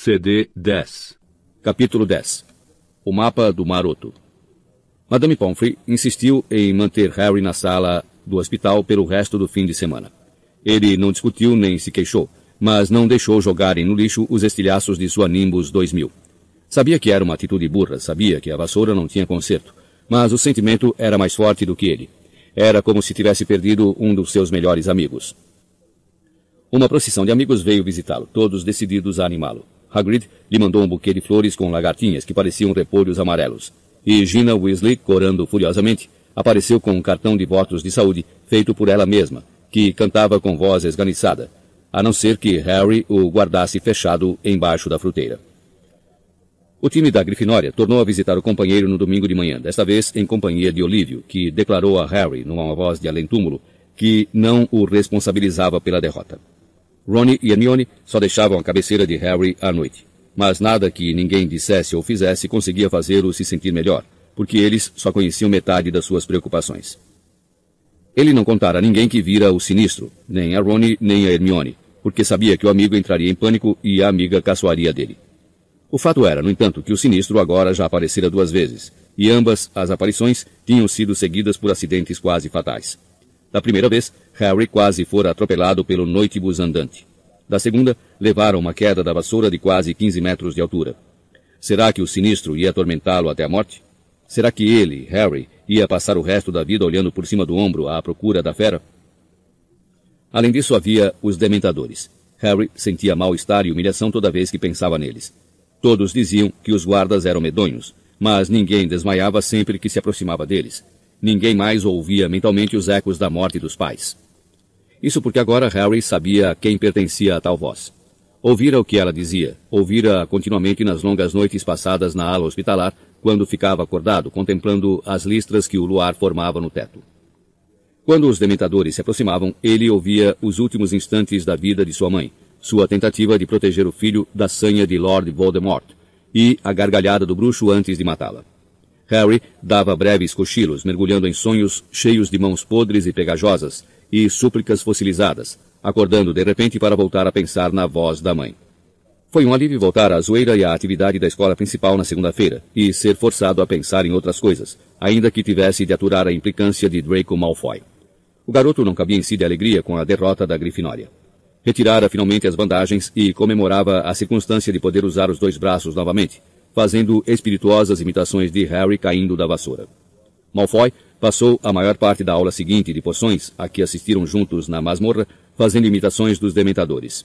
CD 10 Capítulo 10 O mapa do maroto Madame Pomfrey insistiu em manter Harry na sala do hospital pelo resto do fim de semana. Ele não discutiu nem se queixou, mas não deixou jogarem no lixo os estilhaços de sua Nimbus 2000. Sabia que era uma atitude burra, sabia que a vassoura não tinha conserto, mas o sentimento era mais forte do que ele. Era como se tivesse perdido um dos seus melhores amigos. Uma procissão de amigos veio visitá-lo, todos decididos a animá-lo. Hagrid lhe mandou um buquê de flores com lagartinhas que pareciam repolhos amarelos. E Gina Weasley, corando furiosamente, apareceu com um cartão de votos de saúde feito por ela mesma, que cantava com voz esganiçada, a não ser que Harry o guardasse fechado embaixo da fruteira. O time da Grifinória tornou a visitar o companheiro no domingo de manhã, desta vez em companhia de Olívio, que declarou a Harry, numa voz de além-túmulo, que não o responsabilizava pela derrota. Ronnie e Hermione só deixavam a cabeceira de Harry à noite. Mas nada que ninguém dissesse ou fizesse conseguia fazê-lo se sentir melhor, porque eles só conheciam metade das suas preocupações. Ele não contara a ninguém que vira o sinistro, nem a Ronnie nem a Hermione, porque sabia que o amigo entraria em pânico e a amiga caçoaria dele. O fato era, no entanto, que o sinistro agora já aparecera duas vezes, e ambas as aparições tinham sido seguidas por acidentes quase fatais. Da primeira vez, Harry quase fora atropelado pelo noitibus andante. Da segunda, levaram uma queda da vassoura de quase 15 metros de altura. Será que o sinistro ia atormentá-lo até a morte? Será que ele, Harry, ia passar o resto da vida olhando por cima do ombro à procura da fera? Além disso, havia os dementadores. Harry sentia mal-estar e humilhação toda vez que pensava neles. Todos diziam que os guardas eram medonhos, mas ninguém desmaiava sempre que se aproximava deles. Ninguém mais ouvia mentalmente os ecos da morte dos pais. Isso porque agora Harry sabia a quem pertencia a tal voz. Ouvira o que ela dizia, ouvira continuamente nas longas noites passadas na ala hospitalar, quando ficava acordado, contemplando as listras que o luar formava no teto. Quando os dementadores se aproximavam, ele ouvia os últimos instantes da vida de sua mãe, sua tentativa de proteger o filho da sanha de Lord Voldemort, e a gargalhada do bruxo antes de matá-la. Harry dava breves cochilos, mergulhando em sonhos cheios de mãos podres e pegajosas, e súplicas fossilizadas, acordando de repente para voltar a pensar na voz da mãe. Foi um alívio voltar à zoeira e à atividade da escola principal na segunda-feira, e ser forçado a pensar em outras coisas, ainda que tivesse de aturar a implicância de Draco Malfoy. O garoto não cabia em si de alegria com a derrota da Grifinória. Retirara finalmente as bandagens e comemorava a circunstância de poder usar os dois braços novamente, fazendo espirituosas imitações de Harry caindo da vassoura. Malfoy passou a maior parte da aula seguinte de poções, a que assistiram juntos na masmorra, fazendo imitações dos dementadores.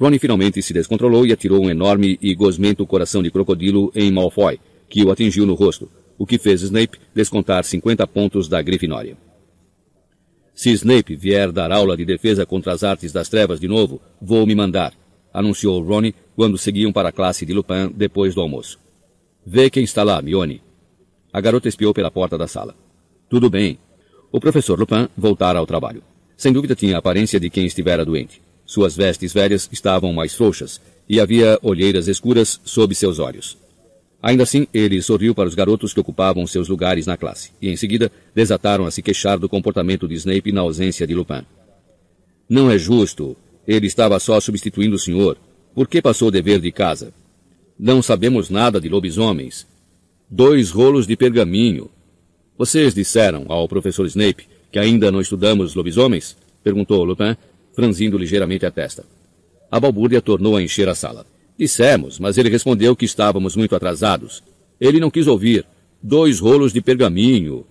Ronnie finalmente se descontrolou e atirou um enorme e gosmento coração de crocodilo em Malfoy, que o atingiu no rosto, o que fez Snape descontar 50 pontos da Grifinória. Se Snape vier dar aula de defesa contra as artes das trevas de novo, vou me mandar, anunciou Ronnie quando seguiam para a classe de Lupin depois do almoço. Vê quem está lá, Mione. A garota espiou pela porta da sala. Tudo bem. O professor Lupin voltara ao trabalho. Sem dúvida tinha a aparência de quem estivera doente. Suas vestes velhas estavam mais frouxas e havia olheiras escuras sob seus olhos. Ainda assim, ele sorriu para os garotos que ocupavam seus lugares na classe, e em seguida desataram a se queixar do comportamento de Snape na ausência de Lupin. Não é justo. Ele estava só substituindo o senhor. Por que passou o dever de casa? Não sabemos nada de lobisomens. Dois rolos de pergaminho. Vocês disseram ao professor Snape que ainda não estudamos lobisomens? Perguntou Lupin, franzindo ligeiramente a testa. A balbúrdia tornou a encher a sala. Dissemos, mas ele respondeu que estávamos muito atrasados. Ele não quis ouvir. Dois rolos de pergaminho.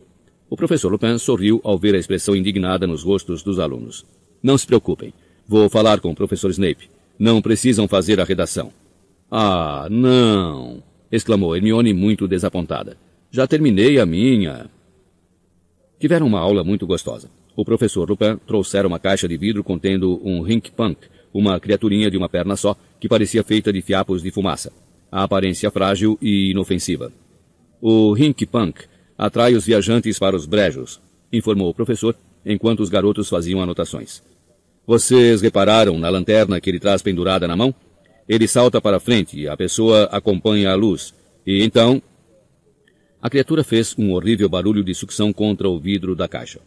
O professor Lupin sorriu ao ver a expressão indignada nos rostos dos alunos. Não se preocupem. Vou falar com o professor Snape. Não precisam fazer a redação. Ah, não! exclamou Hermione muito desapontada. Já terminei a minha. Tiveram uma aula muito gostosa. O professor Lupin trouxera uma caixa de vidro contendo um Rink Punk, uma criaturinha de uma perna só, que parecia feita de fiapos de fumaça. A aparência frágil e inofensiva. O Rink Punk atrai os viajantes para os brejos, informou o professor, enquanto os garotos faziam anotações. Vocês repararam na lanterna que ele traz pendurada na mão? Ele salta para frente a pessoa acompanha a luz. E então... A criatura fez um horrível barulho de sucção contra o vidro da caixa.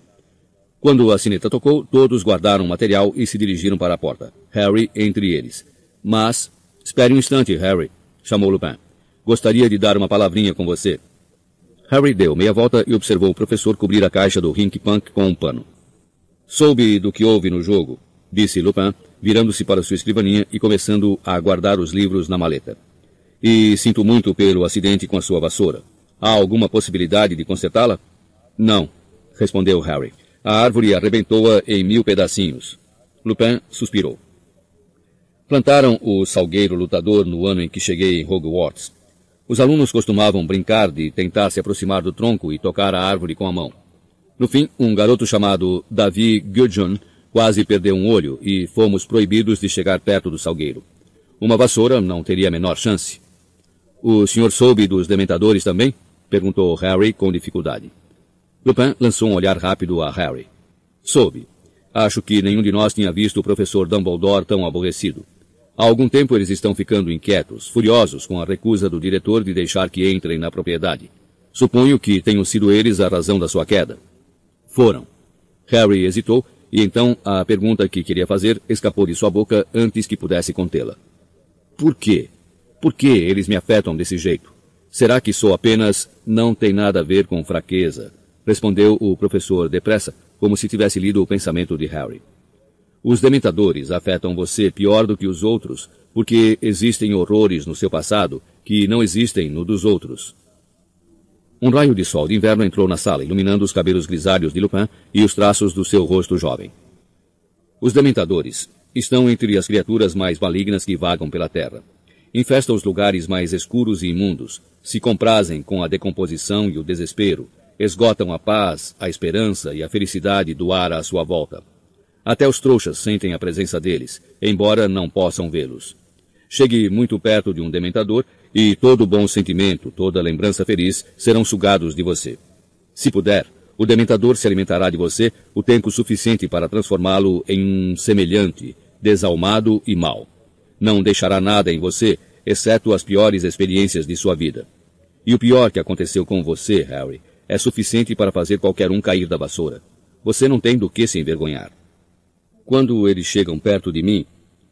Quando a sineta tocou, todos guardaram o material e se dirigiram para a porta. Harry entre eles. Mas Espere um instante, Harry, chamou Lupin. Gostaria de dar uma palavrinha com você. Harry deu meia volta e observou o professor cobrir a caixa do Rink Punk com um pano. Soube do que houve no jogo, disse Lupin, virando-se para sua escrivaninha e começando a guardar os livros na maleta. E sinto muito pelo acidente com a sua vassoura. Há alguma possibilidade de consertá-la? Não, respondeu Harry. A árvore arrebentou-a em mil pedacinhos. Lupin suspirou. Plantaram o salgueiro lutador no ano em que cheguei em Hogwarts. Os alunos costumavam brincar de tentar se aproximar do tronco e tocar a árvore com a mão. No fim, um garoto chamado Davi Gudjon quase perdeu um olho e fomos proibidos de chegar perto do salgueiro. Uma vassoura não teria a menor chance. O senhor soube dos dementadores também? Perguntou Harry com dificuldade. Lupin lançou um olhar rápido a Harry. Soube. Acho que nenhum de nós tinha visto o professor Dumbledore tão aborrecido. Há algum tempo eles estão ficando inquietos, furiosos com a recusa do diretor de deixar que entrem na propriedade. Suponho que tenham sido eles a razão da sua queda. Foram. Harry hesitou e então a pergunta que queria fazer escapou de sua boca antes que pudesse contê-la. Por quê? Por que eles me afetam desse jeito? Será que sou apenas não tem nada a ver com fraqueza? Respondeu o professor depressa, como se tivesse lido o pensamento de Harry. Os dementadores afetam você pior do que os outros, porque existem horrores no seu passado que não existem no dos outros. Um raio de sol de inverno entrou na sala, iluminando os cabelos grisalhos de Lupin e os traços do seu rosto jovem. Os dementadores estão entre as criaturas mais malignas que vagam pela terra. Infestam os lugares mais escuros e imundos, se comprazem com a decomposição e o desespero, esgotam a paz, a esperança e a felicidade do ar à sua volta. Até os trouxas sentem a presença deles, embora não possam vê-los. Chegue muito perto de um dementador e todo bom sentimento, toda lembrança feliz serão sugados de você. Se puder, o dementador se alimentará de você o tempo suficiente para transformá-lo em um semelhante, desalmado e mau. Não deixará nada em você, exceto as piores experiências de sua vida. E o pior que aconteceu com você, Harry, é suficiente para fazer qualquer um cair da vassoura. Você não tem do que se envergonhar. Quando eles chegam perto de mim,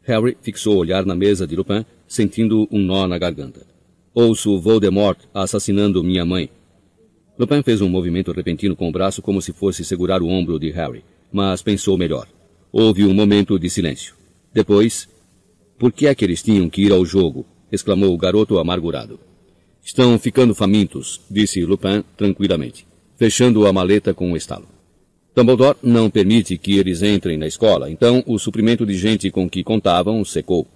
Harry fixou o olhar na mesa de Lupin, sentindo um nó na garganta. Ouço Voldemort assassinando minha mãe. Lupin fez um movimento repentino com o braço como se fosse segurar o ombro de Harry, mas pensou melhor. Houve um momento de silêncio. Depois, por que é que eles tinham que ir ao jogo? Exclamou o garoto amargurado. Estão ficando famintos, disse Lupin tranquilamente, fechando a maleta com um estalo. Dumbledore não permite que eles entrem na escola, então o suprimento de gente com que contavam secou.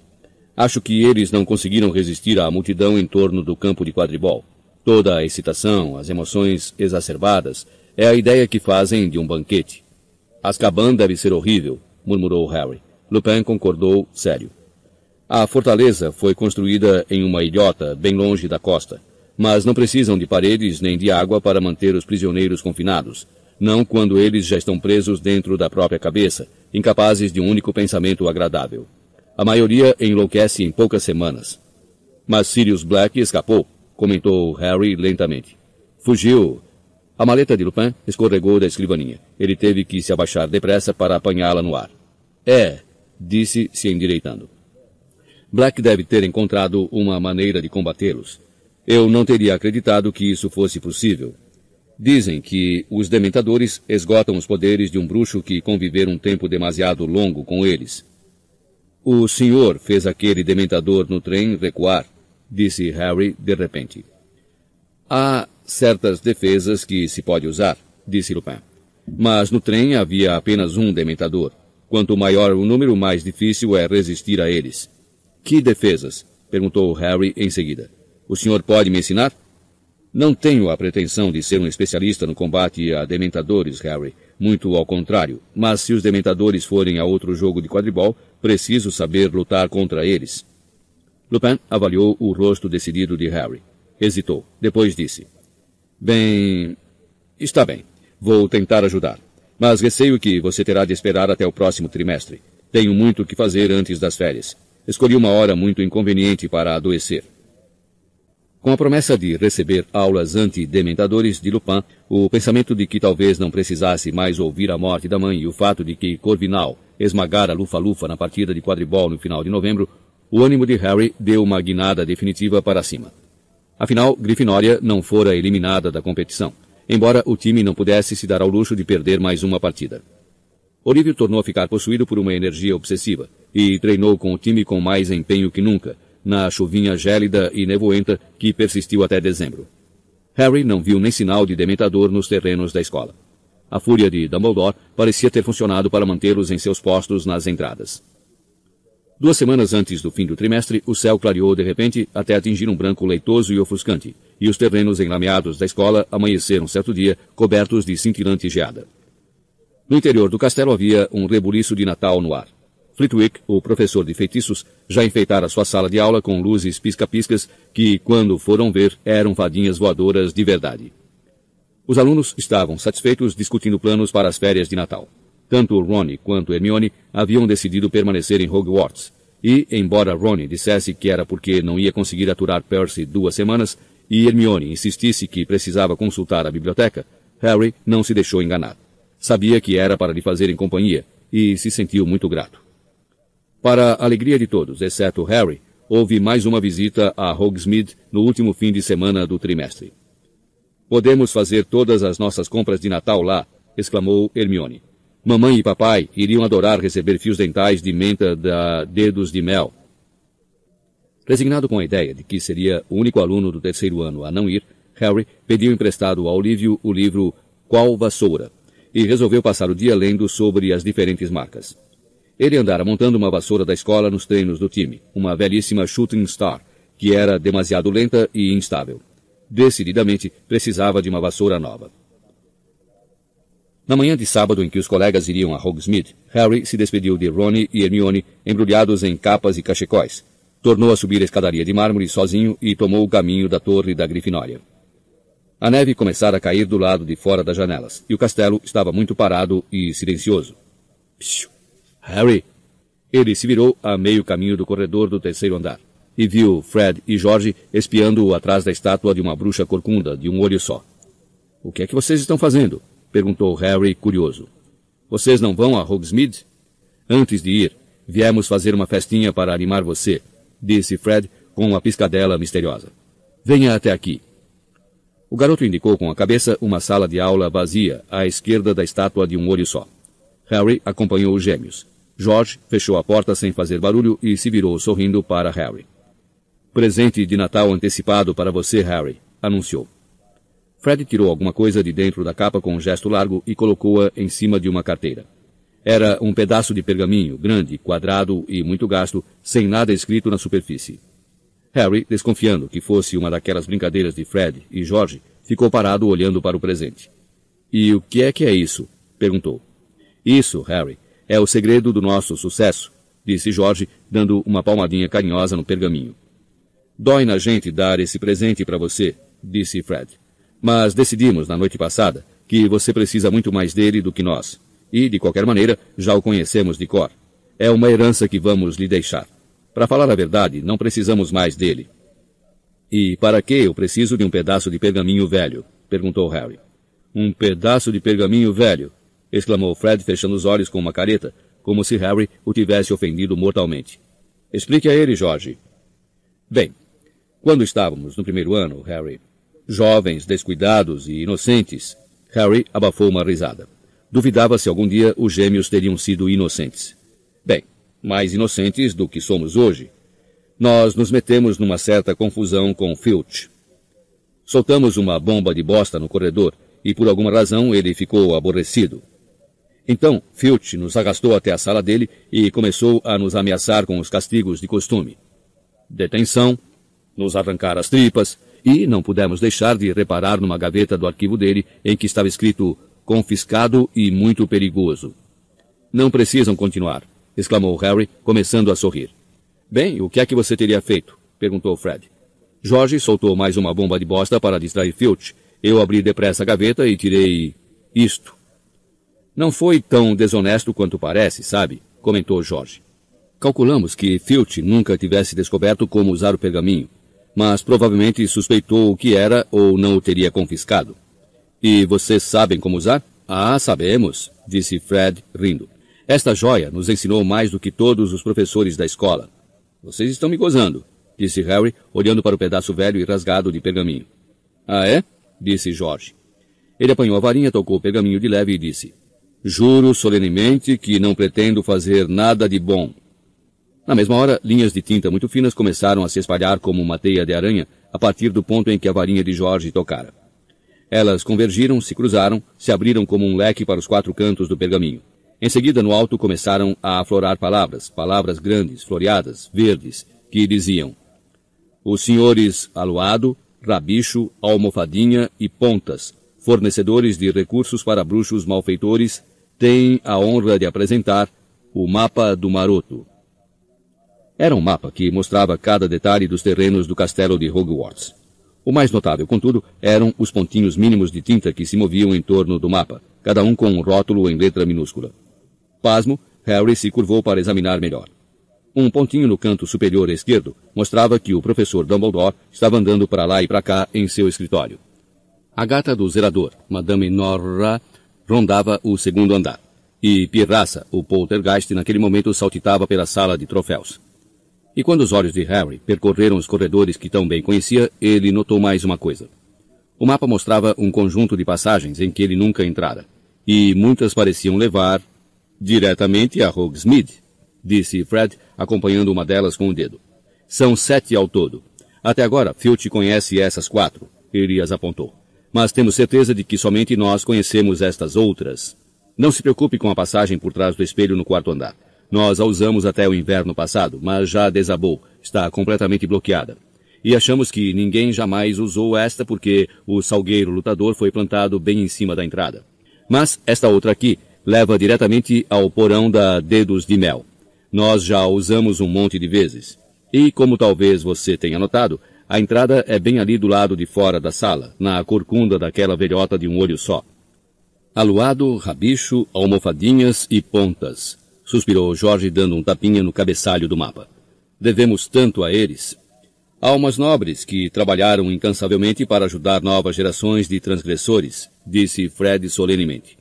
Acho que eles não conseguiram resistir à multidão em torno do campo de quadribol. Toda a excitação, as emoções exacerbadas, é a ideia que fazem de um banquete. Azkaban deve ser horrível, murmurou Harry. Lupin concordou, sério. A fortaleza foi construída em uma ilhota bem longe da costa, mas não precisam de paredes nem de água para manter os prisioneiros confinados não quando eles já estão presos dentro da própria cabeça, incapazes de um único pensamento agradável. A maioria enlouquece em poucas semanas. Mas Sirius Black escapou, comentou Harry lentamente. Fugiu. A maleta de Lupin escorregou da escrivaninha. Ele teve que se abaixar depressa para apanhá-la no ar. É, disse, se endireitando. Black deve ter encontrado uma maneira de combatê-los. Eu não teria acreditado que isso fosse possível. Dizem que os dementadores esgotam os poderes de um bruxo que conviver um tempo demasiado longo com eles. O senhor fez aquele dementador no trem recuar, disse Harry de repente. Há certas defesas que se pode usar, disse Lupin. Mas no trem havia apenas um dementador. Quanto maior o número, mais difícil é resistir a eles. Que defesas? perguntou Harry em seguida. O senhor pode me ensinar? Não tenho a pretensão de ser um especialista no combate a dementadores, Harry. Muito ao contrário. Mas se os dementadores forem a outro jogo de quadribol, preciso saber lutar contra eles. Lupin avaliou o rosto decidido de Harry. Hesitou. Depois disse. Bem... Está bem. Vou tentar ajudar. Mas receio que você terá de esperar até o próximo trimestre. Tenho muito o que fazer antes das férias. Escolhi uma hora muito inconveniente para adoecer. Com a promessa de receber aulas anti-dementadores de Lupin, o pensamento de que talvez não precisasse mais ouvir a morte da mãe e o fato de que Corvinal esmagara Lufa-Lufa na partida de quadribol no final de novembro, o ânimo de Harry deu uma guinada definitiva para cima. Afinal, Grifinória não fora eliminada da competição, embora o time não pudesse se dar ao luxo de perder mais uma partida. Olívio tornou a ficar possuído por uma energia obsessiva e treinou com o time com mais empenho que nunca, na chuvinha gélida e nevoenta que persistiu até dezembro. Harry não viu nem sinal de dementador nos terrenos da escola. A fúria de Dumbledore parecia ter funcionado para mantê-los em seus postos nas entradas. Duas semanas antes do fim do trimestre, o céu clareou de repente até atingir um branco leitoso e ofuscante, e os terrenos enlameados da escola amanheceram certo dia cobertos de cintilante geada. No interior do castelo havia um rebuliço de Natal no ar. Flitwick, o professor de feitiços, já enfeitara sua sala de aula com luzes pisca-piscas que, quando foram ver, eram fadinhas voadoras de verdade. Os alunos estavam satisfeitos discutindo planos para as férias de Natal. Tanto Ron quanto Hermione haviam decidido permanecer em Hogwarts, e, embora Ron dissesse que era porque não ia conseguir aturar Percy duas semanas, e Hermione insistisse que precisava consultar a biblioteca, Harry não se deixou enganar. Sabia que era para lhe fazerem companhia, e se sentiu muito grato. Para a alegria de todos, exceto Harry, houve mais uma visita a Hogsmeade no último fim de semana do trimestre. Podemos fazer todas as nossas compras de Natal lá, exclamou Hermione. Mamãe e papai iriam adorar receber fios dentais de menta da Dedos de Mel. Resignado com a ideia de que seria o único aluno do terceiro ano a não ir, Harry pediu emprestado a Olívio o livro Qual Vassoura e resolveu passar o dia lendo sobre as diferentes marcas. Ele andara montando uma vassoura da escola nos treinos do time, uma velhíssima Shooting Star, que era demasiado lenta e instável. Decididamente precisava de uma vassoura nova. Na manhã de sábado em que os colegas iriam a Hogsmeade, Harry se despediu de Ronnie e Hermione embrulhados em capas e cachecóis. Tornou a subir a escadaria de mármore sozinho e tomou o caminho da torre da Grifinória. A neve começara a cair do lado de fora das janelas, e o castelo estava muito parado e silencioso. Psiu. Harry! Ele se virou a meio caminho do corredor do terceiro andar e viu Fred e George espiando-o atrás da estátua de uma bruxa corcunda de um olho só. O que é que vocês estão fazendo? perguntou Harry, curioso. Vocês não vão a Hogsmeade? Antes de ir, viemos fazer uma festinha para animar você, disse Fred com uma piscadela misteriosa. Venha até aqui. O garoto indicou com a cabeça uma sala de aula vazia à esquerda da estátua de um olho só. Harry acompanhou os gêmeos. George fechou a porta sem fazer barulho e se virou sorrindo para Harry. Presente de Natal antecipado para você, Harry, anunciou. Fred tirou alguma coisa de dentro da capa com um gesto largo e colocou-a em cima de uma carteira. Era um pedaço de pergaminho, grande, quadrado e muito gasto, sem nada escrito na superfície. Harry, desconfiando que fosse uma daquelas brincadeiras de Fred e George, ficou parado olhando para o presente. E o que é que é isso? perguntou. Isso, Harry, é o segredo do nosso sucesso, disse George, dando uma palmadinha carinhosa no pergaminho. Dói na gente dar esse presente para você, disse Fred. Mas decidimos na noite passada que você precisa muito mais dele do que nós. E, de qualquer maneira, já o conhecemos de cor. É uma herança que vamos lhe deixar. Para falar a verdade, não precisamos mais dele. E para que eu preciso de um pedaço de pergaminho velho? perguntou Harry. Um pedaço de pergaminho velho? Exclamou Fred, fechando os olhos com uma careta, como se Harry o tivesse ofendido mortalmente. Explique a ele, Jorge. Bem, quando estávamos no primeiro ano, Harry, Jovens, descuidados e inocentes. Harry abafou uma risada. Duvidava se algum dia os gêmeos teriam sido inocentes. Bem, mais inocentes do que somos hoje. Nós nos metemos numa certa confusão com Filch. Soltamos uma bomba de bosta no corredor e por alguma razão ele ficou aborrecido. Então, Filch nos arrastou até a sala dele e começou a nos ameaçar com os castigos de costume. Detenção, nos arrancar as tripas, e não pudemos deixar de reparar numa gaveta do arquivo dele em que estava escrito confiscado e muito perigoso. Não precisam continuar, exclamou Harry, começando a sorrir. Bem, o que é que você teria feito? perguntou Fred. Jorge soltou mais uma bomba de bosta para distrair Filch. Eu abri depressa a gaveta e tirei isto. Não foi tão desonesto quanto parece, sabe? comentou Jorge. Calculamos que Filch nunca tivesse descoberto como usar o pergaminho, mas provavelmente suspeitou o que era ou não o teria confiscado. E vocês sabem como usar? Ah, sabemos, disse Fred, rindo. Esta joia nos ensinou mais do que todos os professores da escola. Vocês estão me gozando, disse Harry, olhando para o pedaço velho e rasgado de pergaminho. Ah, é? disse Jorge. Ele apanhou a varinha, tocou o pergaminho de leve e disse: Juro solenemente que não pretendo fazer nada de bom. Na mesma hora, linhas de tinta muito finas começaram a se espalhar como uma teia de aranha a partir do ponto em que a varinha de Jorge tocara. Elas convergiram, se cruzaram, se abriram como um leque para os quatro cantos do pergaminho. Em seguida, no alto, começaram a aflorar palavras, palavras grandes, floreadas, verdes, que diziam: Os senhores Aluado, Rabicho, Almofadinha e Pontas, fornecedores de recursos para bruxos malfeitores, têm a honra de apresentar o mapa do Maroto. Era um mapa que mostrava cada detalhe dos terrenos do castelo de Hogwarts. O mais notável, contudo, eram os pontinhos mínimos de tinta que se moviam em torno do mapa, cada um com um rótulo em letra minúscula. Pasmo, Harry se curvou para examinar melhor. Um pontinho no canto superior esquerdo mostrava que o professor Dumbledore estava andando para lá e para cá em seu escritório. A gata do zerador, Madame Norra, rondava o segundo andar. E Pirraça, o poltergeist, naquele momento saltitava pela sala de troféus. E quando os olhos de Harry percorreram os corredores que tão bem conhecia, ele notou mais uma coisa. O mapa mostrava um conjunto de passagens em que ele nunca entrara, e muitas pareciam levar diretamente a Hogsmeade, disse Fred, acompanhando uma delas com o dedo. São sete ao todo. Até agora, Filch conhece essas quatro, ele as apontou. Mas temos certeza de que somente nós conhecemos estas outras. Não se preocupe com a passagem por trás do espelho no quarto andar. Nós a usamos até o inverno passado, mas já desabou, está completamente bloqueada. E achamos que ninguém jamais usou esta porque o salgueiro lutador foi plantado bem em cima da entrada. Mas esta outra aqui leva diretamente ao porão da Dedos de Mel. Nós já a usamos um monte de vezes. E como talvez você tenha notado, a entrada é bem ali do lado de fora da sala, na corcunda daquela velhota de um olho só. Aluado, rabicho, almofadinhas e pontas suspirou Jorge dando um tapinha no cabeçalho do mapa. Devemos tanto a eles. Almas nobres que trabalharam incansavelmente para ajudar novas gerações de transgressores, disse Fred solenemente.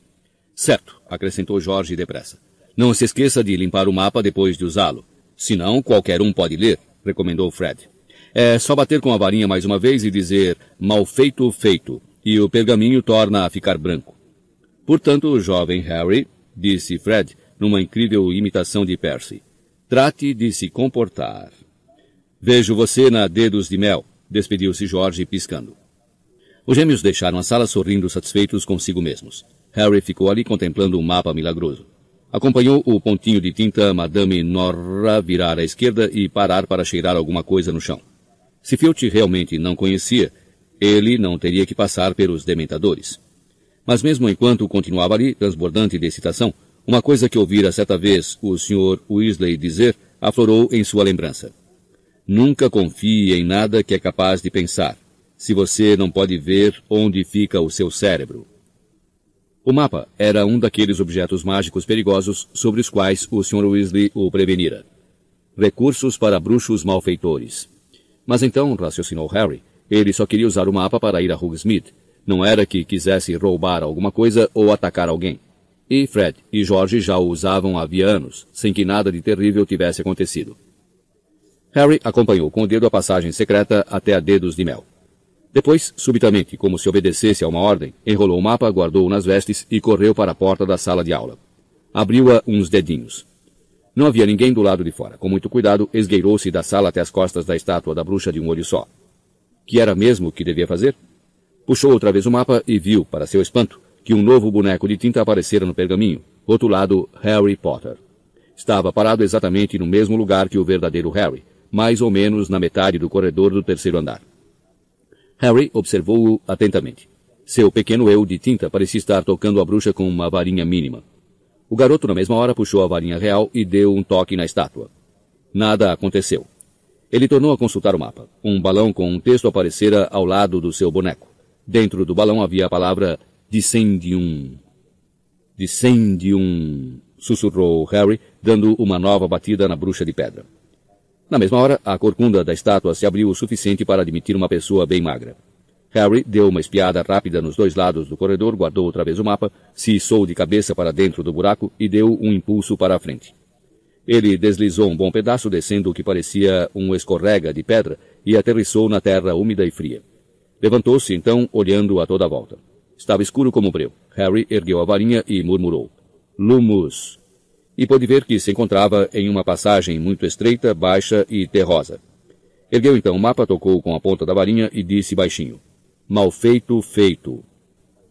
Certo, acrescentou Jorge depressa. Não se esqueça de limpar o mapa depois de usá-lo. Senão, qualquer um pode ler, recomendou Fred. É só bater com a varinha mais uma vez e dizer mal feito, feito, e o pergaminho torna a ficar branco. Portanto, jovem Harry, disse Fred, numa incrível imitação de Percy. Trate de se comportar. Vejo você na Dedos de Mel, despediu-se Jorge piscando. Os gêmeos deixaram a sala sorrindo satisfeitos consigo mesmos. Harry ficou ali contemplando o um mapa milagroso. Acompanhou o pontinho de tinta Madame Norra virar à esquerda e parar para cheirar alguma coisa no chão. Se Filch realmente não conhecia, ele não teria que passar pelos dementadores. Mas mesmo enquanto continuava ali, transbordante de excitação, uma coisa que ouvira certa vez o Sr. Weasley dizer aflorou em sua lembrança. Nunca confie em nada que é capaz de pensar, se você não pode ver onde fica o seu cérebro. O mapa era um daqueles objetos mágicos perigosos sobre os quais o Sr. Weasley o prevenira. Recursos para bruxos malfeitores. Mas então, raciocinou Harry, ele só queria usar o mapa para ir a Hogsmeade. Não era que quisesse roubar alguma coisa ou atacar alguém. E Fred e George já o usavam havia anos, sem que nada de terrível tivesse acontecido. Harry acompanhou com o dedo a passagem secreta até a dedos de mel. Depois, subitamente, como se obedecesse a uma ordem, enrolou o mapa, guardou-o nas vestes e correu para a porta da sala de aula. Abriu-a uns dedinhos. Não havia ninguém do lado de fora. Com muito cuidado, esgueirou-se da sala até as costas da estátua da bruxa de um olho só. Que era mesmo o que devia fazer? Puxou outra vez o mapa e viu, para seu espanto, que um novo boneco de tinta aparecera no pergaminho, rotulado Harry Potter. Estava parado exatamente no mesmo lugar que o verdadeiro Harry, mais ou menos na metade do corredor do terceiro andar. Harry observou-o atentamente. Seu pequeno eu de tinta parecia estar tocando a bruxa com uma varinha mínima. O garoto, na mesma hora, puxou a varinha real e deu um toque na estátua. Nada aconteceu. Ele tornou a consultar o mapa. Um balão com um texto aparecera ao lado do seu boneco. Dentro do balão havia a palavra Dissendium. Dissendium, sussurrou Harry, dando uma nova batida na bruxa de pedra. Na mesma hora, a corcunda da estátua se abriu o suficiente para admitir uma pessoa bem magra. Harry deu uma espiada rápida nos dois lados do corredor, guardou outra vez o mapa, se içou de cabeça para dentro do buraco e deu um impulso para a frente. Ele deslizou um bom pedaço descendo o que parecia um escorrega de pedra e aterrissou na terra úmida e fria. Levantou-se então, olhando a toda a volta. Estava escuro como breu. Harry ergueu a varinha e murmurou. Lumus. E pôde ver que se encontrava em uma passagem muito estreita, baixa e terrosa. Ergueu então o mapa, tocou com a ponta da varinha e disse baixinho. Mal feito, feito.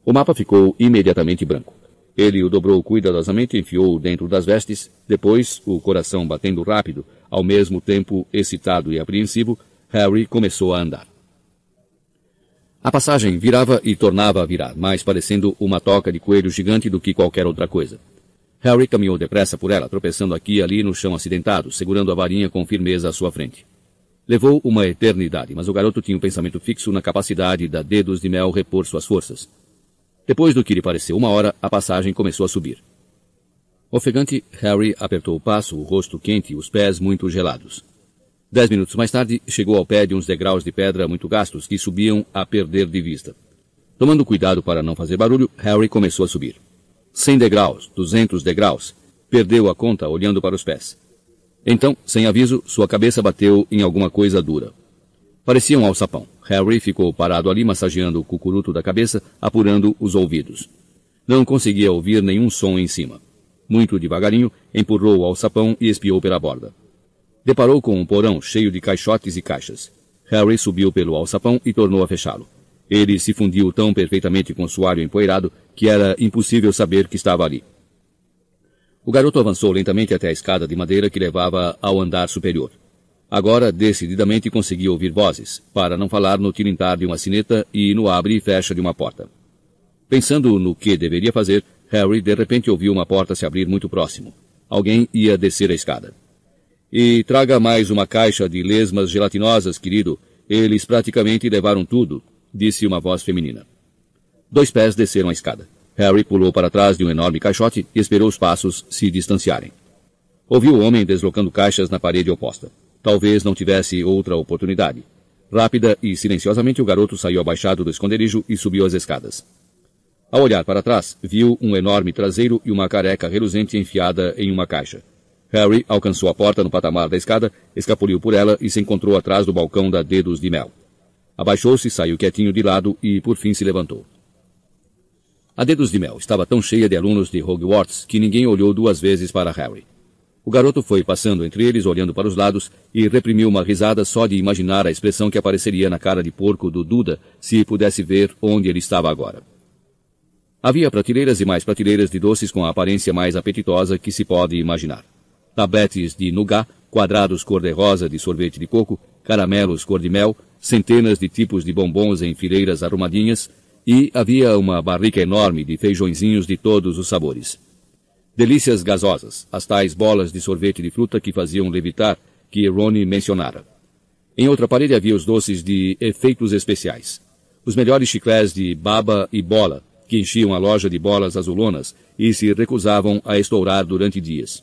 O mapa ficou imediatamente branco. Ele o dobrou cuidadosamente, enfiou-o dentro das vestes, depois, o coração batendo rápido, ao mesmo tempo excitado e apreensivo, Harry começou a andar. A passagem virava e tornava a virar, mais parecendo uma toca de coelho gigante do que qualquer outra coisa. Harry caminhou depressa por ela, tropeçando aqui e ali no chão acidentado, segurando a varinha com firmeza à sua frente. Levou uma eternidade, mas o garoto tinha um pensamento fixo na capacidade da Dedos de Mel repor suas forças. Depois do que lhe pareceu uma hora, a passagem começou a subir. Ofegante, Harry apertou o passo, o rosto quente e os pés muito gelados. Dez minutos mais tarde, chegou ao pé de uns degraus de pedra muito gastos que subiam a perder de vista. Tomando cuidado para não fazer barulho, Harry começou a subir. Cem degraus, duzentos degraus. Perdeu a conta olhando para os pés. Então, sem aviso, sua cabeça bateu em alguma coisa dura. Parecia um alçapão. Harry ficou parado ali massageando o cucuruto da cabeça, apurando os ouvidos. Não conseguia ouvir nenhum som em cima. Muito devagarinho, empurrou o alçapão e espiou pela borda. Deparou com um porão cheio de caixotes e caixas. Harry subiu pelo alçapão e tornou a fechá-lo. Ele se fundiu tão perfeitamente com o suário empoeirado que era impossível saber que estava ali. O garoto avançou lentamente até a escada de madeira que levava ao andar superior. Agora, decididamente, conseguia ouvir vozes, para não falar no tilintar de uma sineta e no abre e fecha de uma porta. Pensando no que deveria fazer, Harry de repente ouviu uma porta se abrir muito próximo. Alguém ia descer a escada. E traga mais uma caixa de lesmas gelatinosas, querido. Eles praticamente levaram tudo, disse uma voz feminina. Dois pés desceram a escada. Harry pulou para trás de um enorme caixote e esperou os passos se distanciarem. Ouviu o homem deslocando caixas na parede oposta. Talvez não tivesse outra oportunidade. Rápida e silenciosamente o garoto saiu abaixado do esconderijo e subiu as escadas. Ao olhar para trás, viu um enorme traseiro e uma careca reluzente enfiada em uma caixa. Harry alcançou a porta no patamar da escada, escapuliu por ela e se encontrou atrás do balcão da Dedos de Mel. Abaixou-se, saiu quietinho de lado e, por fim, se levantou. A Dedos de Mel estava tão cheia de alunos de Hogwarts que ninguém olhou duas vezes para Harry. O garoto foi passando entre eles, olhando para os lados, e reprimiu uma risada só de imaginar a expressão que apareceria na cara de porco do Duda se pudesse ver onde ele estava agora. Havia prateleiras e mais prateleiras de doces com a aparência mais apetitosa que se pode imaginar tabetes de nougat, quadrados cor-de-rosa de sorvete de coco, caramelos cor-de-mel, centenas de tipos de bombons em fileiras arrumadinhas, e havia uma barrica enorme de feijõezinhos de todos os sabores. Delícias gasosas, as tais bolas de sorvete de fruta que faziam levitar, que Ronnie mencionara. Em outra parede havia os doces de efeitos especiais. Os melhores chiclés de baba e bola, que enchiam a loja de bolas azulonas e se recusavam a estourar durante dias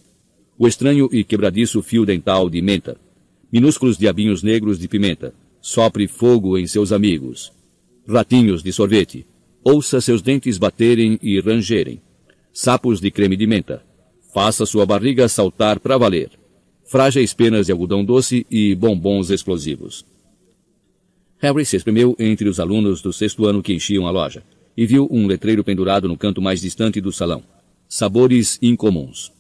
o estranho e quebradiço fio dental de menta, minúsculos diabinhos negros de pimenta, sopre fogo em seus amigos, ratinhos de sorvete, ouça seus dentes baterem e rangerem, sapos de creme de menta, faça sua barriga saltar para valer, frágeis penas de algodão doce e bombons explosivos. Harry se espremeu entre os alunos do sexto ano que enchiam a loja e viu um letreiro pendurado no canto mais distante do salão. Sabores incomuns.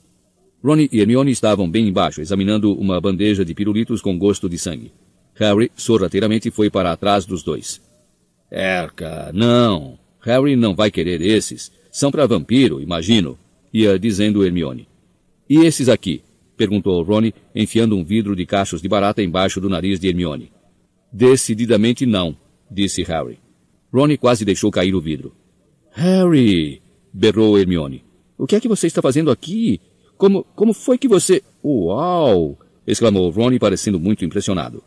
Ronnie e Hermione estavam bem embaixo, examinando uma bandeja de pirulitos com gosto de sangue. Harry, sorrateiramente, foi para trás dos dois. Erca, não. Harry não vai querer esses. São para vampiro, imagino, ia dizendo Hermione. E esses aqui? perguntou Ronnie, enfiando um vidro de cachos de barata embaixo do nariz de Hermione. Decididamente não, disse Harry. Ronnie quase deixou cair o vidro. Harry! berrou Hermione. O que é que você está fazendo aqui? Como, como foi que você... Uau! exclamou Ronnie parecendo muito impressionado.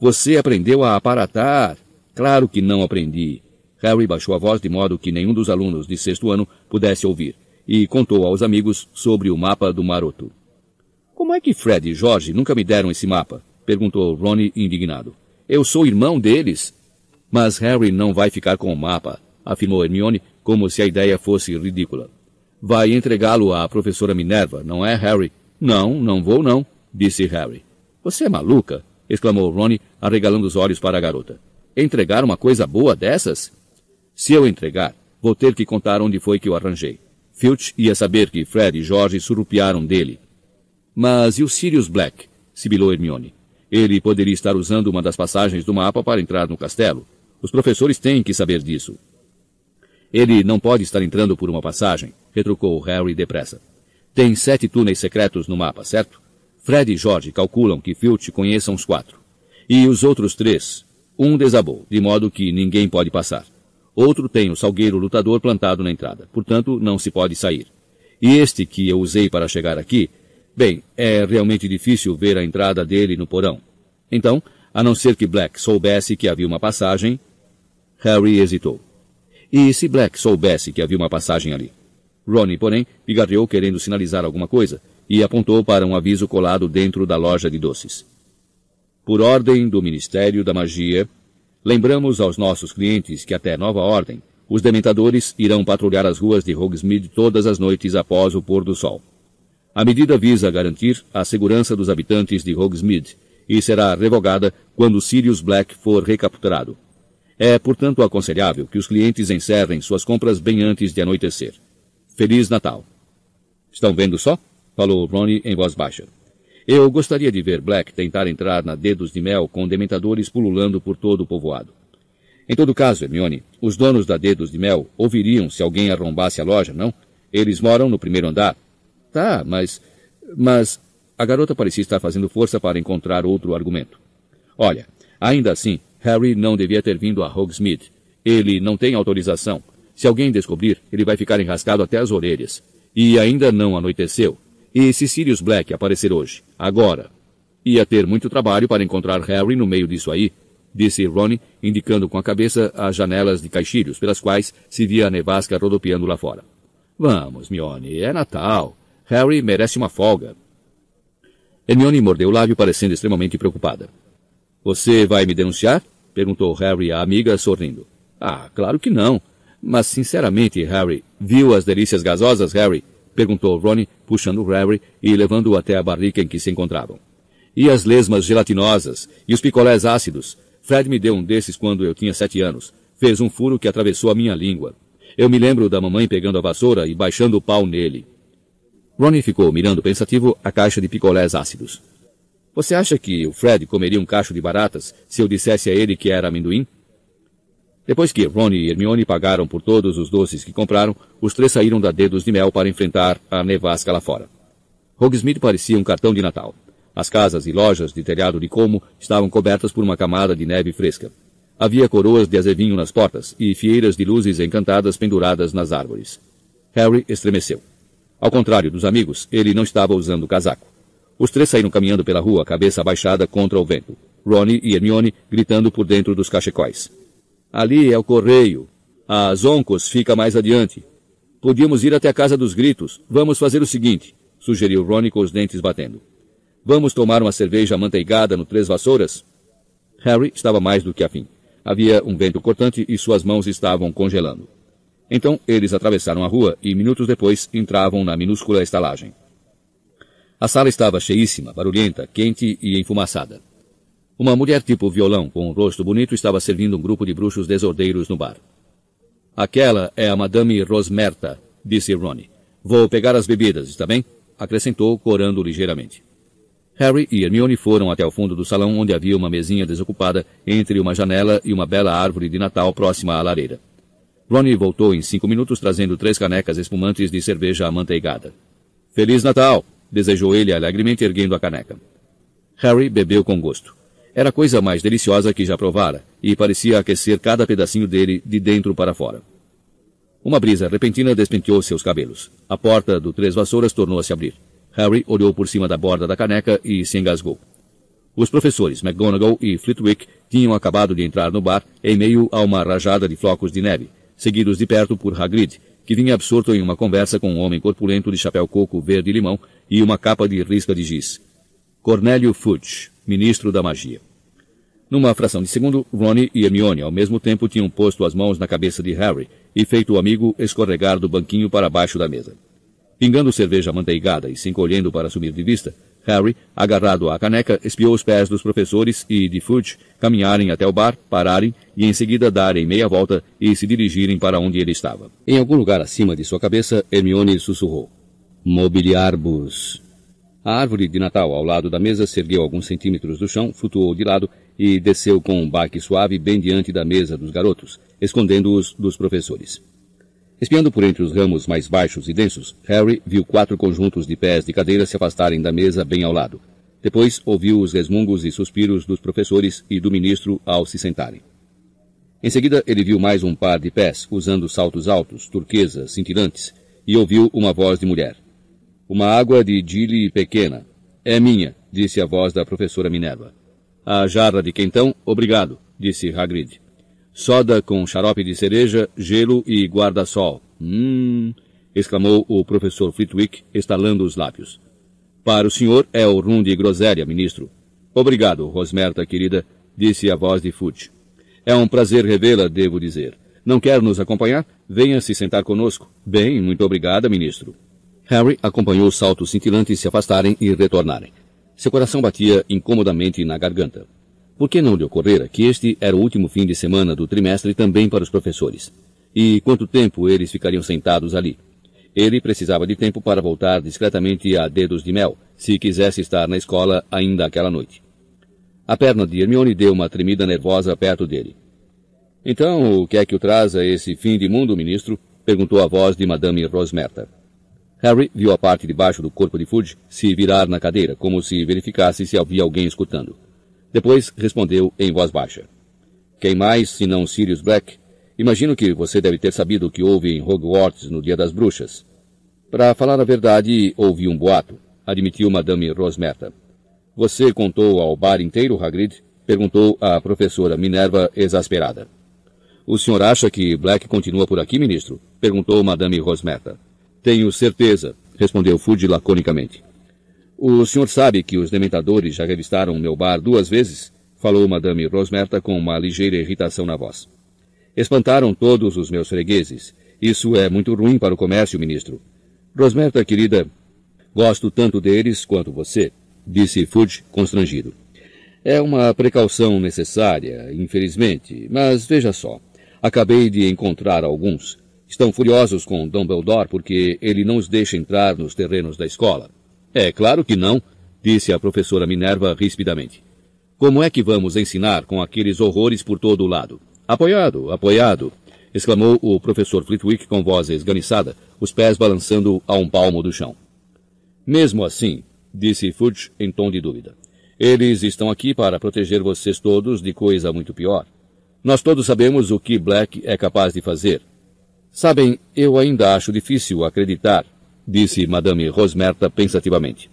Você aprendeu a aparatar? Claro que não aprendi. Harry baixou a voz de modo que nenhum dos alunos de sexto ano pudesse ouvir, e contou aos amigos sobre o mapa do maroto. Como é que Fred e George nunca me deram esse mapa? perguntou Ronnie indignado. Eu sou irmão deles. Mas Harry não vai ficar com o mapa, afirmou Hermione, como se a ideia fosse ridícula. Vai entregá-lo à professora Minerva, não é, Harry? Não, não vou não, disse Harry. Você é maluca? exclamou Ronnie, arregalando os olhos para a garota. Entregar uma coisa boa dessas? Se eu entregar, vou ter que contar onde foi que eu arranjei. Filch ia saber que Fred e George surrupiaram dele. Mas e o Sirius Black? sibilou Hermione. Ele poderia estar usando uma das passagens do mapa para entrar no castelo. Os professores têm que saber disso. Ele não pode estar entrando por uma passagem, retrucou Harry depressa. Tem sete túneis secretos no mapa, certo? Fred e George calculam que Filch conheça uns quatro. E os outros três? Um desabou, de modo que ninguém pode passar. Outro tem o salgueiro lutador plantado na entrada, portanto não se pode sair. E este que eu usei para chegar aqui, bem, é realmente difícil ver a entrada dele no porão. Então, a não ser que Black soubesse que havia uma passagem, Harry hesitou. E se Black soubesse que havia uma passagem ali? Ronnie, porém, pigarreou querendo sinalizar alguma coisa e apontou para um aviso colado dentro da loja de doces. Por ordem do Ministério da Magia, lembramos aos nossos clientes que até nova ordem, os dementadores irão patrulhar as ruas de Hogsmeade todas as noites após o pôr do sol. A medida visa garantir a segurança dos habitantes de Hogsmeade e será revogada quando Sirius Black for recapturado. É, portanto, aconselhável que os clientes encerrem suas compras bem antes de anoitecer. Feliz Natal. Estão vendo só? Falou Ronnie em voz baixa. Eu gostaria de ver Black tentar entrar na Dedos de Mel com dementadores pululando por todo o povoado. Em todo caso, Hermione, os donos da Dedos de Mel ouviriam se alguém arrombasse a loja, não? Eles moram no primeiro andar. Tá, mas... Mas... A garota parecia estar fazendo força para encontrar outro argumento. Olha, ainda assim, Harry não devia ter vindo a Hogsmeade. Ele não tem autorização. Se alguém descobrir, ele vai ficar enrascado até as orelhas. E ainda não anoiteceu. E se Sirius Black aparecer hoje, agora, ia ter muito trabalho para encontrar Harry no meio disso aí, disse Ronnie, indicando com a cabeça as janelas de caixilhos pelas quais se via a nevasca rodopiando lá fora. Vamos, Mione, é Natal. Harry merece uma folga. Hermione mordeu o lábio, parecendo extremamente preocupada. Você vai me denunciar? perguntou Harry à amiga, sorrindo. Ah, claro que não. Mas, sinceramente, Harry, viu as delícias gasosas, Harry? Perguntou Ronnie, puxando Harry e levando-o até a barrica em que se encontravam. E as lesmas gelatinosas? E os picolés ácidos? Fred me deu um desses quando eu tinha sete anos. Fez um furo que atravessou a minha língua. Eu me lembro da mamãe pegando a vassoura e baixando o pau nele. Ronnie ficou mirando pensativo a caixa de picolés ácidos. Você acha que o Fred comeria um cacho de baratas se eu dissesse a ele que era amendoim? Depois que Ron e Hermione pagaram por todos os doces que compraram, os três saíram da Dedos de Mel para enfrentar a nevasca lá fora. Hogsmeade parecia um cartão de Natal. As casas e lojas de telhado de como estavam cobertas por uma camada de neve fresca. Havia coroas de azevinho nas portas e fieiras de luzes encantadas penduradas nas árvores. Harry estremeceu. Ao contrário dos amigos, ele não estava usando casaco. Os três saíram caminhando pela rua, cabeça abaixada contra o vento. Ronnie e Hermione gritando por dentro dos cachecóis. Ali é o correio. A Zoncos fica mais adiante. Podíamos ir até a casa dos gritos. Vamos fazer o seguinte, sugeriu Ronnie com os dentes batendo. Vamos tomar uma cerveja amanteigada no Três Vassouras? Harry estava mais do que afim. Havia um vento cortante e suas mãos estavam congelando. Então eles atravessaram a rua e minutos depois entravam na minúscula estalagem. A sala estava cheíssima, barulhenta, quente e enfumaçada. Uma mulher tipo violão, com um rosto bonito, estava servindo um grupo de bruxos desordeiros no bar. Aquela é a Madame Rosmerta, disse Ronnie. Vou pegar as bebidas, está bem? Acrescentou, corando ligeiramente. Harry e Hermione foram até o fundo do salão onde havia uma mesinha desocupada entre uma janela e uma bela árvore de Natal próxima à lareira. Ronnie voltou em cinco minutos trazendo três canecas espumantes de cerveja amanteigada. Feliz Natal! desejou ele alegremente erguendo a caneca. Harry bebeu com gosto. Era a coisa mais deliciosa que já provara, e parecia aquecer cada pedacinho dele de dentro para fora. Uma brisa repentina despenteou seus cabelos. A porta do Três Vassouras tornou a se abrir. Harry olhou por cima da borda da caneca e se engasgou. Os professores McGonagall e Flitwick tinham acabado de entrar no bar em meio a uma rajada de flocos de neve, seguidos de perto por Hagrid, que vinha absorto em uma conversa com um homem corpulento de chapéu coco verde limão e uma capa de risca de giz. Cornélio Fudge, ministro da magia. Numa fração de segundo, Ronnie e Hermione ao mesmo tempo tinham posto as mãos na cabeça de Harry e feito o amigo escorregar do banquinho para baixo da mesa. Pingando cerveja manteigada e se encolhendo para sumir de vista, Harry, agarrado à caneca, espiou os pés dos professores e de Fudge caminharem até o bar, pararem e em seguida darem meia volta e se dirigirem para onde ele estava. Em algum lugar acima de sua cabeça, Hermione sussurrou. Mobiliarbus. A árvore de Natal ao lado da mesa se ergueu alguns centímetros do chão, flutuou de lado e desceu com um baque suave bem diante da mesa dos garotos, escondendo-os dos professores. Espiando por entre os ramos mais baixos e densos, Harry viu quatro conjuntos de pés de cadeira se afastarem da mesa bem ao lado. Depois ouviu os resmungos e suspiros dos professores e do ministro ao se sentarem. Em seguida, ele viu mais um par de pés, usando saltos altos, turquesas, cintilantes, e ouviu uma voz de mulher. Uma água de Gilly pequena. É minha, disse a voz da professora Minerva. A jarra de quentão, obrigado, disse Hagrid. Soda com xarope de cereja, gelo e guarda-sol. Hum, exclamou o professor Flitwick, estalando os lábios. Para o senhor é o rum de groselha, ministro. Obrigado, Rosmerta, querida, disse a voz de Fudge. É um prazer revê-la, devo dizer. Não quer nos acompanhar? Venha se sentar conosco. Bem, muito obrigada, ministro. Harry acompanhou os saltos cintilantes se afastarem e retornarem. Seu coração batia incomodamente na garganta. Por que não lhe ocorrera que este era o último fim de semana do trimestre também para os professores? E quanto tempo eles ficariam sentados ali? Ele precisava de tempo para voltar discretamente a dedos de mel, se quisesse estar na escola ainda aquela noite. A perna de Hermione deu uma tremida nervosa perto dele. Então, o que é que o traz a esse fim de mundo, ministro? perguntou a voz de Madame Rosmerta. Harry viu a parte de baixo do corpo de Fudge se virar na cadeira, como se verificasse se havia alguém escutando. Depois respondeu em voz baixa. Quem mais, se não Sirius Black? Imagino que você deve ter sabido o que houve em Hogwarts no Dia das Bruxas. Para falar a verdade, ouvi um boato, admitiu Madame Rosmerta. Você contou ao bar inteiro, Hagrid? Perguntou a professora Minerva exasperada. O senhor acha que Black continua por aqui, ministro? Perguntou Madame Rosmerta. Tenho certeza, respondeu Fudge laconicamente. O senhor sabe que os dementadores já revistaram meu bar duas vezes? Falou Madame Rosmerta com uma ligeira irritação na voz. Espantaram todos os meus fregueses. Isso é muito ruim para o comércio, ministro. Rosmerta, querida, gosto tanto deles quanto você, disse Fudge, constrangido. É uma precaução necessária, infelizmente, mas veja só. Acabei de encontrar alguns. Estão furiosos com Dumbledore porque ele não os deixa entrar nos terrenos da escola. É claro que não, disse a professora Minerva rispidamente. Como é que vamos ensinar com aqueles horrores por todo o lado? Apoiado, apoiado, exclamou o professor Flitwick com voz esganiçada, os pés balançando a um palmo do chão. Mesmo assim, disse Fudge em tom de dúvida, eles estão aqui para proteger vocês todos de coisa muito pior. Nós todos sabemos o que Black é capaz de fazer. Sabem, eu ainda acho difícil acreditar disse Madame Rosmerta pensativamente.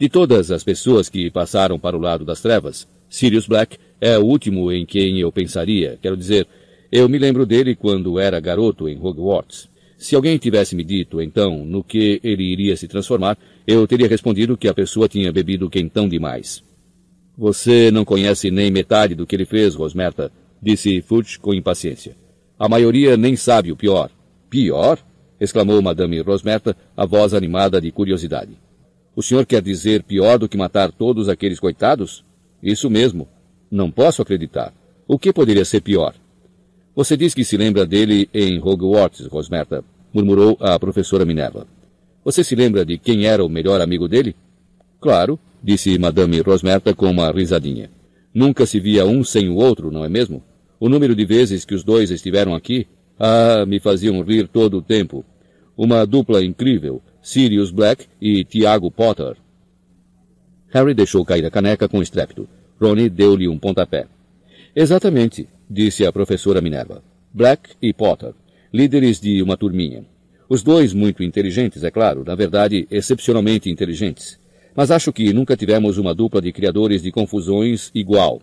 De todas as pessoas que passaram para o lado das trevas, Sirius Black é o último em quem eu pensaria. Quero dizer, eu me lembro dele quando era garoto em Hogwarts. Se alguém tivesse me dito, então, no que ele iria se transformar, eu teria respondido que a pessoa tinha bebido quentão demais. Você não conhece nem metade do que ele fez, Rosmerta, disse Fudge com impaciência. A maioria nem sabe o pior. Pior? exclamou Madame Rosmerta, a voz animada de curiosidade. O senhor quer dizer pior do que matar todos aqueles coitados? Isso mesmo. Não posso acreditar. O que poderia ser pior? Você diz que se lembra dele em Hogwarts, Rosmerta, murmurou a professora Minerva. Você se lembra de quem era o melhor amigo dele? Claro, disse Madame Rosmerta com uma risadinha. Nunca se via um sem o outro, não é mesmo? O número de vezes que os dois estiveram aqui ah, me faziam rir todo o tempo. Uma dupla incrível, Sirius Black e Tiago Potter. Harry deixou cair a caneca com estrépito. Ronnie deu-lhe um pontapé. Exatamente, disse a professora Minerva. Black e Potter, líderes de uma turminha. Os dois muito inteligentes, é claro, na verdade, excepcionalmente inteligentes. Mas acho que nunca tivemos uma dupla de criadores de confusões igual.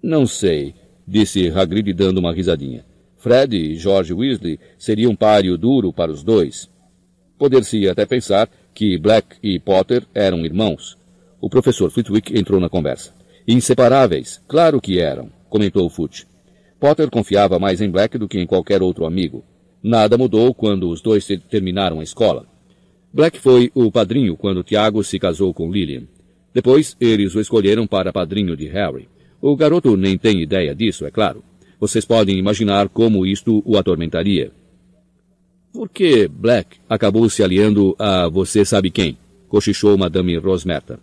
Não sei, disse Hagrid dando uma risadinha. Fred e George Weasley seriam um páreo duro para os dois. Poder-se até pensar que Black e Potter eram irmãos. O professor Flitwick entrou na conversa. Inseparáveis, claro que eram, comentou Fudge. Potter confiava mais em Black do que em qualquer outro amigo. Nada mudou quando os dois terminaram a escola. Black foi o padrinho quando Tiago se casou com Lillian. Depois, eles o escolheram para padrinho de Harry. O garoto nem tem ideia disso, é claro. Vocês podem imaginar como isto o atormentaria. Por que Black acabou se aliando a você sabe quem? Cochichou Madame Rosmerta.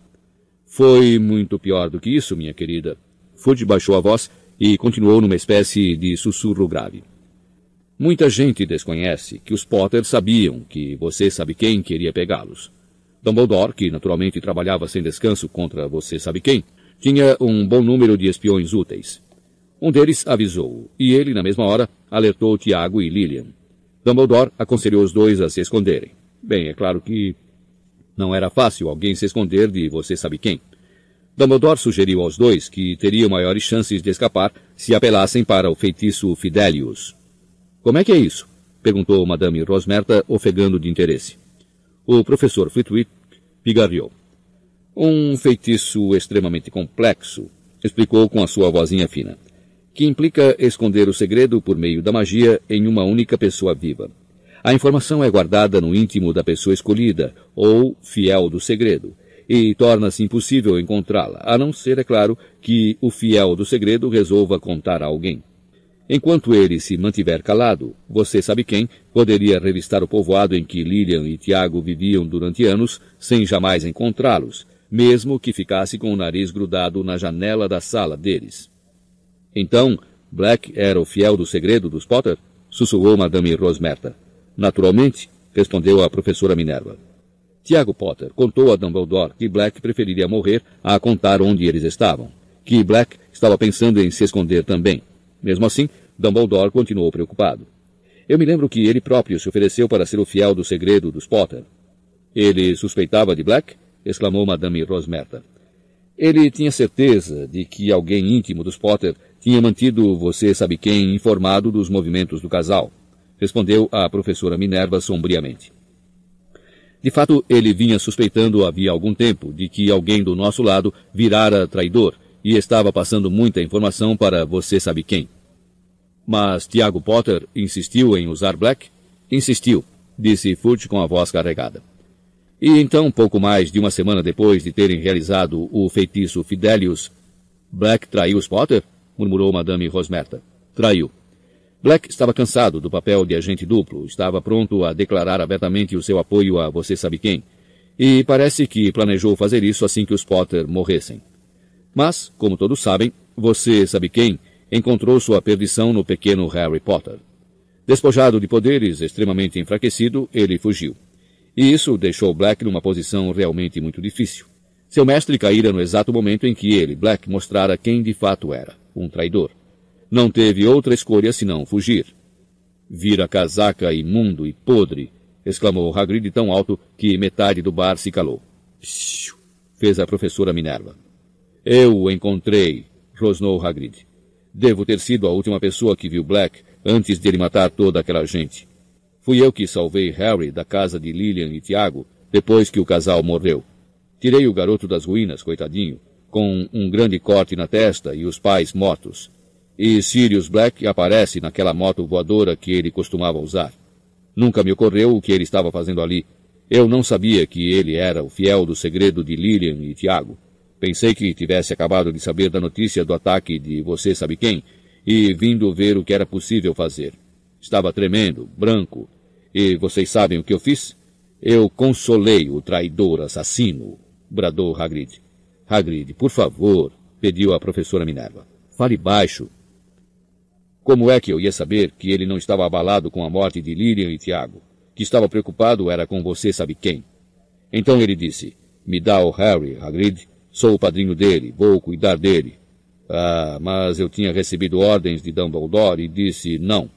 Foi muito pior do que isso, minha querida. Fudge baixou a voz e continuou numa espécie de sussurro grave. Muita gente desconhece que os Potter sabiam que você sabe quem queria pegá-los. Dumbledore, que naturalmente trabalhava sem descanso contra você sabe quem, tinha um bom número de espiões úteis. Um deles avisou-o, e ele, na mesma hora, alertou Tiago e Lillian. Dumbledore aconselhou os dois a se esconderem. Bem, é claro que não era fácil alguém se esconder de você sabe quem. Dumbledore sugeriu aos dois que teriam maiores chances de escapar se apelassem para o feitiço Fidelius. Como é que é isso? perguntou Madame Rosmerta, ofegando de interesse. O professor Flitwick pigarreou. Um feitiço extremamente complexo, explicou com a sua vozinha fina, que implica esconder o segredo por meio da magia em uma única pessoa viva. A informação é guardada no íntimo da pessoa escolhida, ou fiel do segredo, e torna-se impossível encontrá-la, a não ser, é claro, que o fiel do segredo resolva contar a alguém. Enquanto ele se mantiver calado, você sabe quem poderia revistar o povoado em que Lilian e Tiago viviam durante anos sem jamais encontrá-los, mesmo que ficasse com o nariz grudado na janela da sala deles. Então, Black era o fiel do segredo dos Potter? Sussurrou Madame Rosmerta. Naturalmente, respondeu a professora Minerva. Tiago Potter contou a Dumbledore que Black preferiria morrer a contar onde eles estavam, que Black estava pensando em se esconder também. Mesmo assim, Dumbledore continuou preocupado. Eu me lembro que ele próprio se ofereceu para ser o fiel do segredo dos Potter. Ele suspeitava de Black? Exclamou Madame Rosmerta. Ele tinha certeza de que alguém íntimo dos Potter tinha mantido você sabe quem informado dos movimentos do casal, respondeu a professora Minerva sombriamente. De fato, ele vinha suspeitando havia algum tempo de que alguém do nosso lado virara traidor e estava passando muita informação para você sabe quem. Mas Tiago Potter insistiu em usar Black? Insistiu, disse Furt com a voz carregada. E então, pouco mais de uma semana depois de terem realizado o feitiço Fidelius, Black traiu Potter? murmurou Madame Rosmerta. Traiu. Black estava cansado do papel de agente duplo, estava pronto a declarar abertamente o seu apoio a você sabe quem, e parece que planejou fazer isso assim que os Potter morressem. Mas, como todos sabem, você sabe quem encontrou sua perdição no pequeno Harry Potter. Despojado de poderes, extremamente enfraquecido, ele fugiu. E isso deixou Black numa posição realmente muito difícil. Seu mestre caíra no exato momento em que ele, Black, mostrara quem de fato era, um traidor. Não teve outra escolha senão fugir. Vira casaca imundo e podre, exclamou Hagrid tão alto que metade do bar se calou. Psiu, fez a professora Minerva. Eu o encontrei, rosnou Hagrid. Devo ter sido a última pessoa que viu Black antes de ele matar toda aquela gente. Fui eu que salvei Harry da casa de Lillian e Tiago depois que o casal morreu. Tirei o garoto das ruínas, coitadinho, com um grande corte na testa e os pais mortos. E Sirius Black aparece naquela moto voadora que ele costumava usar. Nunca me ocorreu o que ele estava fazendo ali. Eu não sabia que ele era o fiel do segredo de Lillian e Tiago. Pensei que tivesse acabado de saber da notícia do ataque de você sabe quem e vindo ver o que era possível fazer. Estava tremendo, branco. E vocês sabem o que eu fiz? Eu consolei o traidor assassino, bradou Hagrid. Hagrid, por favor, pediu a professora Minerva. Fale baixo. Como é que eu ia saber que ele não estava abalado com a morte de Lilian e Tiago? Que estava preocupado era com você sabe quem. Então ele disse, me dá o Harry, Hagrid, Sou o padrinho dele, vou cuidar dele. Ah, mas eu tinha recebido ordens de Dumbledore e disse não.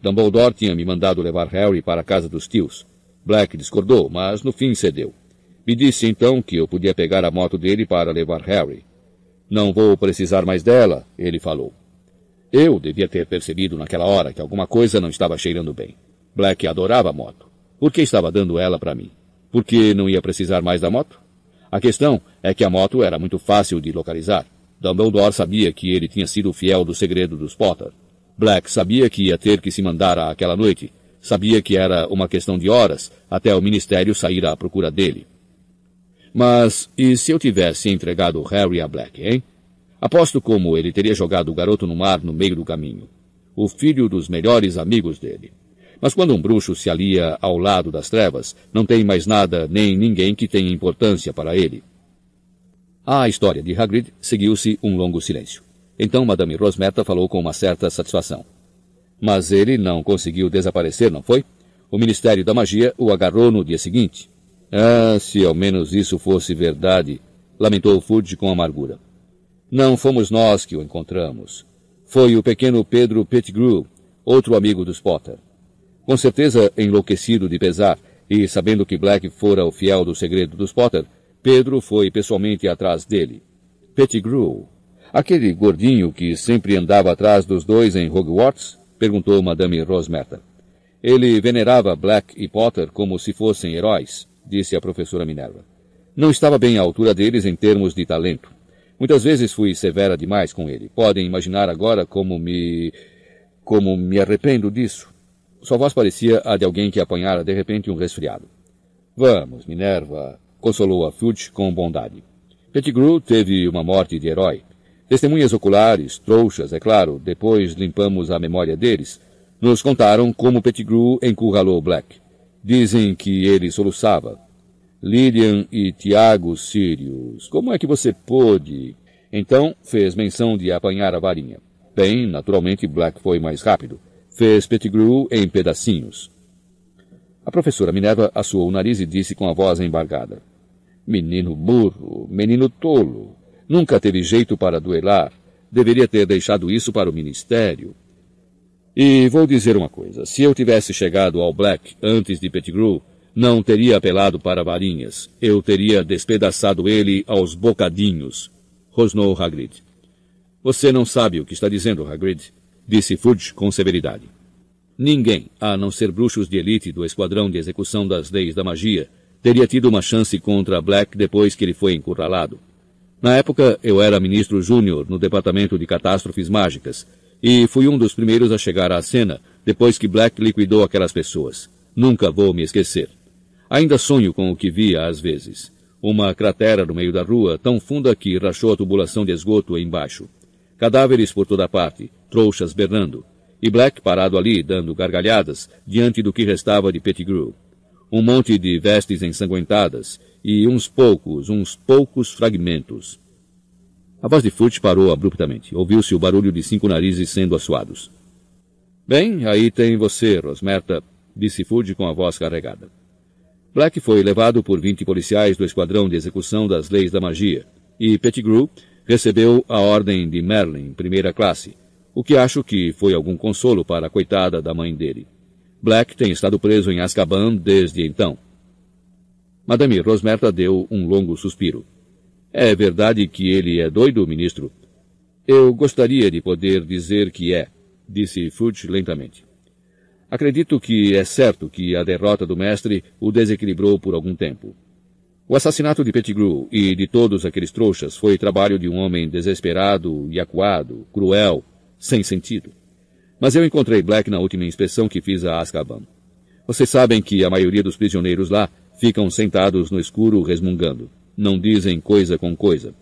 Dumbledore tinha me mandado levar Harry para a casa dos tios. Black discordou, mas no fim cedeu. Me disse então que eu podia pegar a moto dele para levar Harry. Não vou precisar mais dela, ele falou. Eu devia ter percebido naquela hora que alguma coisa não estava cheirando bem. Black adorava a moto. Por que estava dando ela para mim? Porque não ia precisar mais da moto? A questão é que a moto era muito fácil de localizar. Dumbledore sabia que ele tinha sido fiel do segredo dos Potter. Black sabia que ia ter que se mandar àquela noite. Sabia que era uma questão de horas até o ministério sair à procura dele. Mas e se eu tivesse entregado Harry a Black, hein? Aposto como ele teria jogado o garoto no mar no meio do caminho. O filho dos melhores amigos dele. Mas quando um bruxo se alia ao lado das trevas, não tem mais nada nem ninguém que tenha importância para ele. À história de Hagrid seguiu-se um longo silêncio. Então Madame Rosmerta falou com uma certa satisfação. Mas ele não conseguiu desaparecer, não foi? O Ministério da Magia o agarrou no dia seguinte. Ah, se ao menos isso fosse verdade, lamentou Fudge com amargura. Não fomos nós que o encontramos. Foi o pequeno Pedro Pettigrew, outro amigo dos Potter. Com certeza enlouquecido de pesar e sabendo que Black fora o fiel do segredo dos Potter, Pedro foi pessoalmente atrás dele. Pettigrew, aquele gordinho que sempre andava atrás dos dois em Hogwarts? perguntou Madame Rosmerta. Ele venerava Black e Potter como se fossem heróis, disse a professora Minerva. Não estava bem à altura deles em termos de talento. Muitas vezes fui severa demais com ele. Podem imaginar agora como me... como me arrependo disso. Sua voz parecia a de alguém que apanhara de repente um resfriado. Vamos, Minerva, consolou a Fudge com bondade. Pettigrew teve uma morte de herói. Testemunhas oculares, trouxas, é claro, depois limpamos a memória deles, nos contaram como Pettigrew encurralou Black. Dizem que ele soluçava. Lilian e Tiago Sirius, como é que você pôde? Então fez menção de apanhar a varinha. Bem, naturalmente Black foi mais rápido. Fez Pettigrew em pedacinhos. A professora Minerva assoou o nariz e disse com a voz embargada. Menino burro, menino tolo. Nunca teve jeito para duelar. Deveria ter deixado isso para o ministério. E vou dizer uma coisa. Se eu tivesse chegado ao Black antes de Pettigrew, não teria apelado para varinhas. Eu teria despedaçado ele aos bocadinhos. Rosnou Hagrid. Você não sabe o que está dizendo, Hagrid, disse Fudge com severidade. Ninguém, a não ser bruxos de elite do Esquadrão de Execução das Leis da Magia, teria tido uma chance contra Black depois que ele foi encurralado. Na época, eu era ministro júnior no Departamento de Catástrofes Mágicas e fui um dos primeiros a chegar à cena depois que Black liquidou aquelas pessoas. Nunca vou me esquecer. Ainda sonho com o que via às vezes. Uma cratera no meio da rua, tão funda que rachou a tubulação de esgoto embaixo. Cadáveres por toda parte, trouxas bernando. E Black parado ali, dando gargalhadas, diante do que restava de Pettigrew. Um monte de vestes ensanguentadas, e uns poucos, uns poucos fragmentos. A voz de Furt parou abruptamente. Ouviu-se o barulho de cinco narizes sendo assoados. Bem, aí tem você, Rosmerta, disse Fudge com a voz carregada. Black foi levado por 20 policiais do Esquadrão de Execução das Leis da Magia, e Pettigrew recebeu a ordem de Merlin, primeira classe, o que acho que foi algum consolo para a coitada da mãe dele. Black tem estado preso em Azkaban desde então. Madame Rosmerta deu um longo suspiro. É verdade que ele é doido, ministro? Eu gostaria de poder dizer que é, disse Fudge lentamente. Acredito que é certo que a derrota do mestre o desequilibrou por algum tempo. O assassinato de Pettigrew e de todos aqueles trouxas foi trabalho de um homem desesperado e acuado, cruel, sem sentido. Mas eu encontrei Black na última inspeção que fiz a Azkaban. Vocês sabem que a maioria dos prisioneiros lá ficam sentados no escuro resmungando. Não dizem coisa com coisa.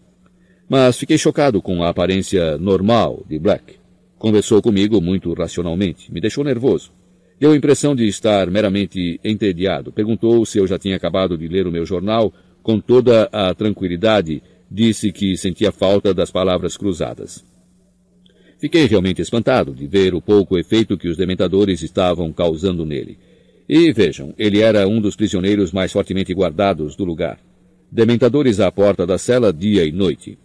Mas fiquei chocado com a aparência normal de Black. Conversou comigo muito racionalmente. Me deixou nervoso. Deu a impressão de estar meramente entediado. Perguntou se eu já tinha acabado de ler o meu jornal. Com toda a tranquilidade, disse que sentia falta das palavras cruzadas. Fiquei realmente espantado de ver o pouco efeito que os dementadores estavam causando nele. E vejam, ele era um dos prisioneiros mais fortemente guardados do lugar. Dementadores à porta da cela dia e noite.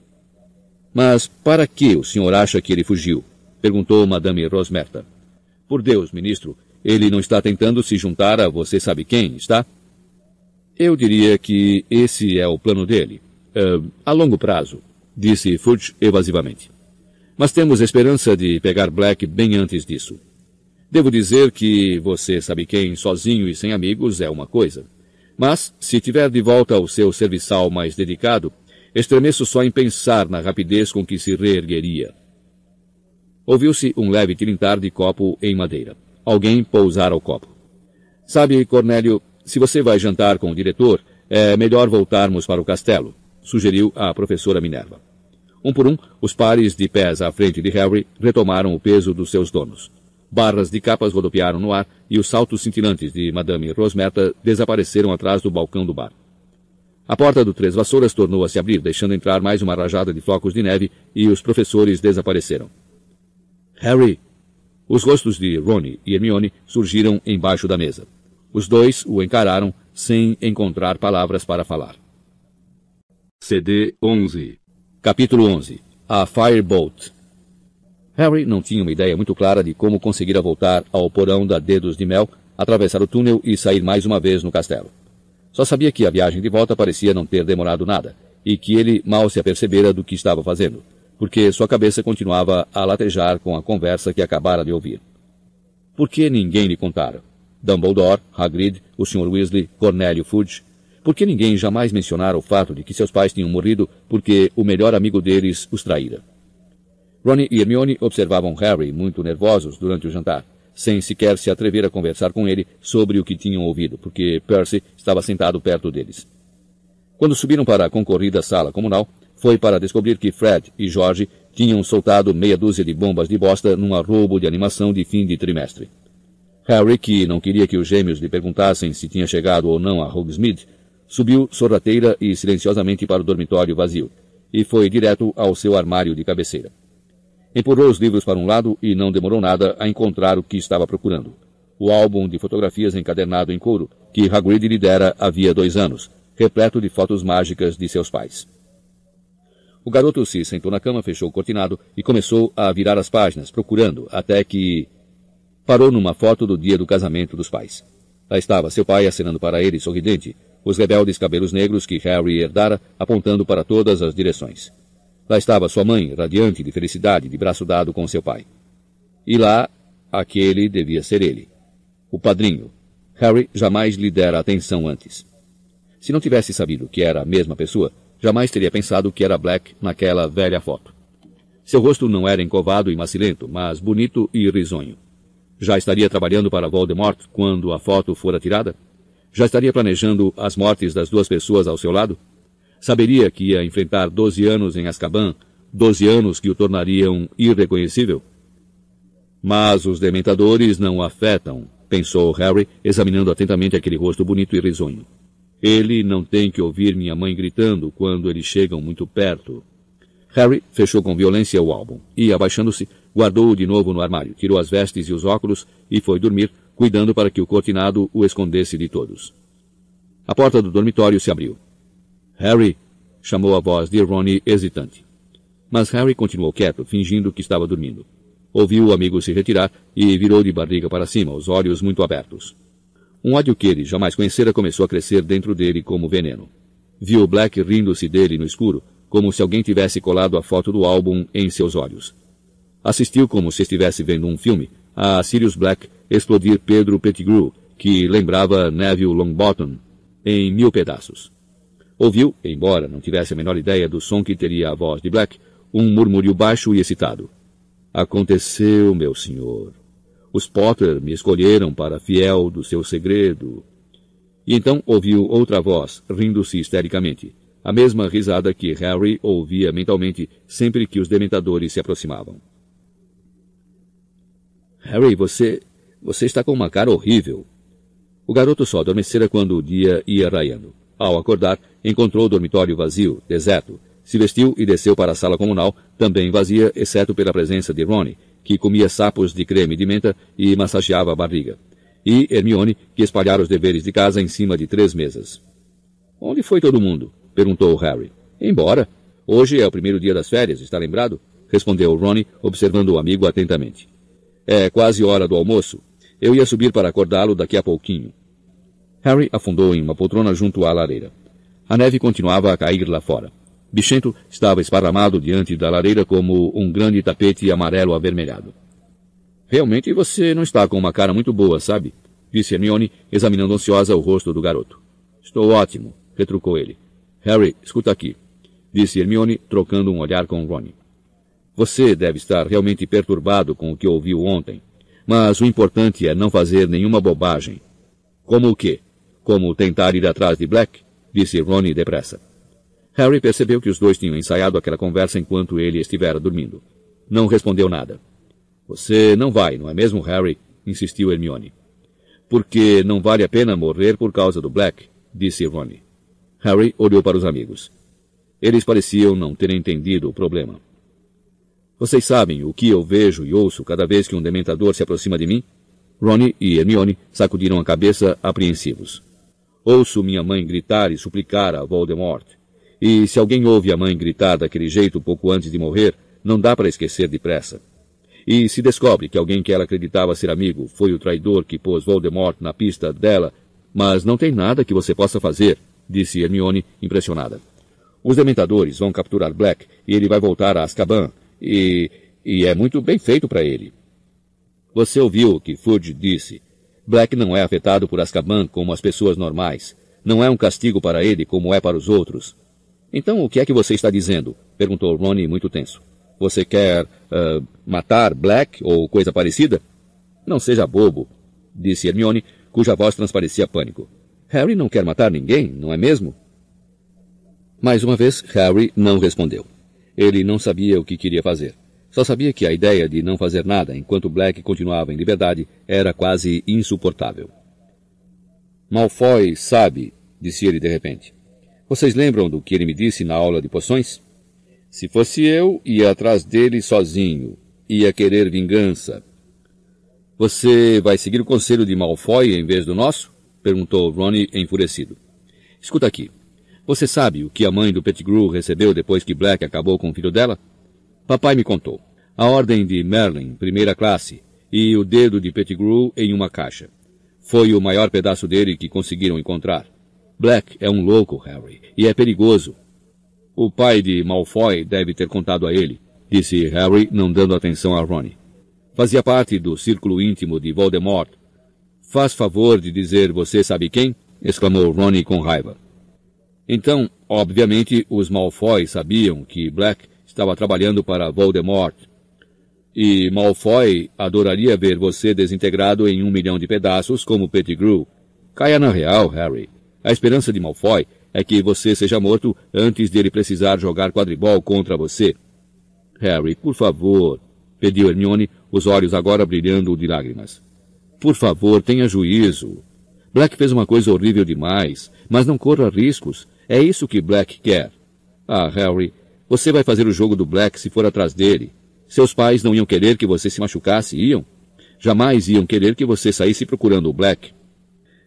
Mas para que o senhor acha que ele fugiu? Perguntou Madame Rosmerta. Por Deus, ministro, ele não está tentando se juntar a você sabe quem, está? Eu diria que esse é o plano dele. Uh, a longo prazo, disse Fudge evasivamente. Mas temos esperança de pegar Black bem antes disso. Devo dizer que você sabe quem, sozinho e sem amigos, é uma coisa. Mas, se tiver de volta o seu serviçal mais dedicado, estremeço só em pensar na rapidez com que se reergueria. Ouviu-se um leve tilintar de copo em madeira. Alguém pousara o copo. Sabe, Cornélio, se você vai jantar com o diretor, é melhor voltarmos para o castelo, sugeriu a professora Minerva. Um por um, os pares de pés à frente de Harry retomaram o peso dos seus donos. Barras de capas rodopiaram no ar e os saltos cintilantes de Madame Rosmerta desapareceram atrás do balcão do bar. A porta do Três Vassouras tornou a se abrir, deixando entrar mais uma rajada de flocos de neve e os professores desapareceram. Harry! Os rostos de Rony e Hermione surgiram embaixo da mesa. Os dois o encararam sem encontrar palavras para falar. CD 11 Capítulo 11 A Firebolt Harry não tinha uma ideia muito clara de como conseguira voltar ao porão da Dedos de Mel, atravessar o túnel e sair mais uma vez no castelo. Só sabia que a viagem de volta parecia não ter demorado nada, e que ele mal se apercebera do que estava fazendo, porque sua cabeça continuava a latejar com a conversa que acabara de ouvir. Por que ninguém lhe contara? Dumbledore, Hagrid, o Sr. Weasley, Cornélio Fudge. Por que ninguém jamais mencionara o fato de que seus pais tinham morrido porque o melhor amigo deles os traíra? Ronnie e Hermione observavam Harry muito nervosos durante o jantar, sem sequer se atrever a conversar com ele sobre o que tinham ouvido, porque Percy estava sentado perto deles. Quando subiram para a concorrida sala comunal, foi para descobrir que Fred e George tinham soltado meia dúzia de bombas de bosta num arrobo de animação de fim de trimestre. Harry, que não queria que os gêmeos lhe perguntassem se tinha chegado ou não a Hogsmeade, subiu sorrateira e silenciosamente para o dormitório vazio, e foi direto ao seu armário de cabeceira. Empurrou os livros para um lado e não demorou nada a encontrar o que estava procurando. O álbum de fotografias encadernado em couro que Hagrid lhe dera havia dois anos, repleto de fotos mágicas de seus pais. O garoto se sentou na cama, fechou o cortinado e começou a virar as páginas, procurando, até que parou numa foto do dia do casamento dos pais. Lá estava seu pai acenando para ele, sorridente, os rebeldes cabelos negros que Harry herdara apontando para todas as direções. Lá estava sua mãe, radiante de felicidade, de braço dado com seu pai. E lá, aquele devia ser ele. O padrinho. Harry jamais lhe dera atenção antes. Se não tivesse sabido que era a mesma pessoa, jamais teria pensado que era Black naquela velha foto. Seu rosto não era encovado e macilento, mas bonito e risonho. Já estaria trabalhando para Voldemort quando a foto fora tirada? Já estaria planejando as mortes das duas pessoas ao seu lado? Saberia que ia enfrentar 12 anos em Azkaban, 12 anos que o tornariam irreconhecível? Mas os dementadores não o afetam, pensou Harry, examinando atentamente aquele rosto bonito e risonho. Ele não tem que ouvir minha mãe gritando quando eles chegam muito perto. Harry fechou com violência o álbum e, abaixando-se, guardou-o de novo no armário, tirou as vestes e os óculos e foi dormir, cuidando para que o cortinado o escondesse de todos. A porta do dormitório se abriu. Harry! chamou a voz de Ronnie hesitante. Mas Harry continuou quieto, fingindo que estava dormindo. Ouviu o amigo se retirar e virou de barriga para cima, os olhos muito abertos. Um ódio que ele jamais conhecera começou a crescer dentro dele como veneno. Viu Black rindo-se dele no escuro, como se alguém tivesse colado a foto do álbum em seus olhos. Assistiu como se estivesse vendo um filme a Sirius Black explodir Pedro Pettigrew, que lembrava Neville Longbottom, em mil pedaços. Ouviu, embora não tivesse a menor ideia do som que teria a voz de Black, um murmúrio baixo e excitado. Aconteceu, meu senhor. Os Potter me escolheram para fiel do seu segredo. E então ouviu outra voz, rindo-se histericamente a mesma risada que Harry ouvia mentalmente sempre que os dementadores se aproximavam. Harry, você. você está com uma cara horrível. O garoto só adormecera quando o dia ia raiando. Ao acordar, encontrou o dormitório vazio, deserto. Se vestiu e desceu para a sala comunal, também vazia, exceto pela presença de Ronnie, que comia sapos de creme de menta e massageava a barriga. E Hermione, que espalhara os deveres de casa em cima de três mesas. Onde foi todo mundo? Perguntou Harry. Embora. Hoje é o primeiro dia das férias, está lembrado? Respondeu Ronnie, observando o amigo atentamente. É quase hora do almoço. Eu ia subir para acordá-lo daqui a pouquinho. Harry afundou em uma poltrona junto à lareira. A neve continuava a cair lá fora. Bichento estava esparramado diante da lareira como um grande tapete amarelo avermelhado. Realmente você não está com uma cara muito boa, sabe? Disse Hermione, examinando ansiosa o rosto do garoto. Estou ótimo, retrucou ele. Harry, escuta aqui, disse Hermione, trocando um olhar com Ronnie. Você deve estar realmente perturbado com o que ouviu ontem, mas o importante é não fazer nenhuma bobagem. Como o quê? Como tentar ir atrás de Black? Disse Ronnie depressa. Harry percebeu que os dois tinham ensaiado aquela conversa enquanto ele estivera dormindo. Não respondeu nada. Você não vai, não é mesmo, Harry? insistiu Hermione. Porque não vale a pena morrer por causa do Black, disse Ronnie. Harry olhou para os amigos. Eles pareciam não ter entendido o problema. Vocês sabem o que eu vejo e ouço cada vez que um dementador se aproxima de mim? Ronnie e Hermione sacudiram a cabeça apreensivos. Ouço minha mãe gritar e suplicar a Voldemort. E se alguém ouve a mãe gritar daquele jeito pouco antes de morrer, não dá para esquecer depressa. E se descobre que alguém que ela acreditava ser amigo foi o traidor que pôs Voldemort na pista dela, mas não tem nada que você possa fazer, disse Hermione, impressionada. Os dementadores vão capturar Black e ele vai voltar a Azkaban, e, e é muito bem feito para ele. Você ouviu o que Fudge disse. Black não é afetado por Azkaban como as pessoas normais. Não é um castigo para ele como é para os outros. Então o que é que você está dizendo? Perguntou Ronnie muito tenso. Você quer uh, matar Black ou coisa parecida? Não seja bobo, disse Hermione, cuja voz transparecia pânico. Harry não quer matar ninguém, não é mesmo? Mais uma vez, Harry não respondeu. Ele não sabia o que queria fazer. Só sabia que a ideia de não fazer nada enquanto Black continuava em liberdade era quase insuportável. Malfoy sabe, disse ele de repente. Vocês lembram do que ele me disse na aula de poções? Se fosse eu, ia atrás dele sozinho. Ia querer vingança. Você vai seguir o conselho de Malfoy em vez do nosso? Perguntou Ronnie enfurecido. Escuta aqui. Você sabe o que a mãe do Pettigrew recebeu depois que Black acabou com o filho dela? Papai me contou. A ordem de Merlin, primeira classe, e o dedo de Pettigrew em uma caixa. Foi o maior pedaço dele que conseguiram encontrar. Black é um louco, Harry, e é perigoso. O pai de Malfoy deve ter contado a ele, disse Harry, não dando atenção a Ronnie. Fazia parte do círculo íntimo de Voldemort. Faz favor de dizer você sabe quem? exclamou Ronnie com raiva. Então, obviamente, os Malfoy sabiam que Black estava trabalhando para Voldemort. E Malfoy adoraria ver você desintegrado em um milhão de pedaços como Pettigrew. Caia na real, Harry. A esperança de Malfoy é que você seja morto antes de ele precisar jogar quadribol contra você. Harry, por favor, pediu Hermione, os olhos agora brilhando de lágrimas. Por favor, tenha juízo. Black fez uma coisa horrível demais, mas não corra riscos. É isso que Black quer. Ah, Harry, você vai fazer o jogo do Black se for atrás dele. Seus pais não iam querer que você se machucasse, iam? Jamais iam querer que você saísse procurando o Black.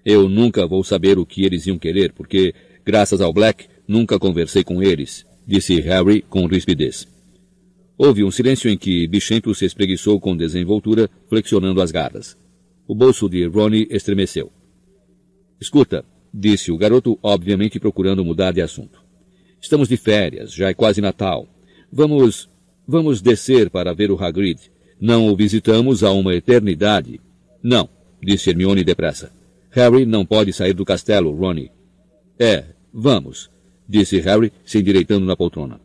Eu nunca vou saber o que eles iam querer, porque, graças ao Black, nunca conversei com eles, disse Harry com rispidez. Houve um silêncio em que Bichento se espreguiçou com desenvoltura, flexionando as garras. O bolso de Ronnie estremeceu. Escuta, disse o garoto, obviamente procurando mudar de assunto. Estamos de férias, já é quase Natal. Vamos, vamos descer para ver o Hagrid. Não o visitamos há uma eternidade. Não, disse Hermione depressa. Harry não pode sair do castelo, Ronnie. É, vamos, disse Harry, se endireitando na poltrona.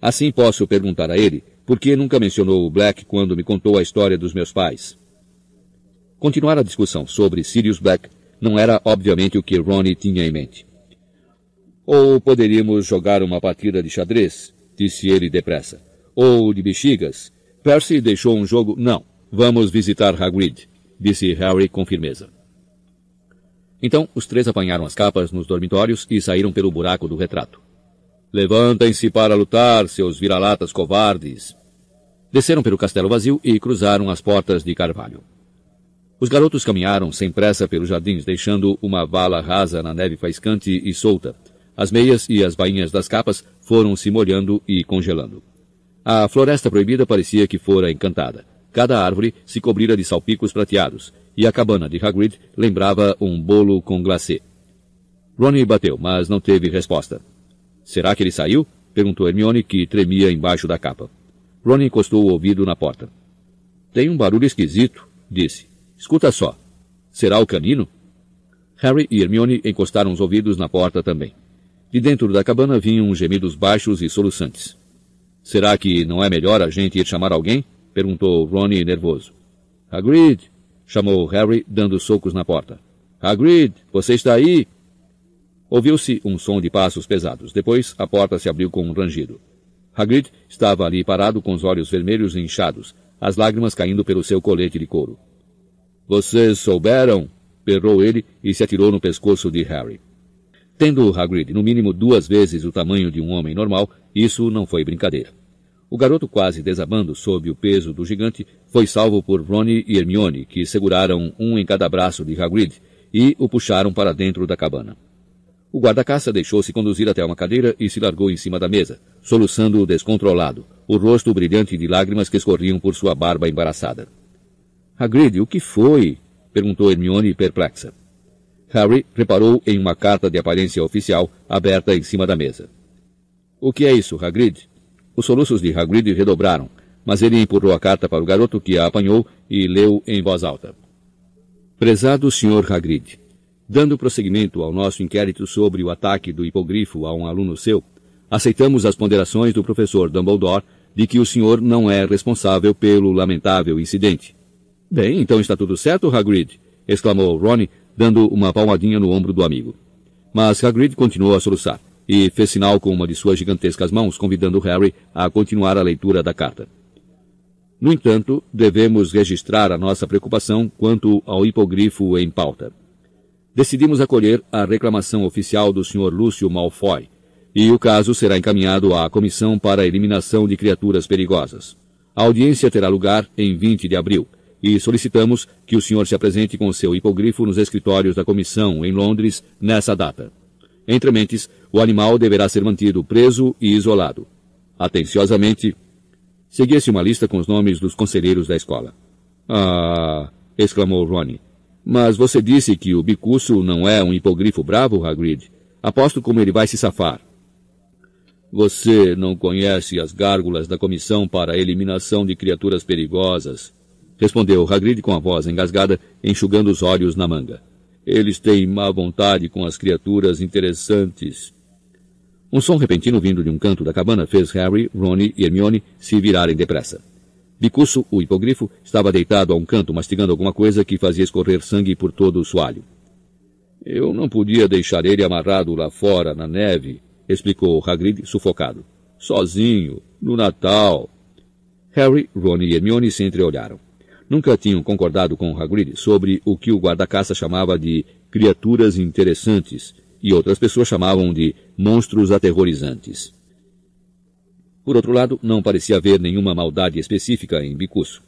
Assim posso perguntar a ele por que nunca mencionou o Black quando me contou a história dos meus pais. Continuar a discussão sobre Sirius Black não era obviamente o que Ronnie tinha em mente. Ou poderíamos jogar uma partida de xadrez, disse ele depressa. Ou de bexigas. Percy deixou um jogo. Não. Vamos visitar Hagrid, disse Harry com firmeza. Então, os três apanharam as capas nos dormitórios e saíram pelo buraco do retrato. Levantem-se para lutar, seus vira-latas covardes. Desceram pelo castelo vazio e cruzaram as portas de carvalho. Os garotos caminharam sem pressa pelos jardins, deixando uma vala rasa na neve faiscante e solta. As meias e as bainhas das capas foram se molhando e congelando. A floresta proibida parecia que fora encantada. Cada árvore se cobrira de salpicos prateados, e a cabana de Hagrid lembrava um bolo com glacê. Ronnie bateu, mas não teve resposta. Será que ele saiu? perguntou Hermione, que tremia embaixo da capa. Ronnie encostou o ouvido na porta. Tem um barulho esquisito, disse. Escuta só. Será o canino? Harry e Hermione encostaram os ouvidos na porta também. De dentro da cabana vinham gemidos baixos e soluçantes. Será que não é melhor a gente ir chamar alguém? perguntou Ronnie nervoso. Hagrid! chamou Harry, dando socos na porta. Hagrid, você está aí? Ouviu-se um som de passos pesados. Depois, a porta se abriu com um rangido. Hagrid estava ali parado com os olhos vermelhos e inchados, as lágrimas caindo pelo seu colete de couro. Vocês souberam? perrou ele e se atirou no pescoço de Harry. Tendo Hagrid no mínimo duas vezes o tamanho de um homem normal, isso não foi brincadeira. O garoto quase desabando sob o peso do gigante foi salvo por Ronnie e Hermione, que seguraram um em cada braço de Hagrid e o puxaram para dentro da cabana. O guarda-caça deixou-se conduzir até uma cadeira e se largou em cima da mesa, soluçando descontrolado, o rosto brilhante de lágrimas que escorriam por sua barba embaraçada. Hagrid, o que foi? perguntou Hermione perplexa. Harry reparou em uma carta de aparência oficial aberta em cima da mesa. O que é isso, Hagrid? Os soluços de Hagrid redobraram, mas ele empurrou a carta para o garoto que a apanhou e leu em voz alta. Prezado Sr. Hagrid, Dando prosseguimento ao nosso inquérito sobre o ataque do hipogrifo a um aluno seu, aceitamos as ponderações do professor Dumbledore de que o senhor não é responsável pelo lamentável incidente. Bem, então está tudo certo, Hagrid, exclamou Ronnie, dando uma palmadinha no ombro do amigo. Mas Hagrid continuou a soluçar e fez sinal com uma de suas gigantescas mãos, convidando Harry a continuar a leitura da carta. No entanto, devemos registrar a nossa preocupação quanto ao hipogrifo em pauta decidimos acolher a reclamação oficial do Sr. Lúcio Malfoy, e o caso será encaminhado à Comissão para a Eliminação de Criaturas Perigosas. A audiência terá lugar em 20 de abril, e solicitamos que o senhor se apresente com seu hipogrifo nos escritórios da comissão em Londres nessa data. Entre mentes, o animal deverá ser mantido preso e isolado. Atenciosamente, seguia-se uma lista com os nomes dos conselheiros da escola. Ah! exclamou Ronnie. Mas você disse que o bicuço não é um hipogrifo bravo, Hagrid. Aposto como ele vai se safar. Você não conhece as gárgulas da Comissão para a Eliminação de Criaturas Perigosas, respondeu Hagrid com a voz engasgada, enxugando os olhos na manga. Eles têm má vontade com as criaturas interessantes. Um som repentino vindo de um canto da cabana fez Harry, Ron e Hermione se virarem depressa. Bicuço, o hipogrifo, estava deitado a um canto mastigando alguma coisa que fazia escorrer sangue por todo o soalho. Eu não podia deixar ele amarrado lá fora, na neve, explicou Hagrid, sufocado. Sozinho, no Natal. Harry, Ron e Hermione se entreolharam. Nunca tinham concordado com Hagrid sobre o que o guarda-caça chamava de criaturas interessantes e outras pessoas chamavam de monstros aterrorizantes. Por outro lado, não parecia haver nenhuma maldade específica em Bicuço.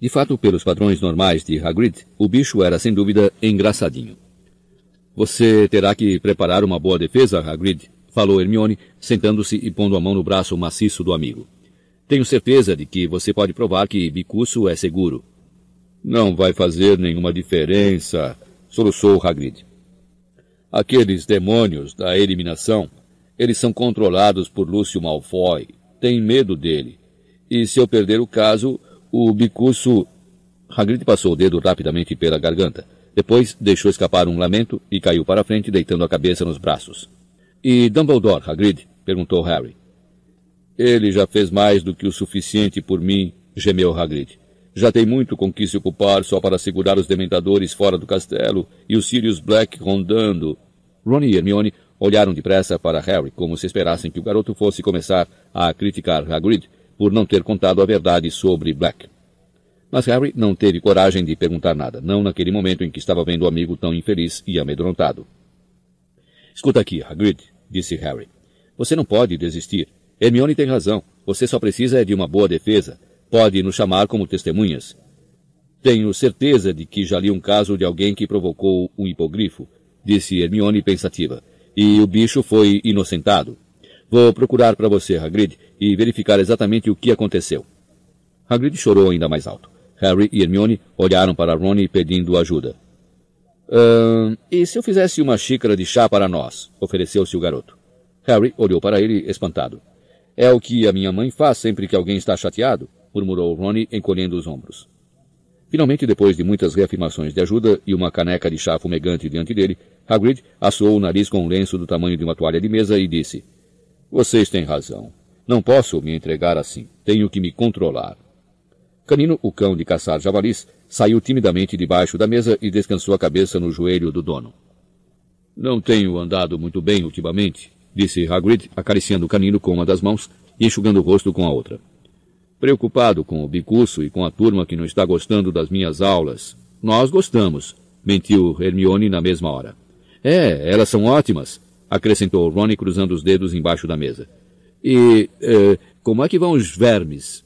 De fato, pelos padrões normais de Hagrid, o bicho era sem dúvida engraçadinho. Você terá que preparar uma boa defesa, Hagrid, falou Hermione, sentando-se e pondo a mão no braço maciço do amigo. Tenho certeza de que você pode provar que Bicuço é seguro. Não vai fazer nenhuma diferença, soluçou Hagrid. Aqueles demônios da eliminação eles são controlados por Lúcio Malfoy. Tem medo dele. E se eu perder o caso, o bicuço... Hagrid passou o dedo rapidamente pela garganta. Depois deixou escapar um lamento e caiu para frente, deitando a cabeça nos braços. E Dumbledore, Hagrid? perguntou Harry. Ele já fez mais do que o suficiente por mim, gemeu Hagrid. Já tem muito com que se ocupar só para segurar os dementadores fora do castelo e os Sirius Black rondando. Ron e Hermione Olharam depressa para Harry, como se esperassem que o garoto fosse começar a criticar Hagrid por não ter contado a verdade sobre Black. Mas Harry não teve coragem de perguntar nada, não naquele momento em que estava vendo o amigo tão infeliz e amedrontado. Escuta aqui, Hagrid, disse Harry. Você não pode desistir. Hermione tem razão. Você só precisa de uma boa defesa. Pode nos chamar como testemunhas. Tenho certeza de que já li um caso de alguém que provocou um hipogrifo, disse Hermione pensativa e o bicho foi inocentado. Vou procurar para você, Hagrid, e verificar exatamente o que aconteceu. Hagrid chorou ainda mais alto. Harry e Hermione olharam para Ron pedindo ajuda. Uh, e se eu fizesse uma xícara de chá para nós? ofereceu-se o garoto. Harry olhou para ele espantado. É o que a minha mãe faz sempre que alguém está chateado, murmurou Ron encolhendo os ombros. Finalmente, depois de muitas reafirmações de ajuda e uma caneca de chá fumegante diante dele, Hagrid assou o nariz com um lenço do tamanho de uma toalha de mesa e disse, Vocês têm razão. Não posso me entregar assim. Tenho que me controlar. Canino, o cão de caçar javalis, saiu timidamente debaixo da mesa e descansou a cabeça no joelho do dono. Não tenho andado muito bem ultimamente, disse Hagrid, acariciando o canino com uma das mãos e enxugando o rosto com a outra. Preocupado com o bicurso e com a turma que não está gostando das minhas aulas. Nós gostamos, mentiu Hermione na mesma hora. É, elas são ótimas, acrescentou Ronnie cruzando os dedos embaixo da mesa. E eh, como é que vão os vermes?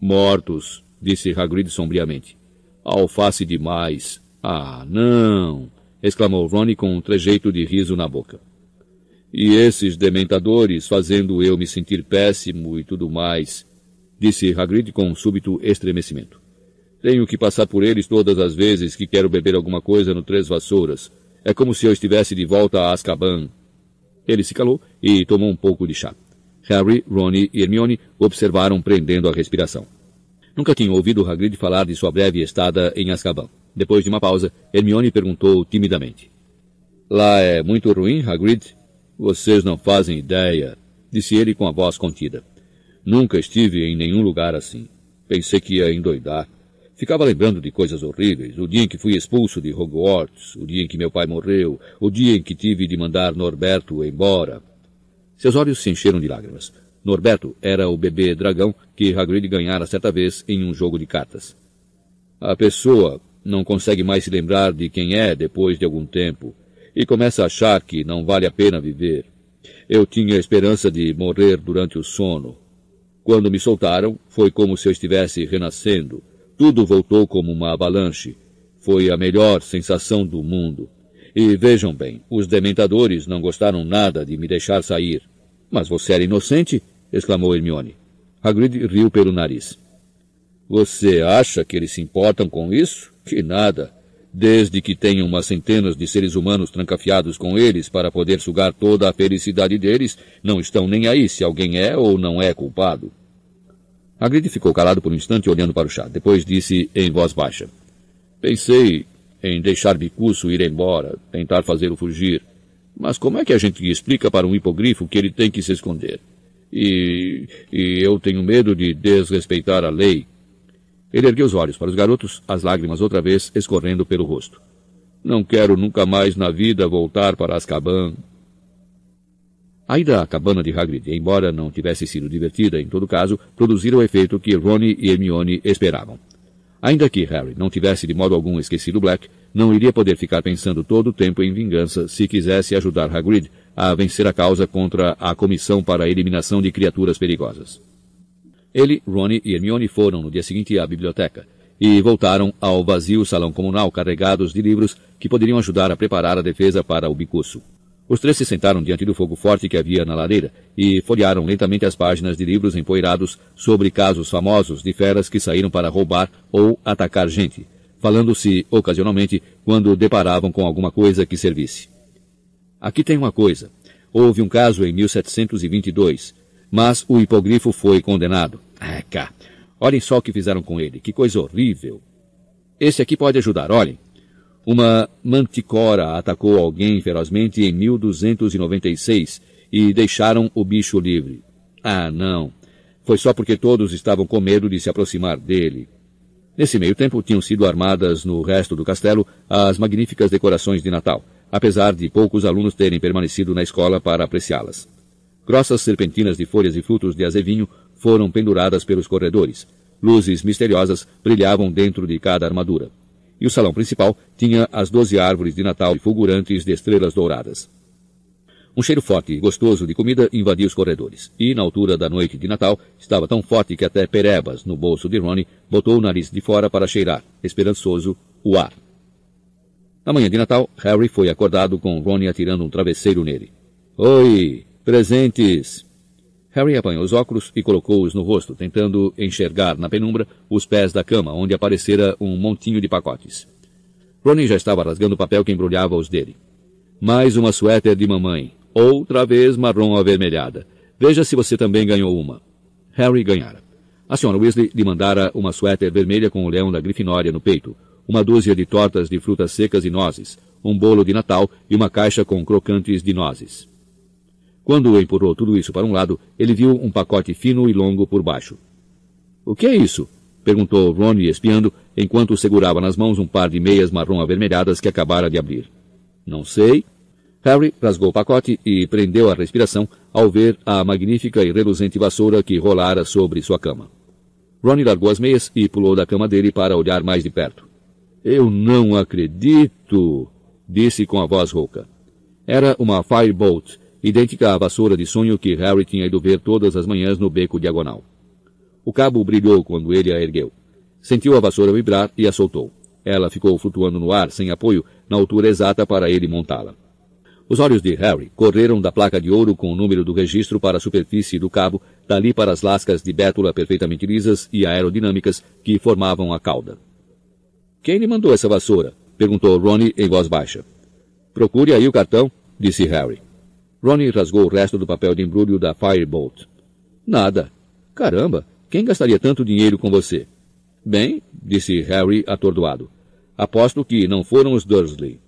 Mortos, disse Hagrid sombriamente. Alface demais. Ah, não! exclamou Ronnie com um trejeito de riso na boca. E esses dementadores fazendo eu me sentir péssimo e tudo mais, disse Hagrid com um súbito estremecimento. Tenho que passar por eles todas as vezes que quero beber alguma coisa no Três Vassouras. É como se eu estivesse de volta a Azkaban. Ele se calou e tomou um pouco de chá. Harry, Ron e Hermione observaram prendendo a respiração. Nunca tinham ouvido Hagrid falar de sua breve estada em Azkaban. Depois de uma pausa, Hermione perguntou timidamente. Lá é muito ruim, Hagrid? Vocês não fazem ideia, disse ele com a voz contida. Nunca estive em nenhum lugar assim. Pensei que ia endoidar. Ficava lembrando de coisas horríveis. O dia em que fui expulso de Hogwarts, o dia em que meu pai morreu, o dia em que tive de mandar Norberto embora. Seus olhos se encheram de lágrimas. Norberto era o bebê dragão que Hagrid ganhara certa vez em um jogo de cartas. A pessoa não consegue mais se lembrar de quem é depois de algum tempo e começa a achar que não vale a pena viver. Eu tinha a esperança de morrer durante o sono. Quando me soltaram, foi como se eu estivesse renascendo. Tudo voltou como uma avalanche. Foi a melhor sensação do mundo. E vejam bem, os dementadores não gostaram nada de me deixar sair. Mas você era inocente? exclamou Hermione. Hagrid riu pelo nariz. Você acha que eles se importam com isso? Que nada. Desde que tenham umas centenas de seres humanos trancafiados com eles para poder sugar toda a felicidade deles, não estão nem aí se alguém é ou não é culpado. Hagrid ficou calado por um instante olhando para o chá. Depois disse em voz baixa. Pensei em deixar Bicuço ir embora, tentar fazê-lo fugir. Mas como é que a gente explica para um hipogrifo que ele tem que se esconder? E, e eu tenho medo de desrespeitar a lei. Ele ergueu os olhos para os garotos, as lágrimas outra vez escorrendo pelo rosto. Não quero nunca mais na vida voltar para Azkaban. A ida à cabana de Hagrid, embora não tivesse sido divertida, em todo caso, produziram o efeito que Ronnie e Hermione esperavam. Ainda que Harry não tivesse de modo algum esquecido Black, não iria poder ficar pensando todo o tempo em vingança se quisesse ajudar Hagrid a vencer a causa contra a Comissão para a Eliminação de Criaturas Perigosas. Ele, Ronnie e Hermione foram no dia seguinte à biblioteca e voltaram ao vazio salão comunal carregados de livros que poderiam ajudar a preparar a defesa para o bicuço. Os três se sentaram diante do fogo forte que havia na lareira e folhearam lentamente as páginas de livros empoeirados sobre casos famosos de feras que saíram para roubar ou atacar gente, falando-se ocasionalmente quando deparavam com alguma coisa que servisse. Aqui tem uma coisa. Houve um caso em 1722, mas o hipogrifo foi condenado. Ah, cá. Olhem só o que fizeram com ele. Que coisa horrível. Esse aqui pode ajudar, olhem. Uma manticora atacou alguém ferozmente em 1296 e deixaram o bicho livre. Ah, não. Foi só porque todos estavam com medo de se aproximar dele. Nesse meio tempo tinham sido armadas no resto do castelo as magníficas decorações de Natal, apesar de poucos alunos terem permanecido na escola para apreciá-las. Grossas serpentinas de folhas e frutos de azevinho foram penduradas pelos corredores. Luzes misteriosas brilhavam dentro de cada armadura e o salão principal tinha as doze árvores de Natal fulgurantes de estrelas douradas. Um cheiro forte e gostoso de comida invadia os corredores, e, na altura da noite de Natal, estava tão forte que até Perebas, no bolso de Ronnie, botou o nariz de fora para cheirar, esperançoso, o ar. Na manhã de Natal, Harry foi acordado com Ronnie atirando um travesseiro nele. Oi! Presentes! Harry apanhou os óculos e colocou-os no rosto, tentando enxergar na penumbra os pés da cama, onde aparecera um montinho de pacotes. Ronnie já estava rasgando o papel que embrulhava os dele. Mais uma suéter de mamãe. Outra vez marrom avermelhada. Veja se você também ganhou uma. Harry ganhara. A senhora Weasley lhe mandara uma suéter vermelha com o leão da Grifinória no peito, uma dúzia de tortas de frutas secas e nozes, um bolo de Natal e uma caixa com crocantes de nozes. Quando empurrou tudo isso para um lado, ele viu um pacote fino e longo por baixo. O que é isso? Perguntou Ronnie espiando, enquanto segurava nas mãos um par de meias marrom avermelhadas que acabara de abrir. Não sei. Harry rasgou o pacote e prendeu a respiração ao ver a magnífica e reluzente vassoura que rolara sobre sua cama. Ronnie largou as meias e pulou da cama dele para olhar mais de perto. Eu não acredito, disse com a voz rouca. Era uma Firebolt, idêntica à vassoura de sonho que Harry tinha ido ver todas as manhãs no beco diagonal. O cabo brilhou quando ele a ergueu. Sentiu a vassoura vibrar e a soltou. Ela ficou flutuando no ar, sem apoio, na altura exata para ele montá-la. Os olhos de Harry correram da placa de ouro com o número do registro para a superfície do cabo, dali para as lascas de bétula perfeitamente lisas e aerodinâmicas que formavam a cauda. Quem lhe mandou essa vassoura? perguntou Ronnie em voz baixa. Procure aí o cartão, disse Harry. Ronnie rasgou o resto do papel de embrulho da Firebolt. Nada. Caramba, quem gastaria tanto dinheiro com você? Bem, disse Harry atordoado. Aposto que não foram os Dursley.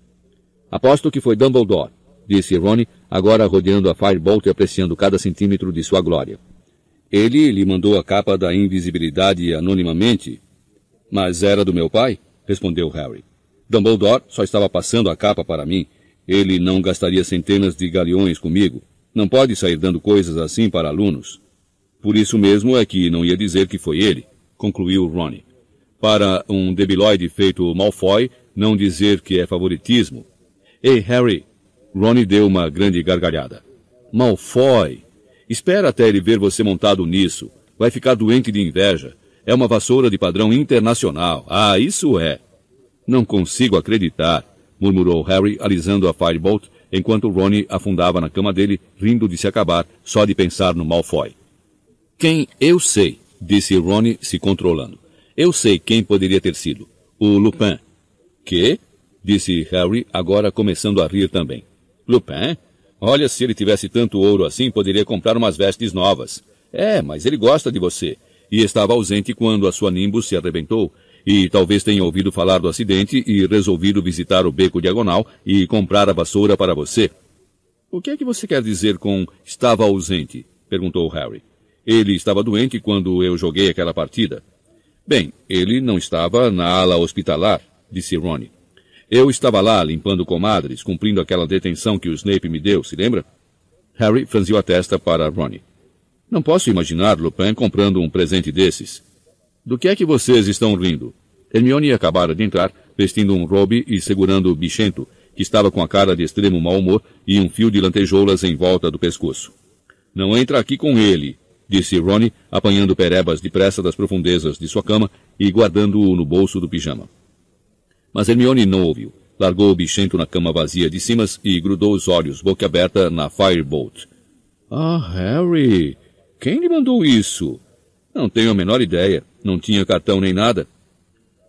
Aposto que foi Dumbledore disse Ronnie, agora rodeando a Firebolt e apreciando cada centímetro de sua glória. Ele lhe mandou a capa da invisibilidade anonimamente? Mas era do meu pai? respondeu Harry. Dumbledore só estava passando a capa para mim. Ele não gastaria centenas de galeões comigo. Não pode sair dando coisas assim para alunos. Por isso mesmo é que não ia dizer que foi ele, concluiu Ronnie. Para um debilóide feito Malfoy, não dizer que é favoritismo. Ei, Harry, Ronnie deu uma grande gargalhada. Malfoy! Espera até ele ver você montado nisso. Vai ficar doente de inveja. É uma vassoura de padrão internacional. Ah, isso é. Não consigo acreditar, murmurou Harry, alisando a Firebolt, enquanto Ronnie afundava na cama dele, rindo de se acabar, só de pensar no Malfoy. Quem eu sei, disse Ronnie, se controlando. Eu sei quem poderia ter sido. O Lupin. Que? disse Harry, agora começando a rir também. Lupin? Olha, se ele tivesse tanto ouro assim, poderia comprar umas vestes novas. É, mas ele gosta de você. E estava ausente quando a sua Nimbus se arrebentou. E talvez tenha ouvido falar do acidente e resolvido visitar o beco diagonal e comprar a vassoura para você. O que é que você quer dizer com estava ausente? perguntou Harry. Ele estava doente quando eu joguei aquela partida. Bem, ele não estava na ala hospitalar, disse Ronnie. Eu estava lá limpando comadres, cumprindo aquela detenção que o Snape me deu, se lembra? Harry franziu a testa para Ronnie. Não posso imaginar Lupin comprando um presente desses. Do que é que vocês estão rindo? Hermione acabara de entrar, vestindo um robe e segurando bichento, que estava com a cara de extremo mau humor e um fio de lantejoulas em volta do pescoço. Não entra aqui com ele, disse Ronnie, apanhando Perebas depressa das profundezas de sua cama e guardando-o no bolso do pijama. Mas Hermione não ouviu. Largou o bichento na cama vazia de Simas e grudou os olhos, boca aberta, na Firebolt. Ah, Harry! Quem lhe mandou isso? Não tenho a menor ideia. Não tinha cartão nem nada.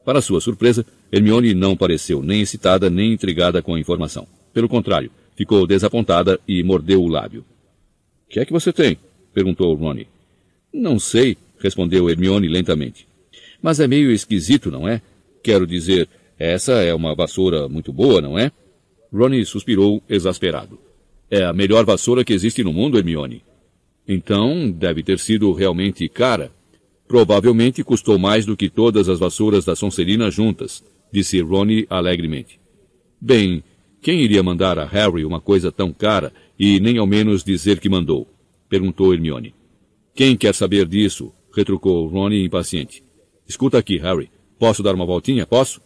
Para sua surpresa, Hermione não pareceu nem excitada nem intrigada com a informação. Pelo contrário, ficou desapontada e mordeu o lábio. — Que é que você tem? perguntou Ronnie. — Não sei, respondeu Hermione lentamente. Mas é meio esquisito, não é? Quero dizer, essa é uma vassoura muito boa, não é? Ronnie suspirou, exasperado. É a melhor vassoura que existe no mundo, Hermione. Então, deve ter sido realmente cara. Provavelmente custou mais do que todas as vassouras da Sonserina juntas, disse Ronnie alegremente. Bem, quem iria mandar a Harry uma coisa tão cara e nem ao menos dizer que mandou? Perguntou Hermione. Quem quer saber disso? retrucou Ronnie impaciente. Escuta aqui, Harry. Posso dar uma voltinha? Posso?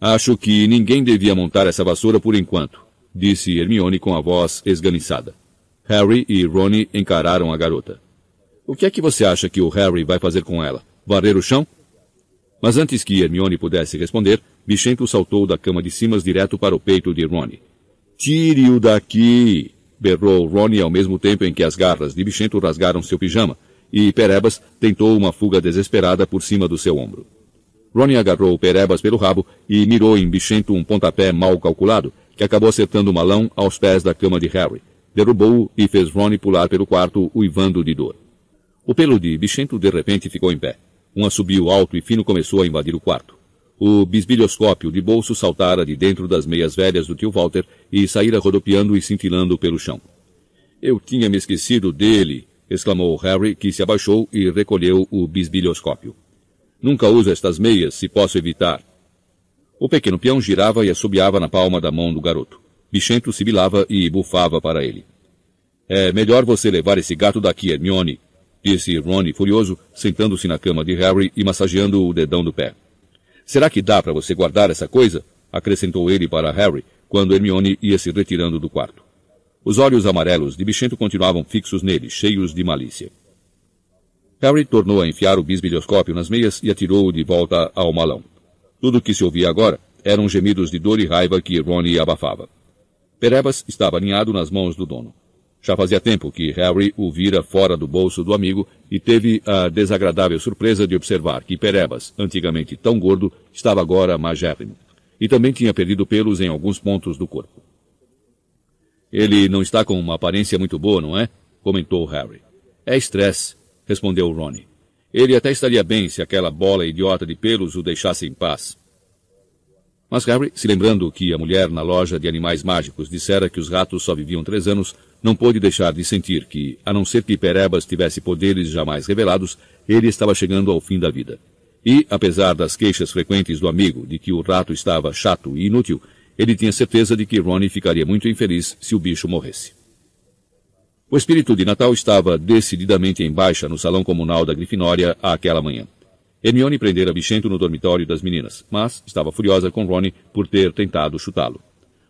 Acho que ninguém devia montar essa vassoura por enquanto, disse Hermione com a voz esganiçada. Harry e Ronnie encararam a garota. O que é que você acha que o Harry vai fazer com ela? Varrer o chão? Mas antes que Hermione pudesse responder, Bichento saltou da cama de cima direto para o peito de Ronnie. Tire-o daqui! berrou Ronnie ao mesmo tempo em que as garras de Bichento rasgaram seu pijama, e Perebas tentou uma fuga desesperada por cima do seu ombro. Ronnie agarrou Perebas pelo rabo e mirou em Bichento um pontapé mal calculado, que acabou acertando o malão aos pés da cama de Harry. Derrubou-o e fez Ronnie pular pelo quarto, uivando de dor. O pelo de Bichento de repente ficou em pé. Um assobio alto e fino começou a invadir o quarto. O bisbilhoscópio de bolso saltara de dentro das meias velhas do tio Walter e saíra rodopiando e cintilando pelo chão. Eu tinha me esquecido dele, exclamou Harry, que se abaixou e recolheu o bisbilhoscópio. Nunca uso estas meias se posso evitar. O pequeno peão girava e assobiava na palma da mão do garoto. Bichento sibilava e bufava para ele. É melhor você levar esse gato daqui, Hermione, disse Ronnie furioso, sentando-se na cama de Harry e massageando o dedão do pé. Será que dá para você guardar essa coisa? acrescentou ele para Harry, quando Hermione ia se retirando do quarto. Os olhos amarelos de Bichento continuavam fixos nele, cheios de malícia. Harry tornou a enfiar o bisbilhoscópio nas meias e atirou-o de volta ao malão. Tudo o que se ouvia agora eram gemidos de dor e raiva que Ronnie abafava. Perebas estava alinhado nas mãos do dono. Já fazia tempo que Harry o vira fora do bolso do amigo e teve a desagradável surpresa de observar que Perebas, antigamente tão gordo, estava agora magérrimo. E também tinha perdido pelos em alguns pontos do corpo. Ele não está com uma aparência muito boa, não é? comentou Harry. É estresse, respondeu Ronnie. Ele até estaria bem se aquela bola idiota de pelos o deixasse em paz. Mas Harry, se lembrando que a mulher na loja de animais mágicos dissera que os ratos só viviam três anos, não pôde deixar de sentir que, a não ser que Perebas tivesse poderes jamais revelados, ele estava chegando ao fim da vida. E, apesar das queixas frequentes do amigo de que o rato estava chato e inútil, ele tinha certeza de que Ronnie ficaria muito infeliz se o bicho morresse. O espírito de Natal estava decididamente em baixa no salão comunal da Grifinória àquela manhã. Hermione prendera Bichento no dormitório das meninas, mas estava furiosa com Ronnie por ter tentado chutá-lo.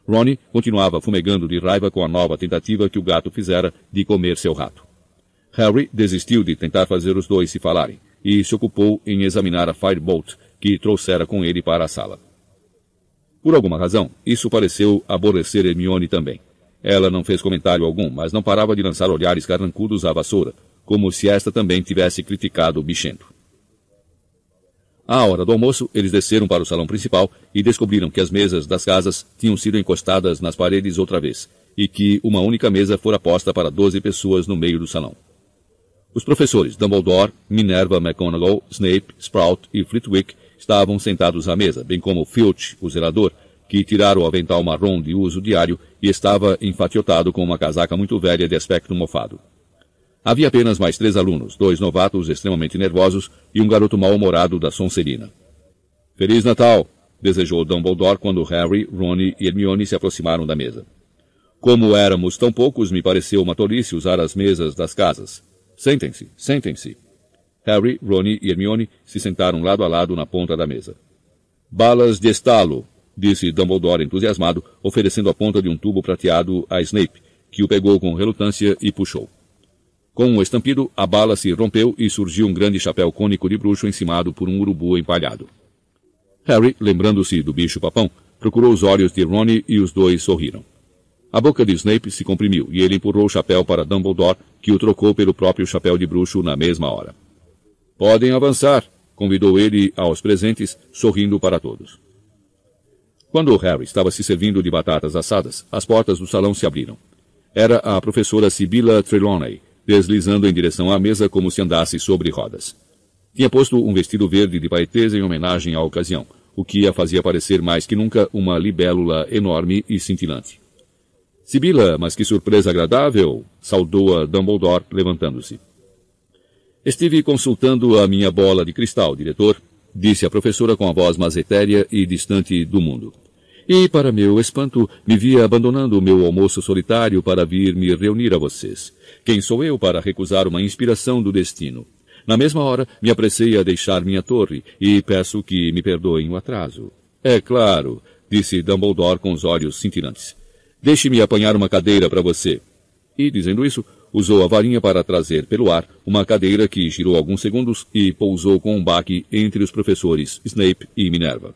Ronnie continuava fumegando de raiva com a nova tentativa que o gato fizera de comer seu rato. Harry desistiu de tentar fazer os dois se falarem e se ocupou em examinar a Firebolt que trouxera com ele para a sala. Por alguma razão, isso pareceu aborrecer Hermione também. Ela não fez comentário algum, mas não parava de lançar olhares carrancudos à vassoura, como se esta também tivesse criticado o bichento. À hora do almoço, eles desceram para o salão principal e descobriram que as mesas das casas tinham sido encostadas nas paredes outra vez, e que uma única mesa fora posta para doze pessoas no meio do salão. Os professores Dumbledore, Minerva McGonagall, Snape, Sprout e Flitwick estavam sentados à mesa, bem como Filch, o zelador, que tirara o avental marrom de uso diário e estava enfatiotado com uma casaca muito velha de aspecto mofado. Havia apenas mais três alunos, dois novatos extremamente nervosos e um garoto mal-humorado da Sonserina. Feliz Natal! desejou Dumbledore quando Harry, Ron e Hermione se aproximaram da mesa. Como éramos tão poucos, me pareceu uma tolice usar as mesas das casas. Sentem-se, sentem-se. Harry, Ron e Hermione se sentaram lado a lado na ponta da mesa. Balas de estalo, disse Dumbledore entusiasmado, oferecendo a ponta de um tubo prateado a Snape, que o pegou com relutância e puxou. Com um estampido, a bala se rompeu e surgiu um grande chapéu cônico de bruxo encimado por um urubu empalhado. Harry, lembrando-se do bicho-papão, procurou os olhos de Ronnie e os dois sorriram. A boca de Snape se comprimiu e ele empurrou o chapéu para Dumbledore, que o trocou pelo próprio chapéu de bruxo na mesma hora. Podem avançar, convidou ele aos presentes, sorrindo para todos. Quando Harry estava se servindo de batatas assadas, as portas do salão se abriram. Era a professora Sibylla Trelawney, deslizando em direção à mesa como se andasse sobre rodas. Tinha posto um vestido verde de paetês em homenagem à ocasião, o que a fazia parecer mais que nunca uma libélula enorme e cintilante. Sibila, mas que surpresa agradável! saudou-a Dumbledore, levantando-se. Estive consultando a minha bola de cristal, diretor, disse a professora com a voz mais etérea e distante do mundo. E, para meu espanto, me via abandonando o meu almoço solitário para vir me reunir a vocês. Quem sou eu para recusar uma inspiração do destino? Na mesma hora, me apressei a deixar minha torre e peço que me perdoem o atraso. É claro, disse Dumbledore com os olhos cintilantes. Deixe-me apanhar uma cadeira para você. E, dizendo isso, usou a varinha para trazer pelo ar uma cadeira que girou alguns segundos e pousou com um baque entre os professores Snape e Minerva.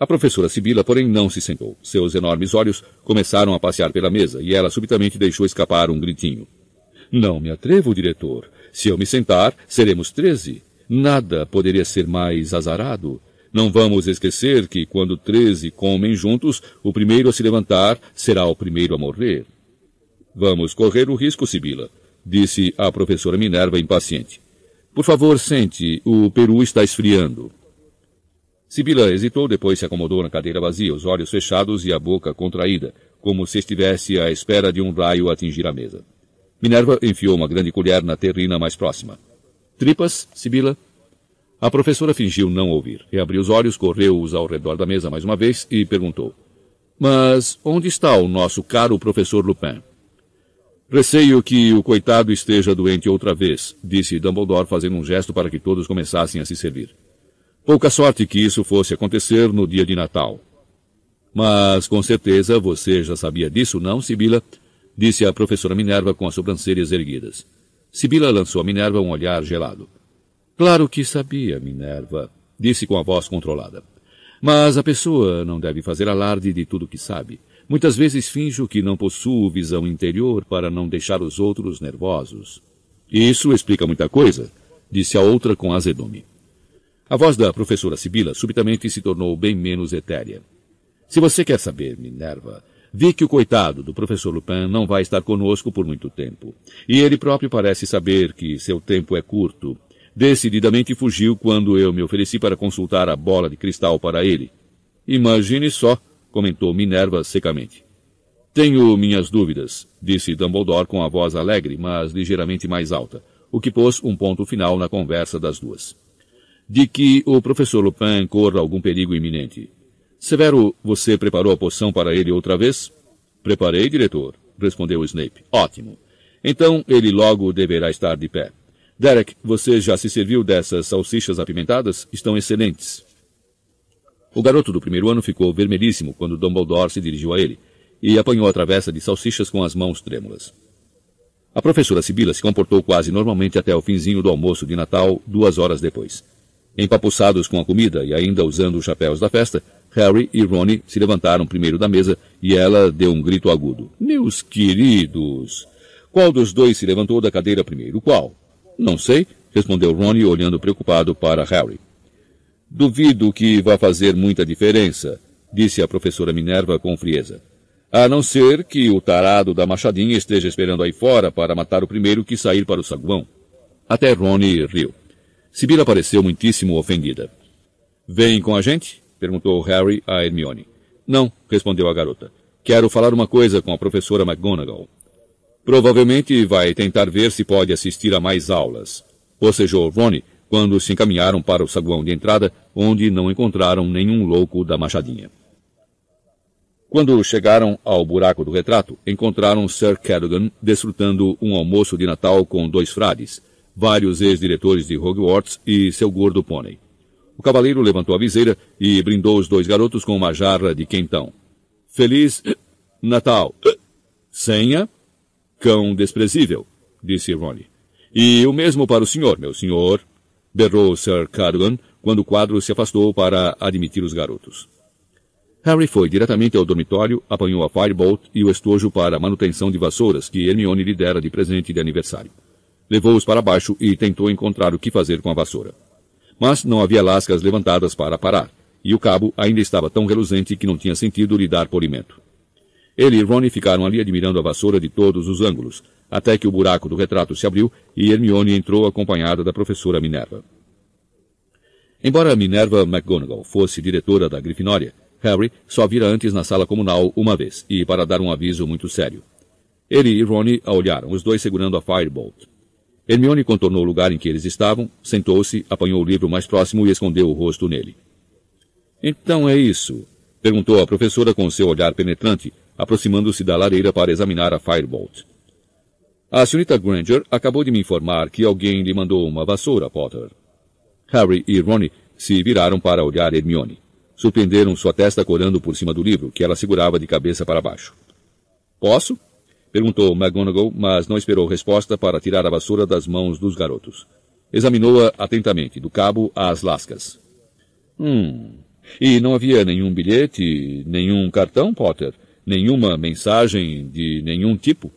A professora Sibila, porém, não se sentou. Seus enormes olhos começaram a passear pela mesa e ela subitamente deixou escapar um gritinho. Não me atrevo, diretor. Se eu me sentar, seremos treze. Nada poderia ser mais azarado. Não vamos esquecer que quando treze comem juntos, o primeiro a se levantar será o primeiro a morrer. Vamos correr o risco, Sibila, disse a professora Minerva impaciente. Por favor, sente, o peru está esfriando. Sibila hesitou, depois se acomodou na cadeira vazia, os olhos fechados e a boca contraída, como se estivesse à espera de um raio atingir a mesa. Minerva enfiou uma grande colher na terrina mais próxima. Tripas, Sibila? A professora fingiu não ouvir. Reabriu os olhos, correu-os ao redor da mesa mais uma vez e perguntou. Mas onde está o nosso caro professor Lupin? Receio que o coitado esteja doente outra vez, disse Dumbledore fazendo um gesto para que todos começassem a se servir. Pouca sorte que isso fosse acontecer no dia de Natal. Mas com certeza você já sabia disso, não, Sibila? Disse a professora Minerva com as sobrancelhas erguidas. Sibila lançou a Minerva um olhar gelado. Claro que sabia, Minerva, disse com a voz controlada. Mas a pessoa não deve fazer alarde de tudo que sabe. Muitas vezes finjo que não possuo visão interior para não deixar os outros nervosos. Isso explica muita coisa, disse a outra com azedume. A voz da professora Sibila subitamente se tornou bem menos etérea. Se você quer saber, Minerva, vi que o coitado do professor Lupin não vai estar conosco por muito tempo. E ele próprio parece saber que seu tempo é curto Decididamente fugiu quando eu me ofereci para consultar a bola de cristal para ele. Imagine só, comentou Minerva secamente. Tenho minhas dúvidas, disse Dumbledore com a voz alegre, mas ligeiramente mais alta, o que pôs um ponto final na conversa das duas. De que o professor Lupin corra algum perigo iminente. Severo, você preparou a poção para ele outra vez? Preparei, diretor, respondeu Snape. Ótimo. Então ele logo deverá estar de pé. Derek, você já se serviu dessas salsichas apimentadas? Estão excelentes. O garoto do primeiro ano ficou vermelhíssimo quando Dumbledore se dirigiu a ele e apanhou a travessa de salsichas com as mãos trêmulas. A professora Sibila se comportou quase normalmente até o finzinho do almoço de Natal, duas horas depois. Empapuçados com a comida e ainda usando os chapéus da festa, Harry e Ronnie se levantaram primeiro da mesa e ela deu um grito agudo. Meus queridos! Qual dos dois se levantou da cadeira primeiro? Qual? Não sei, respondeu Ronnie olhando preocupado para Harry. Duvido que vá fazer muita diferença, disse a professora Minerva com frieza. A não ser que o tarado da machadinha esteja esperando aí fora para matar o primeiro que sair para o saguão. Até Ronnie riu. Sibila pareceu muitíssimo ofendida. Vem com a gente? perguntou Harry a Hermione. Não, respondeu a garota. Quero falar uma coisa com a professora McGonagall. Provavelmente vai tentar ver se pode assistir a mais aulas. Bocejou Ronnie quando se encaminharam para o saguão de entrada, onde não encontraram nenhum louco da machadinha. Quando chegaram ao buraco do retrato, encontraram Sir Cadogan desfrutando um almoço de Natal com dois frades, vários ex-diretores de Hogwarts e seu gordo pônei. O cavaleiro levantou a viseira e brindou os dois garotos com uma jarra de quentão. Feliz Natal! Senha Cão desprezível, disse Ronnie. E o mesmo para o senhor, meu senhor, berrou Sir Cadogan quando o quadro se afastou para admitir os garotos. Harry foi diretamente ao dormitório, apanhou a Firebolt e o estojo para manutenção de vassouras que Hermione lhe dera de presente de aniversário. Levou-os para baixo e tentou encontrar o que fazer com a vassoura. Mas não havia lascas levantadas para parar, e o cabo ainda estava tão reluzente que não tinha sentido lhe dar polimento. Ele e Ronnie ficaram ali admirando a vassoura de todos os ângulos, até que o buraco do retrato se abriu e Hermione entrou acompanhada da professora Minerva. Embora Minerva McGonagall fosse diretora da Grifinória, Harry só vira antes na sala comunal uma vez, e para dar um aviso muito sério. Ele e Ronnie a olharam, os dois segurando a Firebolt. Hermione contornou o lugar em que eles estavam, sentou-se, apanhou o livro mais próximo e escondeu o rosto nele. Então é isso? Perguntou a professora com seu olhar penetrante, aproximando-se da lareira para examinar a Firebolt. A senhorita Granger acabou de me informar que alguém lhe mandou uma vassoura, Potter. Harry e Ronnie se viraram para olhar Hermione. Surpreenderam sua testa corando por cima do livro, que ela segurava de cabeça para baixo. Posso? Perguntou McGonagall, mas não esperou resposta para tirar a vassoura das mãos dos garotos. Examinou-a atentamente, do cabo às lascas. Hum. E não havia nenhum bilhete, nenhum cartão, Potter? Nenhuma mensagem de nenhum tipo?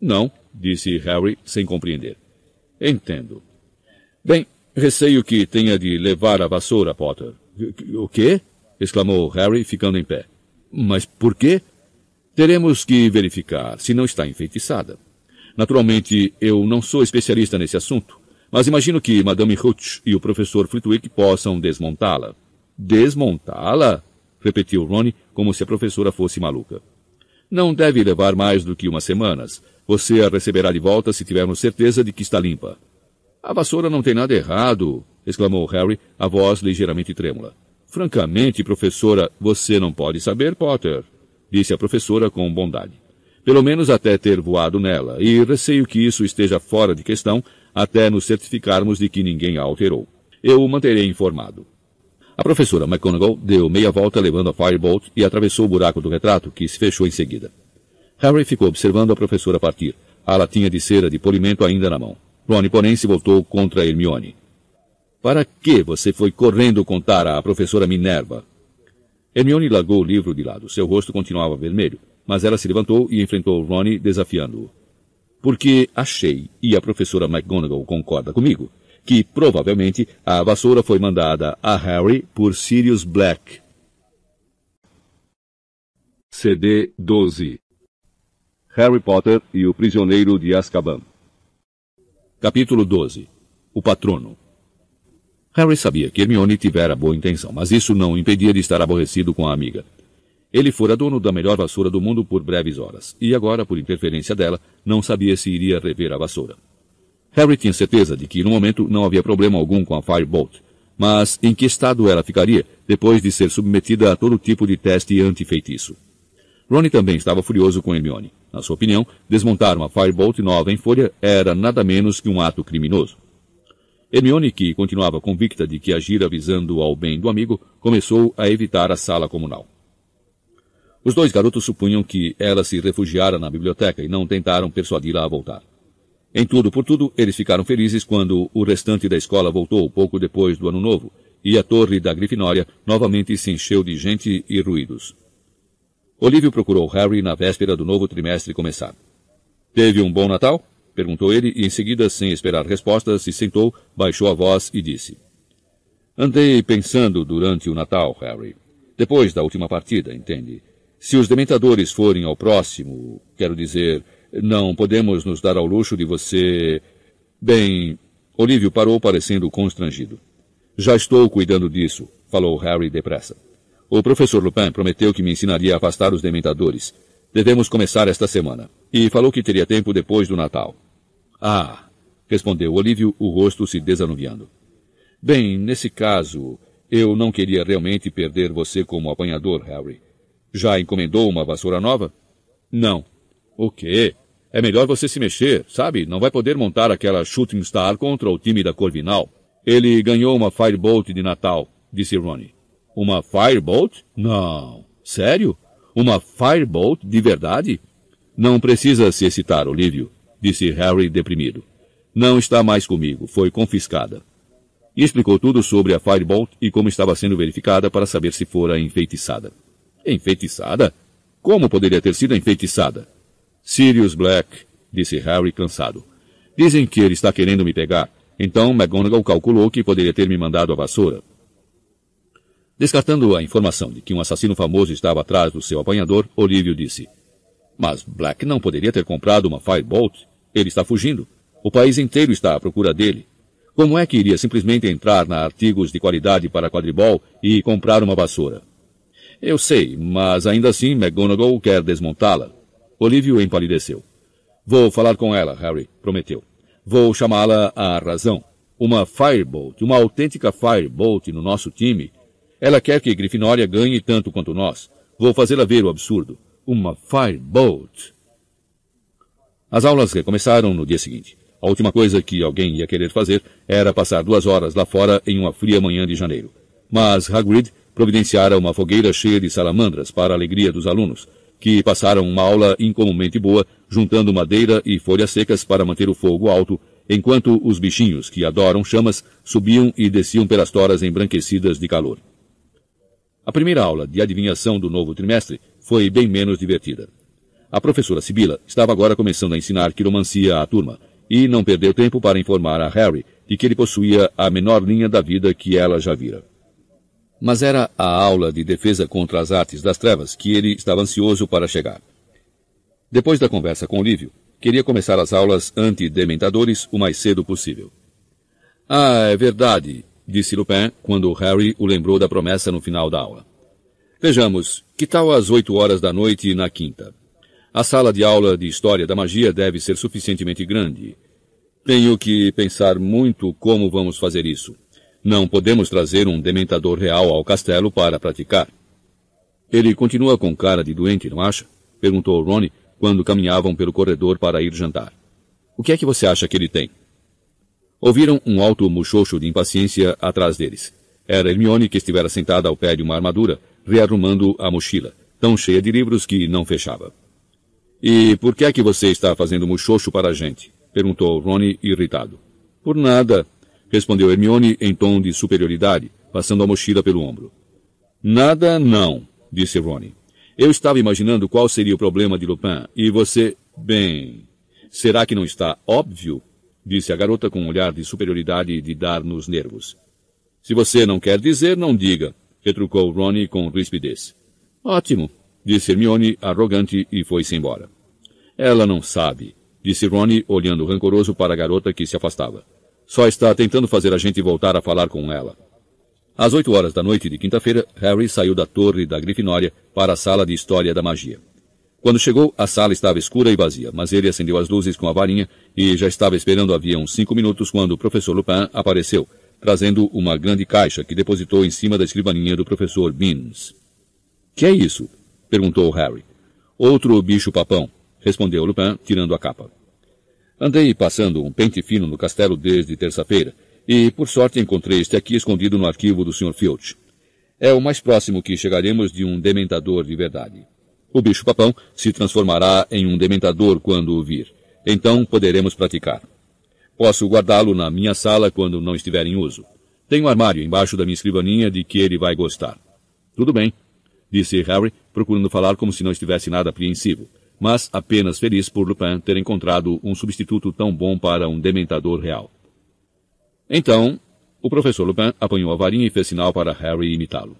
Não, disse Harry sem compreender. Entendo. Bem, receio que tenha de levar a vassoura, Potter. O quê? exclamou Harry, ficando em pé. Mas por quê? Teremos que verificar se não está enfeitiçada. Naturalmente, eu não sou especialista nesse assunto, mas imagino que Madame Hooch e o professor Flitwick possam desmontá-la. Desmontá-la? repetiu Ronnie, como se a professora fosse maluca. Não deve levar mais do que umas semanas. Você a receberá de volta se tivermos certeza de que está limpa. A vassoura não tem nada errado, exclamou Harry, a voz ligeiramente trêmula. Francamente, professora, você não pode saber, Potter, disse a professora com bondade. Pelo menos até ter voado nela, e receio que isso esteja fora de questão até nos certificarmos de que ninguém a alterou. Eu o manterei informado. A professora McGonagall deu meia volta levando a Firebolt e atravessou o buraco do retrato, que se fechou em seguida. Harry ficou observando a professora partir, a latinha de cera de polimento ainda na mão. Ron, porém, se voltou contra Hermione. Para que você foi correndo contar à professora Minerva? Hermione largou o livro de lado. Seu rosto continuava vermelho, mas ela se levantou e enfrentou Ronnie, desafiando-o. Porque achei, e a professora McGonagall concorda comigo, que provavelmente a vassoura foi mandada a Harry por Sirius Black. CD 12 Harry Potter e o Prisioneiro de Azkaban Capítulo 12 O Patrono Harry sabia que Hermione tivera boa intenção, mas isso não o impedia de estar aborrecido com a amiga. Ele fora dono da melhor vassoura do mundo por breves horas, e agora, por interferência dela, não sabia se iria rever a vassoura. Harry tinha certeza de que, no momento, não havia problema algum com a Firebolt, mas em que estado ela ficaria depois de ser submetida a todo tipo de teste antifeitiço? Ronnie também estava furioso com Hermione. Na sua opinião, desmontar uma Firebolt nova em folha era nada menos que um ato criminoso. Hermione, que continuava convicta de que agira visando ao bem do amigo, começou a evitar a sala comunal. Os dois garotos supunham que ela se refugiara na biblioteca e não tentaram persuadi-la a voltar. Em tudo por tudo, eles ficaram felizes quando o restante da escola voltou pouco depois do ano novo e a torre da Grifinória novamente se encheu de gente e ruídos. Olívio procurou Harry na véspera do novo trimestre começar. Teve um bom Natal? Perguntou ele e em seguida, sem esperar resposta, se sentou, baixou a voz e disse. Andei pensando durante o Natal, Harry. Depois da última partida, entende? Se os dementadores forem ao próximo, quero dizer, não podemos nos dar ao luxo de você... Bem, Olívio parou parecendo constrangido. Já estou cuidando disso, falou Harry depressa. O professor Lupin prometeu que me ensinaria a afastar os dementadores. Devemos começar esta semana. E falou que teria tempo depois do Natal. Ah, respondeu Olívio, o rosto se desanuviando. Bem, nesse caso, eu não queria realmente perder você como apanhador, Harry. Já encomendou uma vassoura nova? Não. O quê? É melhor você se mexer, sabe? Não vai poder montar aquela Shooting Star contra o time da Corvinal. Ele ganhou uma Firebolt de Natal, disse Ronnie. Uma Firebolt? Não. Sério? Uma Firebolt de verdade? Não precisa se excitar, Olívio disse Harry deprimido. Não está mais comigo, foi confiscada. E explicou tudo sobre a Firebolt e como estava sendo verificada para saber se fora enfeitiçada. Enfeitiçada? Como poderia ter sido enfeitiçada? Sirius Black, disse Harry cansado. Dizem que ele está querendo me pegar, então McGonagall calculou que poderia ter me mandado a vassoura. Descartando a informação de que um assassino famoso estava atrás do seu apanhador, Olívio disse: Mas Black não poderia ter comprado uma Firebolt? Ele está fugindo. O país inteiro está à procura dele. Como é que iria simplesmente entrar na artigos de qualidade para quadribol e comprar uma vassoura? Eu sei, mas ainda assim McGonagall quer desmontá-la. Olívio empalideceu. Vou falar com ela, Harry, prometeu. Vou chamá-la à razão. Uma Firebolt, uma autêntica Firebolt no nosso time. Ela quer que Grifinória ganhe tanto quanto nós. Vou fazê-la ver o absurdo. Uma Firebolt. As aulas recomeçaram no dia seguinte. A última coisa que alguém ia querer fazer era passar duas horas lá fora em uma fria manhã de janeiro. Mas Hagrid providenciara uma fogueira cheia de salamandras para a alegria dos alunos, que passaram uma aula incomumente boa, juntando madeira e folhas secas para manter o fogo alto, enquanto os bichinhos, que adoram chamas, subiam e desciam pelas toras embranquecidas de calor. A primeira aula de adivinhação do novo trimestre foi bem menos divertida. A professora Sibila estava agora começando a ensinar quiromancia à turma, e não perdeu tempo para informar a Harry de que ele possuía a menor linha da vida que ela já vira. Mas era a aula de defesa contra as artes das trevas que ele estava ansioso para chegar. Depois da conversa com Olívio, queria começar as aulas anti-dementadores o mais cedo possível. Ah, é verdade, disse Lupin quando Harry o lembrou da promessa no final da aula. Vejamos, que tal às oito horas da noite na quinta? A sala de aula de História da Magia deve ser suficientemente grande. Tenho que pensar muito como vamos fazer isso. Não podemos trazer um dementador real ao castelo para praticar. Ele continua com cara de doente, não acha? Perguntou Ronnie quando caminhavam pelo corredor para ir jantar. O que é que você acha que ele tem? Ouviram um alto muxoxo de impaciência atrás deles. Era Hermione que estivera sentada ao pé de uma armadura, rearrumando a mochila, tão cheia de livros que não fechava. E por que é que você está fazendo muxoxo para a gente? Perguntou Ronnie irritado. Por nada, respondeu Hermione em tom de superioridade, passando a mochila pelo ombro. Nada não, disse Ronnie. Eu estava imaginando qual seria o problema de Lupin, e você... Bem... Será que não está óbvio? Disse a garota com um olhar de superioridade de dar nos nervos. Se você não quer dizer, não diga, retrucou Ronnie com rispidez. Ótimo, disse Hermione, arrogante, e foi-se embora. Ela não sabe, disse Ronnie, olhando rancoroso para a garota que se afastava. Só está tentando fazer a gente voltar a falar com ela. Às oito horas da noite de quinta-feira, Harry saiu da torre da Grifinória para a sala de História da Magia. Quando chegou, a sala estava escura e vazia, mas ele acendeu as luzes com a varinha e já estava esperando havia uns cinco minutos quando o professor Lupin apareceu, trazendo uma grande caixa que depositou em cima da escrivaninha do professor Beans. Que é isso? Perguntou Harry. Outro bicho-papão, respondeu Lupin, tirando a capa. Andei passando um pente fino no castelo desde terça-feira, e por sorte encontrei este aqui escondido no arquivo do Sr. Filch. É o mais próximo que chegaremos de um dementador de verdade. O bicho-papão se transformará em um dementador quando o vir. Então poderemos praticar. Posso guardá-lo na minha sala quando não estiver em uso. Tem um armário embaixo da minha escrivaninha de que ele vai gostar. Tudo bem, disse Harry, procurando falar como se não estivesse nada apreensivo mas apenas feliz por Lupin ter encontrado um substituto tão bom para um dementador real. Então, o professor Lupin apanhou a varinha e fez sinal para Harry imitá-lo.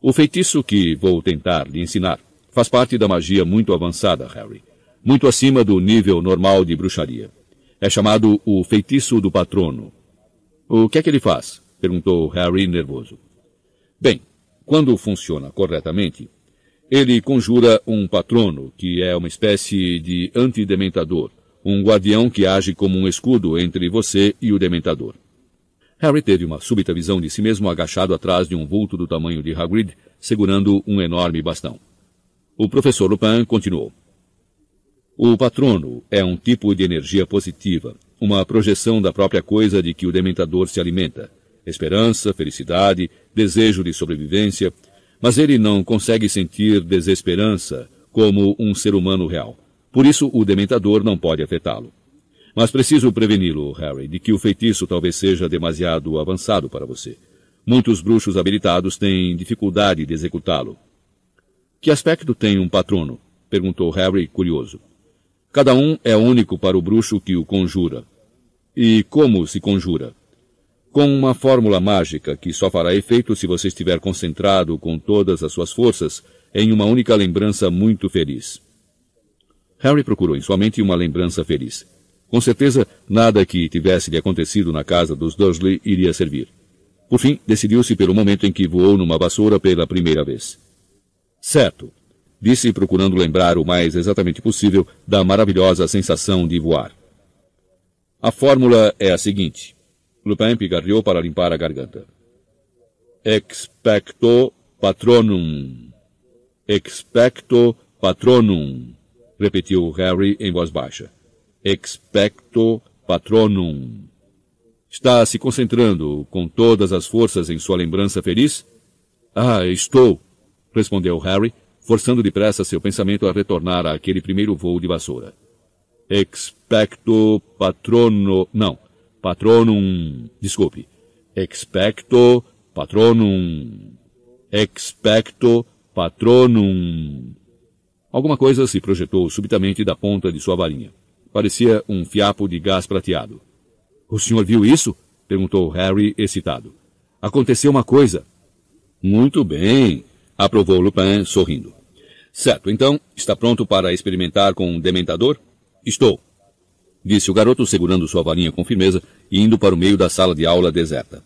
O feitiço que vou tentar lhe ensinar faz parte da magia muito avançada, Harry. Muito acima do nível normal de bruxaria. É chamado o feitiço do patrono. O que é que ele faz? perguntou Harry nervoso. Bem, quando funciona corretamente, ele conjura um patrono, que é uma espécie de antidementador, um guardião que age como um escudo entre você e o dementador. Harry teve uma súbita visão de si mesmo agachado atrás de um vulto do tamanho de Hagrid, segurando um enorme bastão. O professor Lupin continuou. O patrono é um tipo de energia positiva, uma projeção da própria coisa de que o dementador se alimenta. Esperança, felicidade, desejo de sobrevivência, mas ele não consegue sentir desesperança como um ser humano real. Por isso, o dementador não pode afetá-lo. Mas preciso preveni-lo, Harry, de que o feitiço talvez seja demasiado avançado para você. Muitos bruxos habilitados têm dificuldade de executá-lo. Que aspecto tem um patrono? perguntou Harry, curioso. Cada um é único para o bruxo que o conjura. E como se conjura? Com uma fórmula mágica que só fará efeito se você estiver concentrado com todas as suas forças em uma única lembrança muito feliz. Harry procurou em sua mente uma lembrança feliz. Com certeza, nada que tivesse lhe acontecido na casa dos Dursley iria servir. Por fim, decidiu-se pelo momento em que voou numa vassoura pela primeira vez. Certo, disse procurando lembrar o mais exatamente possível da maravilhosa sensação de voar. A fórmula é a seguinte. Lupin pigarreou para limpar a garganta. Expecto patronum. Expecto patronum. Repetiu Harry em voz baixa. Expecto patronum. Está se concentrando com todas as forças em sua lembrança feliz? Ah, estou, respondeu Harry, forçando depressa seu pensamento a retornar àquele primeiro voo de vassoura. Expecto patrono... Não, patronum, desculpe, expecto patronum, expecto patronum. Alguma coisa se projetou subitamente da ponta de sua varinha. Parecia um fiapo de gás prateado. O senhor viu isso? perguntou Harry, excitado. Aconteceu uma coisa. Muito bem, aprovou Lupin, sorrindo. Certo, então, está pronto para experimentar com um dementador? Estou disse o garoto segurando sua varinha com firmeza e indo para o meio da sala de aula deserta.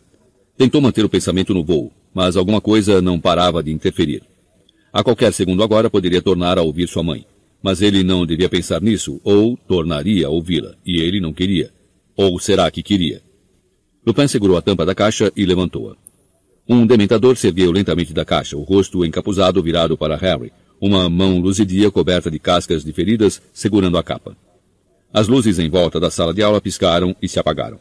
Tentou manter o pensamento no voo, mas alguma coisa não parava de interferir. A qualquer segundo agora poderia tornar a ouvir sua mãe. Mas ele não devia pensar nisso, ou tornaria a ouvi-la, e ele não queria. Ou será que queria? Lupin segurou a tampa da caixa e levantou-a. Um dementador se ergueu lentamente da caixa, o rosto encapuzado virado para Harry, uma mão luzidia coberta de cascas de feridas segurando a capa. As luzes em volta da sala de aula piscaram e se apagaram.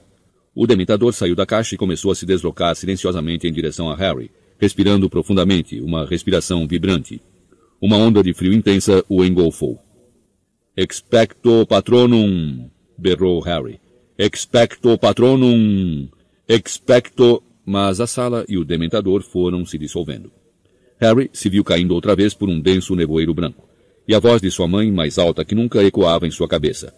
O dementador saiu da caixa e começou a se deslocar silenciosamente em direção a Harry, respirando profundamente, uma respiração vibrante. Uma onda de frio intensa o engolfou. Expecto patronum, berrou Harry. Expecto patronum, expecto... Mas a sala e o dementador foram se dissolvendo. Harry se viu caindo outra vez por um denso nevoeiro branco, e a voz de sua mãe, mais alta que nunca, ecoava em sua cabeça.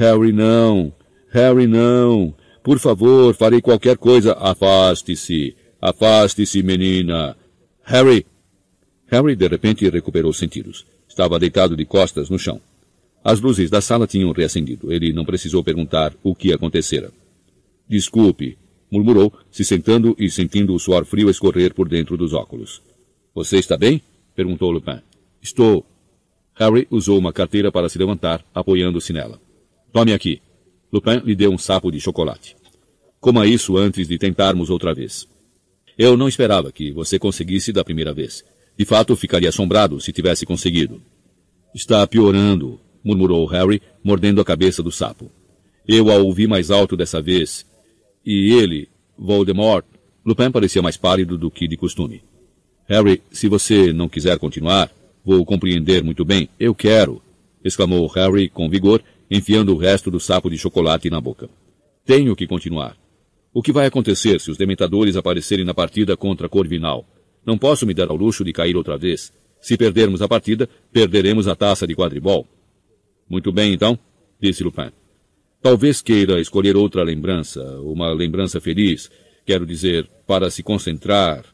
Harry, não! Harry, não! Por favor, farei qualquer coisa. Afaste-se! Afaste-se, menina! Harry! Harry de repente recuperou os sentidos. Estava deitado de costas no chão. As luzes da sala tinham reacendido. Ele não precisou perguntar o que acontecera. Desculpe, murmurou, se sentando e sentindo o suor frio escorrer por dentro dos óculos. Você está bem? perguntou Lupin. Estou. Harry usou uma carteira para se levantar, apoiando-se nela. Tome aqui. Lupin lhe deu um sapo de chocolate. Coma isso antes de tentarmos outra vez. Eu não esperava que você conseguisse da primeira vez. De fato, ficaria assombrado se tivesse conseguido. Está piorando, murmurou Harry, mordendo a cabeça do sapo. Eu a ouvi mais alto dessa vez. E ele, Voldemort, Lupin parecia mais pálido do que de costume. Harry, se você não quiser continuar, vou compreender muito bem. Eu quero, exclamou Harry com vigor, enfiando o resto do sapo de chocolate na boca. Tenho que continuar. O que vai acontecer se os dementadores aparecerem na partida contra Corvinal? Não posso me dar ao luxo de cair outra vez. Se perdermos a partida, perderemos a taça de quadribol. Muito bem, então, disse Lupin. Talvez queira escolher outra lembrança, uma lembrança feliz, quero dizer, para se concentrar.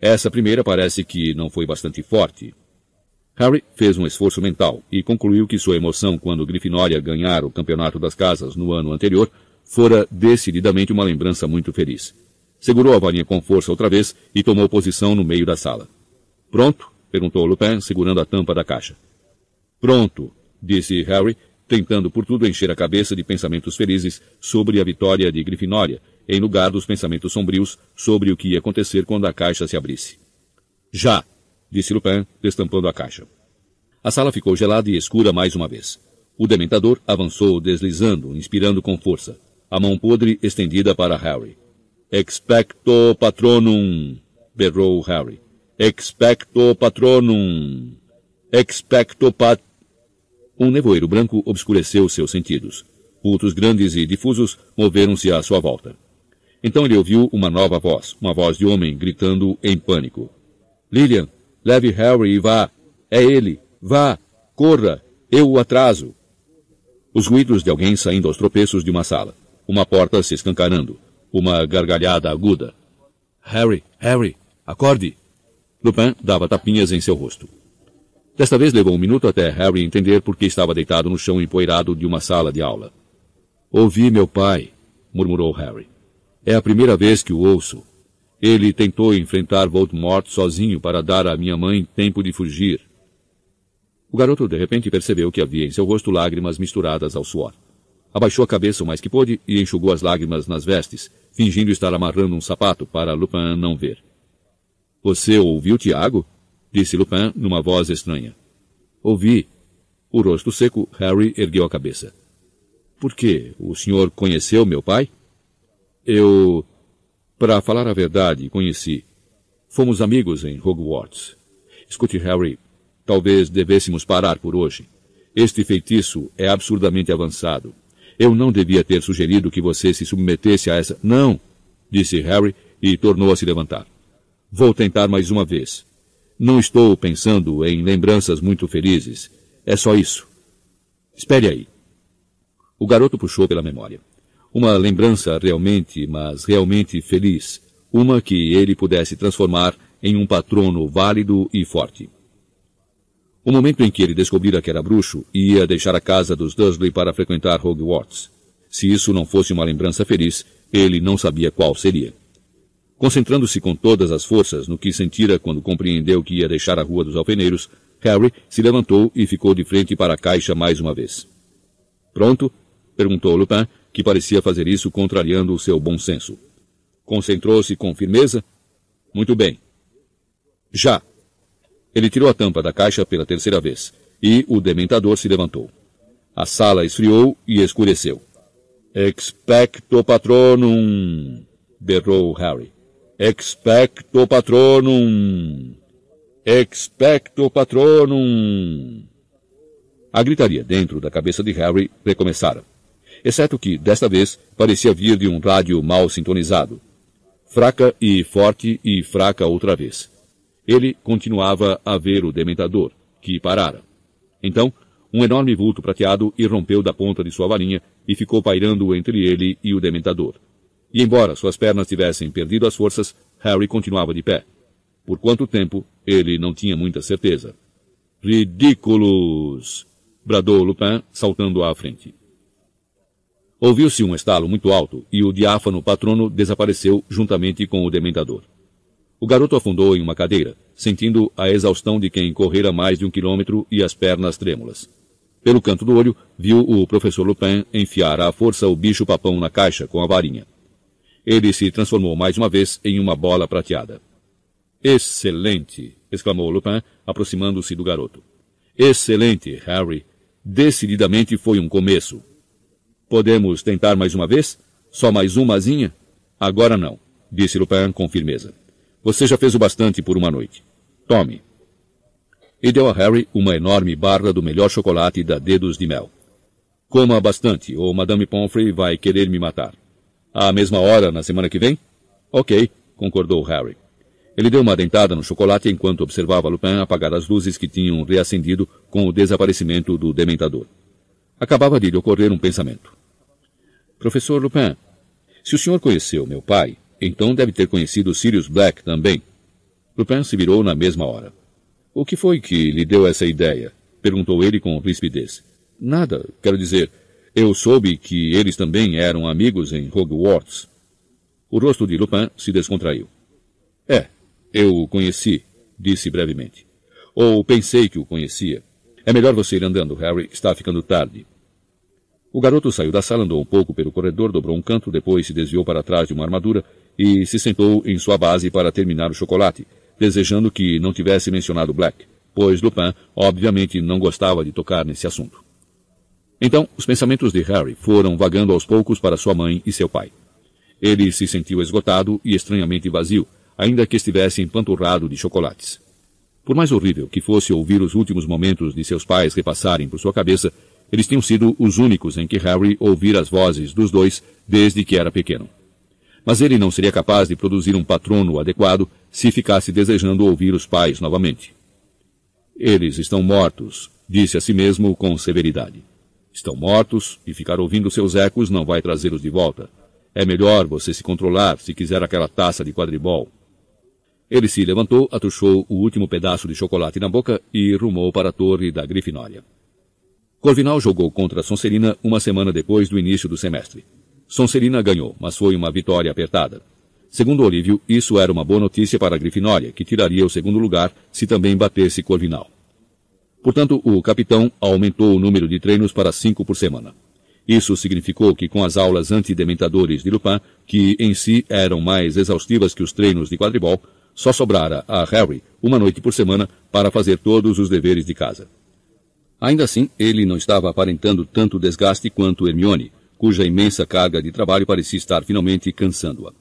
Essa primeira parece que não foi bastante forte. Harry fez um esforço mental e concluiu que sua emoção quando Grifinória ganhara o campeonato das casas no ano anterior fora decididamente uma lembrança muito feliz. Segurou a varinha com força outra vez e tomou posição no meio da sala. Pronto? perguntou Lupin, segurando a tampa da caixa. Pronto, disse Harry, tentando por tudo encher a cabeça de pensamentos felizes sobre a vitória de Grifinória, em lugar dos pensamentos sombrios sobre o que ia acontecer quando a caixa se abrisse. Já! Disse Lupin, destampando a caixa. A sala ficou gelada e escura mais uma vez. O dementador avançou deslizando, inspirando com força, a mão podre estendida para Harry. Expecto patronum, berrou Harry. Expecto patronum. Expecto pat... Um nevoeiro branco obscureceu seus sentidos. Vultos grandes e difusos moveram-se à sua volta. Então ele ouviu uma nova voz, uma voz de homem gritando em pânico. Lilian, leve Harry e vá. É ele. Vá. Corra. Eu o atraso. Os ruídos de alguém saindo aos tropeços de uma sala. Uma porta se escancarando. Uma gargalhada aguda. Harry, Harry, acorde. Lupin dava tapinhas em seu rosto. Desta vez levou um minuto até Harry entender por que estava deitado no chão empoeirado de uma sala de aula. Ouvi meu pai, murmurou Harry. É a primeira vez que o ouço. Ele tentou enfrentar Voldemort sozinho para dar à minha mãe tempo de fugir. O garoto de repente percebeu que havia em seu rosto lágrimas misturadas ao suor. Abaixou a cabeça o mais que pôde e enxugou as lágrimas nas vestes, fingindo estar amarrando um sapato para Lupin não ver. Você ouviu Tiago? disse Lupin numa voz estranha. Ouvi. O rosto seco, Harry ergueu a cabeça. Por quê? O senhor conheceu meu pai? Eu, para falar a verdade, conheci. Fomos amigos em Hogwarts. Escute, Harry, talvez devêssemos parar por hoje. Este feitiço é absurdamente avançado. Eu não devia ter sugerido que você se submetesse a essa. Não, disse Harry e tornou a se levantar. Vou tentar mais uma vez. Não estou pensando em lembranças muito felizes. É só isso. Espere aí. O garoto puxou pela memória. Uma lembrança realmente, mas realmente feliz. Uma que ele pudesse transformar em um patrono válido e forte. O momento em que ele descobrira que era bruxo ia deixar a casa dos Dursley para frequentar Hogwarts. Se isso não fosse uma lembrança feliz, ele não sabia qual seria. Concentrando-se com todas as forças no que sentira quando compreendeu que ia deixar a Rua dos Alfeneiros, Harry se levantou e ficou de frente para a caixa mais uma vez. Pronto? perguntou Lupin, que parecia fazer isso contrariando o seu bom senso. Concentrou-se com firmeza? Muito bem. Já. Ele tirou a tampa da caixa pela terceira vez, e o dementador se levantou. A sala esfriou e escureceu. Expecto patronum, berrou Harry. Expecto patronum. Expecto patronum. A gritaria dentro da cabeça de Harry recomeçara. Exceto que, desta vez, parecia vir de um rádio mal sintonizado. Fraca e forte e fraca outra vez. Ele continuava a ver o dementador, que parara. Então, um enorme vulto prateado irrompeu da ponta de sua varinha e ficou pairando entre ele e o dementador. E embora suas pernas tivessem perdido as forças, Harry continuava de pé. Por quanto tempo, ele não tinha muita certeza. Ridículos! bradou Lupin, saltando à frente. Ouviu-se um estalo muito alto e o diáfano patrono desapareceu juntamente com o dementador. O garoto afundou em uma cadeira, sentindo a exaustão de quem correra mais de um quilômetro e as pernas trêmulas. Pelo canto do olho, viu o professor Lupin enfiar à força o bicho-papão na caixa com a varinha. Ele se transformou mais uma vez em uma bola prateada. Excelente! exclamou Lupin, aproximando-se do garoto. Excelente, Harry. Decididamente foi um começo. Podemos tentar mais uma vez? Só mais umazinha? Agora não, disse Lupin com firmeza. Você já fez o bastante por uma noite. Tome e deu a Harry uma enorme barra do melhor chocolate da Dedos de Mel. Coma bastante, ou Madame Pomfrey vai querer me matar. À mesma hora, na semana que vem? Ok, concordou Harry. Ele deu uma dentada no chocolate enquanto observava Lupin apagar as luzes que tinham reacendido com o desaparecimento do dementador. Acabava de lhe ocorrer um pensamento. Professor Lupin, se o senhor conheceu meu pai, então deve ter conhecido Sirius Black também. Lupin se virou na mesma hora. O que foi que lhe deu essa ideia? Perguntou ele com rispidez. Nada, quero dizer, eu soube que eles também eram amigos em Hogwarts. O rosto de Lupin se descontraiu. É, eu o conheci, disse brevemente. Ou pensei que o conhecia. É melhor você ir andando, Harry, está ficando tarde. O garoto saiu da sala, andou um pouco pelo corredor, dobrou um canto, depois se desviou para trás de uma armadura e se sentou em sua base para terminar o chocolate, desejando que não tivesse mencionado Black, pois Lupin, obviamente, não gostava de tocar nesse assunto. Então, os pensamentos de Harry foram vagando aos poucos para sua mãe e seu pai. Ele se sentiu esgotado e estranhamente vazio, ainda que estivesse empanturrado de chocolates. Por mais horrível que fosse ouvir os últimos momentos de seus pais repassarem por sua cabeça, eles tinham sido os únicos em que Harry ouvira as vozes dos dois desde que era pequeno mas ele não seria capaz de produzir um patrono adequado se ficasse desejando ouvir os pais novamente. Eles estão mortos, disse a si mesmo com severidade. Estão mortos e ficar ouvindo seus ecos não vai trazê-los de volta. É melhor você se controlar se quiser aquela taça de quadribol. Ele se levantou, atuchou o último pedaço de chocolate na boca e rumou para a torre da Grifinória. Corvinal jogou contra Sonserina uma semana depois do início do semestre. Sonserina ganhou, mas foi uma vitória apertada. Segundo Olívio, isso era uma boa notícia para a Grifinória, que tiraria o segundo lugar se também batesse Corvinal. Portanto, o capitão aumentou o número de treinos para cinco por semana. Isso significou que com as aulas antidementadores de Lupin, que em si eram mais exaustivas que os treinos de quadribol, só sobrara a Harry uma noite por semana para fazer todos os deveres de casa. Ainda assim, ele não estava aparentando tanto desgaste quanto Hermione, cuja imensa carga de trabalho parecia estar finalmente cansando-a.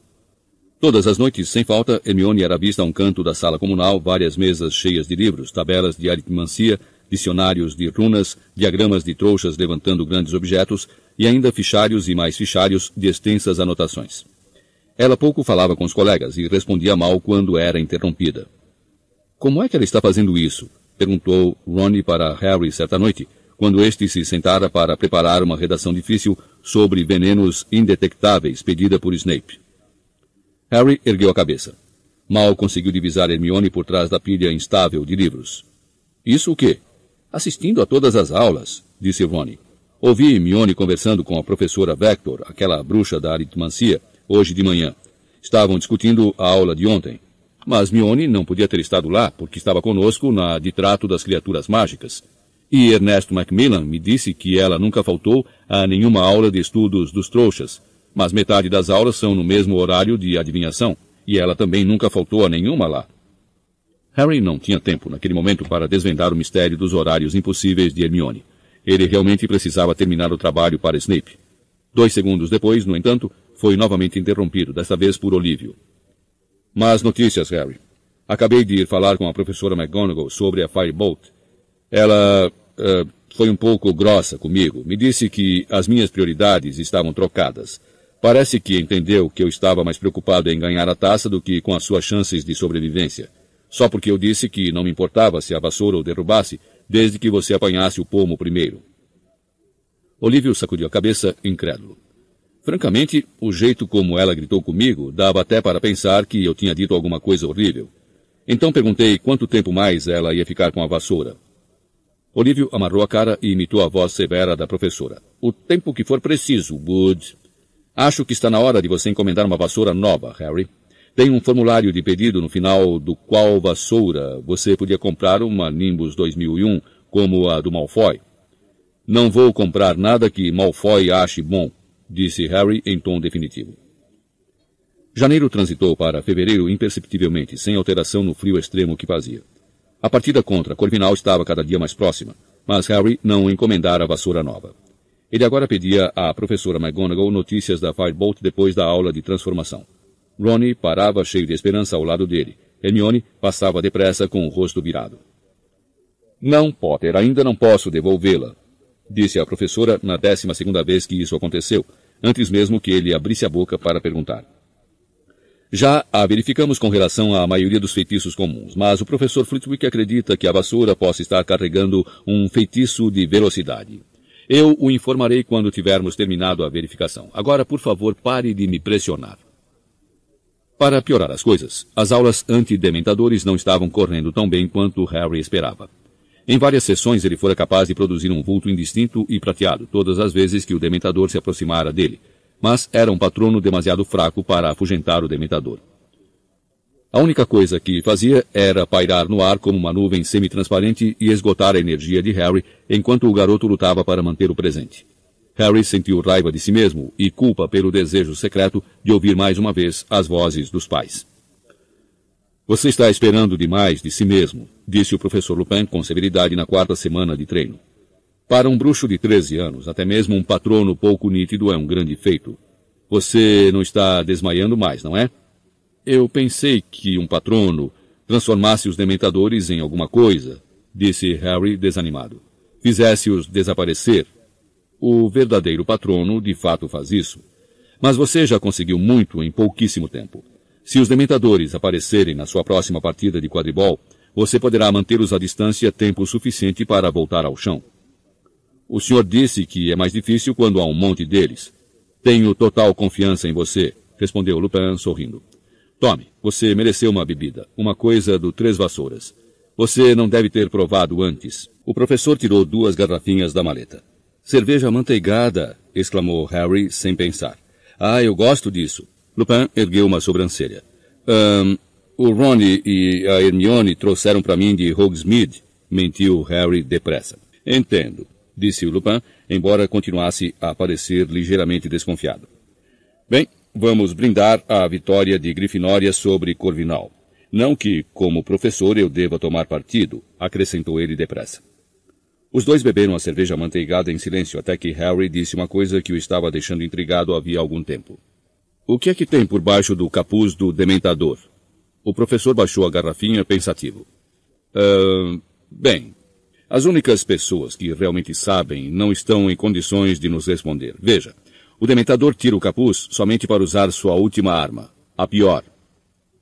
Todas as noites, sem falta, Hermione era vista a um canto da sala comunal, várias mesas cheias de livros, tabelas de aritmancia, dicionários de runas, diagramas de trouxas levantando grandes objetos e ainda fichários e mais fichários de extensas anotações. Ela pouco falava com os colegas e respondia mal quando era interrompida. Como é que ela está fazendo isso? Perguntou Ronnie para Harry certa noite, quando este se sentara para preparar uma redação difícil sobre venenos indetectáveis pedida por Snape. Harry ergueu a cabeça. Mal conseguiu divisar Hermione por trás da pilha instável de livros. Isso o quê? Assistindo a todas as aulas, disse Rony. Ouvi Hermione conversando com a professora Vector, aquela bruxa da aritmancia, hoje de manhã. Estavam discutindo a aula de ontem. Mas Mione não podia ter estado lá, porque estava conosco na de trato das criaturas mágicas. E Ernesto Macmillan me disse que ela nunca faltou a nenhuma aula de estudos dos trouxas, mas metade das aulas são no mesmo horário de adivinhação, e ela também nunca faltou a nenhuma lá. Harry não tinha tempo naquele momento para desvendar o mistério dos horários impossíveis de Hermione. Ele realmente precisava terminar o trabalho para Snape. Dois segundos depois, no entanto, foi novamente interrompido, desta vez por Olívio. Mas notícias, Harry. Acabei de ir falar com a professora McGonagall sobre a Firebolt. Ela uh, foi um pouco grossa comigo. Me disse que as minhas prioridades estavam trocadas. Parece que entendeu que eu estava mais preocupado em ganhar a taça do que com as suas chances de sobrevivência. Só porque eu disse que não me importava se a vassoura o derrubasse, desde que você apanhasse o pomo primeiro. Olívio sacudiu a cabeça, incrédulo. Francamente, o jeito como ela gritou comigo dava até para pensar que eu tinha dito alguma coisa horrível. Então perguntei quanto tempo mais ela ia ficar com a vassoura. Olívio amarrou a cara e imitou a voz severa da professora. O tempo que for preciso, Wood. Acho que está na hora de você encomendar uma vassoura nova, Harry. Tem um formulário de pedido no final do qual vassoura você podia comprar uma Nimbus 2001 como a do Malfoy. Não vou comprar nada que Malfoy ache bom, disse Harry em tom definitivo. Janeiro transitou para fevereiro imperceptivelmente, sem alteração no frio extremo que fazia. A partida contra Corvinal estava cada dia mais próxima, mas Harry não encomendara vassoura nova. Ele agora pedia à professora McGonagall notícias da Firebolt depois da aula de transformação. Ronnie parava cheio de esperança ao lado dele. Hermione passava depressa com o rosto virado. Não, Potter, ainda não posso devolvê-la, disse a professora na décima segunda vez que isso aconteceu, antes mesmo que ele abrisse a boca para perguntar. Já a verificamos com relação à maioria dos feitiços comuns, mas o professor Flitwick acredita que a vassoura possa estar carregando um feitiço de velocidade. Eu o informarei quando tivermos terminado a verificação. Agora, por favor, pare de me pressionar. Para piorar as coisas, as aulas anti-dementadores não estavam correndo tão bem quanto Harry esperava. Em várias sessões ele fora capaz de produzir um vulto indistinto e prateado todas as vezes que o dementador se aproximara dele, mas era um patrono demasiado fraco para afugentar o dementador. A única coisa que fazia era pairar no ar como uma nuvem semi-transparente e esgotar a energia de Harry enquanto o garoto lutava para manter o presente. Harry sentiu raiva de si mesmo e culpa pelo desejo secreto de ouvir mais uma vez as vozes dos pais. Você está esperando demais de si mesmo, disse o professor Lupin com severidade na quarta semana de treino. Para um bruxo de 13 anos, até mesmo um patrono pouco nítido é um grande feito. Você não está desmaiando mais, não é? Eu pensei que um patrono transformasse os dementadores em alguma coisa, disse Harry desanimado. Fizesse-os desaparecer, o verdadeiro patrono de fato faz isso. Mas você já conseguiu muito em pouquíssimo tempo. Se os dementadores aparecerem na sua próxima partida de quadribol, você poderá mantê-los à distância tempo suficiente para voltar ao chão. O senhor disse que é mais difícil quando há um monte deles. Tenho total confiança em você, respondeu Lupin sorrindo. Tome, você mereceu uma bebida, uma coisa do Três Vassouras. Você não deve ter provado antes. O professor tirou duas garrafinhas da maleta. Cerveja manteigada, exclamou Harry sem pensar. Ah, eu gosto disso. Lupin ergueu uma sobrancelha. Um, o Ronnie e a Hermione trouxeram para mim de Hogsmeade, mentiu Harry depressa. Entendo, disse o Lupin, embora continuasse a parecer ligeiramente desconfiado. Bem, vamos brindar a vitória de Grifinória sobre Corvinal. Não que, como professor, eu deva tomar partido, acrescentou ele depressa. Os dois beberam a cerveja manteigada em silêncio até que Harry disse uma coisa que o estava deixando intrigado havia algum tempo. O que é que tem por baixo do capuz do dementador? O professor baixou a garrafinha pensativo. Uh, bem, as únicas pessoas que realmente sabem não estão em condições de nos responder. Veja, o dementador tira o capuz somente para usar sua última arma, a pior.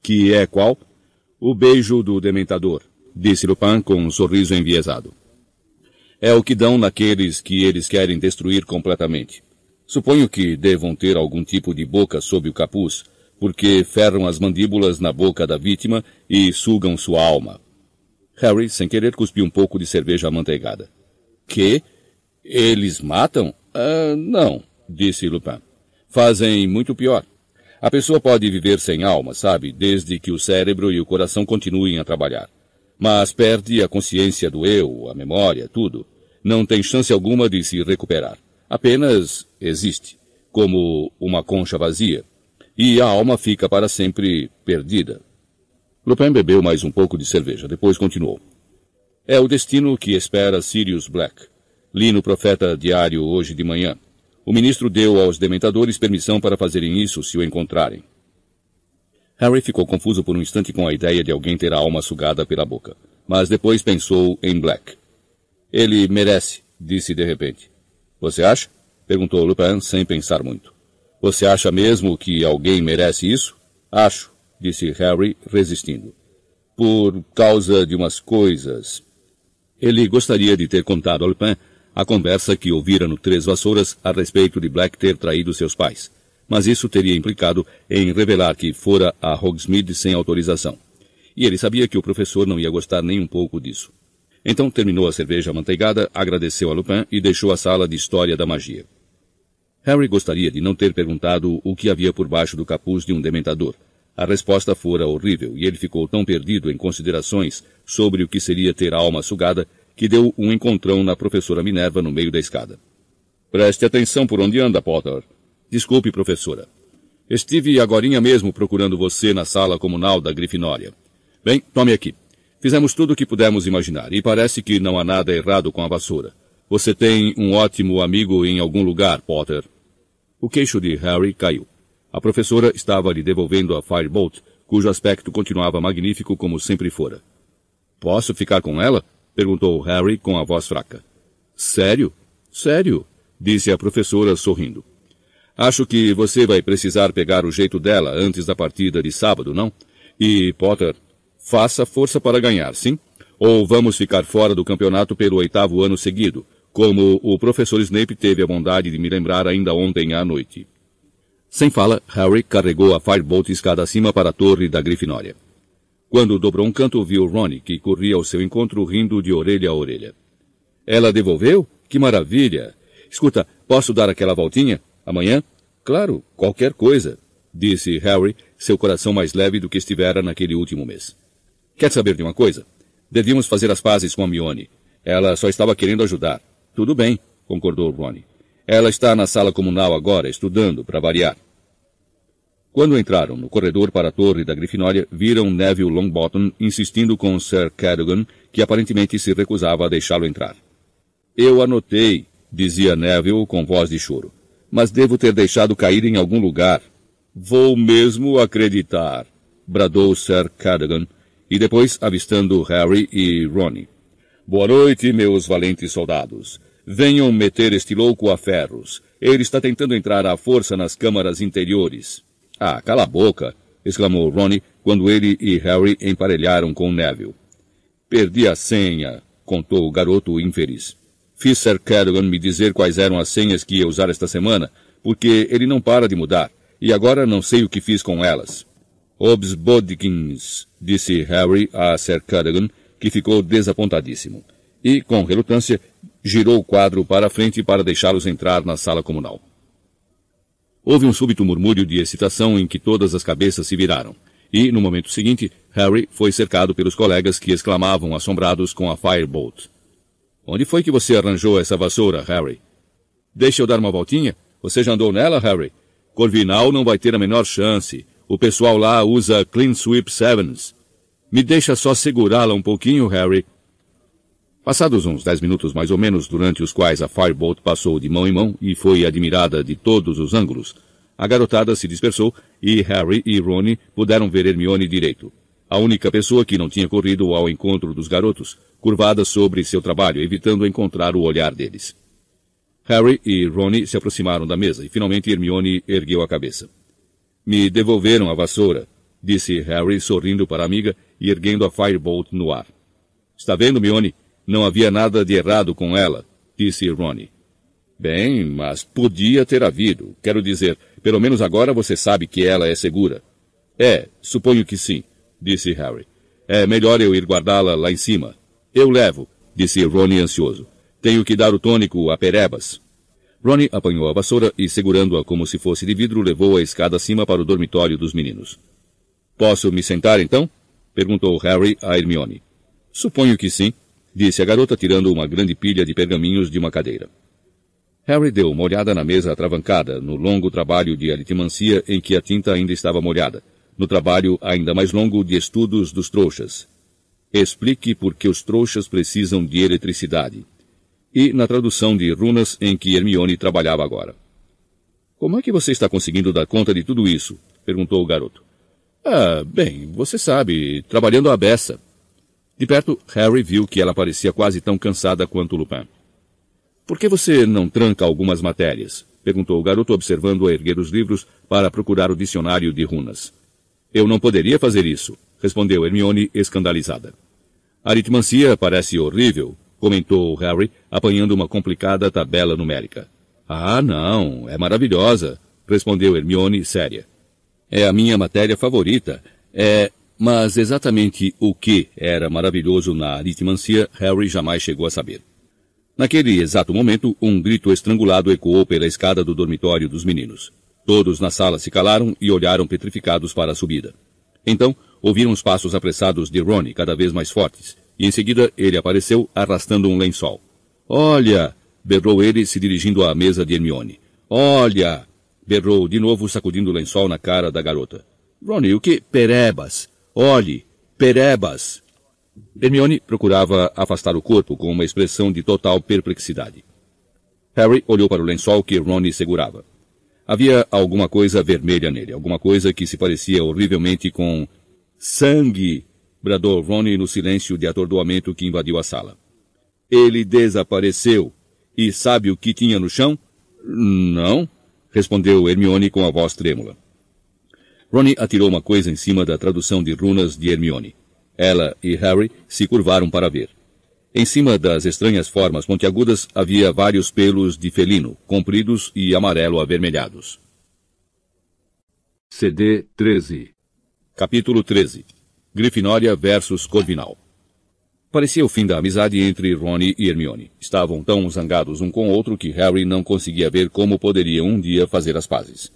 Que é qual? O beijo do dementador, disse Lupin com um sorriso enviesado é o que dão naqueles que eles querem destruir completamente. Suponho que devam ter algum tipo de boca sob o capuz, porque ferram as mandíbulas na boca da vítima e sugam sua alma. Harry, sem querer, cuspiu um pouco de cerveja amanteigada. Que? Eles matam? Ah, não, disse Lupin. Fazem muito pior. A pessoa pode viver sem alma, sabe, desde que o cérebro e o coração continuem a trabalhar. Mas perde a consciência do eu, a memória, tudo não tem chance alguma de se recuperar. Apenas existe. como uma concha vazia, e a alma fica para sempre perdida. Lupin bebeu mais um pouco de cerveja, depois continuou. É o destino que espera Sirius Black. Li no Profeta Diário hoje de manhã. O ministro deu aos dementadores permissão para fazerem isso se o encontrarem. Harry ficou confuso por um instante com a ideia de alguém ter a alma sugada pela boca, mas depois pensou em Black. Ele merece, disse de repente. Você acha? Perguntou Lupin sem pensar muito. Você acha mesmo que alguém merece isso? Acho, disse Harry, resistindo. Por causa de umas coisas. Ele gostaria de ter contado a Lupin a conversa que ouvira no Três Vassouras a respeito de Black ter traído seus pais. Mas isso teria implicado em revelar que fora a Hogsmeade sem autorização. E ele sabia que o professor não ia gostar nem um pouco disso. Então terminou a cerveja amanteigada, agradeceu a Lupin e deixou a sala de História da Magia. Harry gostaria de não ter perguntado o que havia por baixo do capuz de um dementador. A resposta fora horrível e ele ficou tão perdido em considerações sobre o que seria ter a alma sugada que deu um encontrão na professora Minerva no meio da escada. Preste atenção por onde anda, Potter. Desculpe, professora. Estive agorinha mesmo procurando você na sala comunal da Grifinória. Bem, tome aqui. Fizemos tudo o que pudemos imaginar e parece que não há nada errado com a vassoura. Você tem um ótimo amigo em algum lugar, Potter. O queixo de Harry caiu. A professora estava lhe devolvendo a Firebolt, cujo aspecto continuava magnífico como sempre fora. Posso ficar com ela? Perguntou Harry com a voz fraca. Sério? Sério? Disse a professora sorrindo. Acho que você vai precisar pegar o jeito dela antes da partida de sábado, não? E, Potter, faça força para ganhar, sim? Ou vamos ficar fora do campeonato pelo oitavo ano seguido, como o professor Snape teve a bondade de me lembrar ainda ontem à noite. Sem fala, Harry carregou a Firebolt escada acima para a torre da Grifinória. Quando dobrou um canto, viu Ronnie, que corria ao seu encontro rindo de orelha a orelha. Ela devolveu? Que maravilha! Escuta, posso dar aquela voltinha? Amanhã? Claro, qualquer coisa, disse Harry, seu coração mais leve do que estivera naquele último mês. Quer saber de uma coisa? Devíamos fazer as pazes com a Mione. Ela só estava querendo ajudar. Tudo bem, concordou Ronnie. Ela está na sala comunal agora, estudando, para variar. Quando entraram no corredor para a torre da Grifinória, viram Neville Longbottom insistindo com Sir Cadogan, que aparentemente se recusava a deixá-lo entrar. Eu anotei, dizia Neville com voz de choro, mas devo ter deixado cair em algum lugar. Vou mesmo acreditar, bradou Sir Cadogan, e depois avistando Harry e Ronnie. Boa noite, meus valentes soldados. Venham meter este louco a ferros. Ele está tentando entrar à força nas câmaras interiores. Ah, cala a boca! exclamou Ronnie quando ele e Harry emparelharam com Neville. Perdi a senha, contou o garoto infeliz. Fiz Sir Cadogan me dizer quais eram as senhas que ia usar esta semana, porque ele não para de mudar, e agora não sei o que fiz com elas. Obsbodkins, disse Harry a Sir Cadogan, que ficou desapontadíssimo. E, com relutância, girou o quadro para a frente para deixá-los entrar na sala comunal. Houve um súbito murmúrio de excitação em que todas as cabeças se viraram. E, no momento seguinte, Harry foi cercado pelos colegas que exclamavam assombrados com a Firebolt. Onde foi que você arranjou essa vassoura, Harry? Deixa eu dar uma voltinha? Você já andou nela, Harry? Corvinal não vai ter a menor chance. O pessoal lá usa Clean Sweep Sevens. Me deixa só segurá-la um pouquinho, Harry. Passados uns dez minutos mais ou menos, durante os quais a Firebolt passou de mão em mão e foi admirada de todos os ângulos, a garotada se dispersou e Harry e Ron puderam ver Hermione direito. A única pessoa que não tinha corrido ao encontro dos garotos, curvada sobre seu trabalho, evitando encontrar o olhar deles. Harry e Ron se aproximaram da mesa e finalmente Hermione ergueu a cabeça. Me devolveram a vassoura, disse Harry sorrindo para a amiga e erguendo a Firebolt no ar. Está vendo, Mione? Não havia nada de errado com ela, disse Ronnie. Bem, mas podia ter havido. Quero dizer, pelo menos agora você sabe que ela é segura. É, suponho que sim, disse Harry. É melhor eu ir guardá-la lá em cima. Eu levo, disse Ronnie ansioso. Tenho que dar o tônico a Perebas. Ronnie apanhou a vassoura e, segurando-a como se fosse de vidro, levou a escada acima para o dormitório dos meninos. Posso me sentar então? perguntou Harry a Hermione. Suponho que sim, disse a garota tirando uma grande pilha de pergaminhos de uma cadeira. Harry deu uma olhada na mesa atravancada, no longo trabalho de aritmancia em que a tinta ainda estava molhada, no trabalho ainda mais longo de estudos dos trouxas. Explique por que os trouxas precisam de eletricidade. E na tradução de runas em que Hermione trabalhava agora. Como é que você está conseguindo dar conta de tudo isso? perguntou o garoto. Ah, bem, você sabe, trabalhando à beça. De perto, Harry viu que ela parecia quase tão cansada quanto Lupin. Por que você não tranca algumas matérias? perguntou o garoto observando-a erguer os livros para procurar o dicionário de runas. Eu não poderia fazer isso, respondeu Hermione escandalizada. Aritmancia parece horrível, comentou Harry, apanhando uma complicada tabela numérica. Ah, não, é maravilhosa, respondeu Hermione séria. É a minha matéria favorita. É, mas exatamente o que era maravilhoso na aritmancia, Harry jamais chegou a saber. Naquele exato momento, um grito estrangulado ecoou pela escada do dormitório dos meninos. Todos na sala se calaram e olharam petrificados para a subida. Então, ouviram os passos apressados de Ronnie cada vez mais fortes, e em seguida ele apareceu arrastando um lençol. Olha! berrou ele, se dirigindo à mesa de Hermione. Olha! Berrou de novo, sacudindo o lençol na cara da garota. Ronnie, o que? Perebas! Olhe! Perebas! Hermione procurava afastar o corpo com uma expressão de total perplexidade. Harry olhou para o lençol que Ronnie segurava. Havia alguma coisa vermelha nele, alguma coisa que se parecia horrivelmente com sangue, bradou Ronnie no silêncio de atordoamento que invadiu a sala. Ele desapareceu. E sabe o que tinha no chão? Não, respondeu Hermione com a voz trêmula. Ronnie atirou uma coisa em cima da tradução de runas de Hermione. Ela e Harry se curvaram para ver. Em cima das estranhas formas pontiagudas havia vários pelos de felino, compridos e amarelo avermelhados. CD 13 Capítulo 13 Grifinória versus Corvinal Parecia o fim da amizade entre Rony e Hermione. Estavam tão zangados um com o outro que Harry não conseguia ver como poderiam um dia fazer as pazes.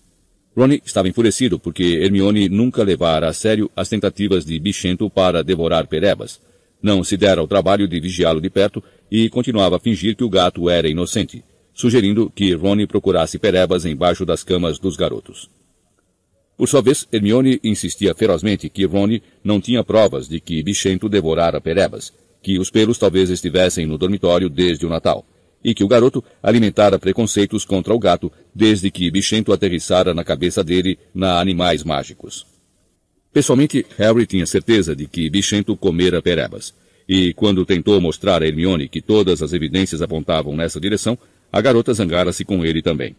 Ronnie estava enfurecido porque Hermione nunca levara a sério as tentativas de Bichento para devorar Perebas, não se dera ao trabalho de vigiá-lo de perto e continuava a fingir que o gato era inocente, sugerindo que Ronnie procurasse perebas embaixo das camas dos garotos. Por sua vez, Hermione insistia ferozmente que Ronnie não tinha provas de que Bichento devorara perebas, que os pelos talvez estivessem no dormitório desde o Natal, e que o garoto alimentara preconceitos contra o gato desde que Bichento aterrissara na cabeça dele na Animais Mágicos. Pessoalmente, Harry tinha certeza de que Bichento comera perebas. E quando tentou mostrar a Hermione que todas as evidências apontavam nessa direção, a garota zangara-se com ele também.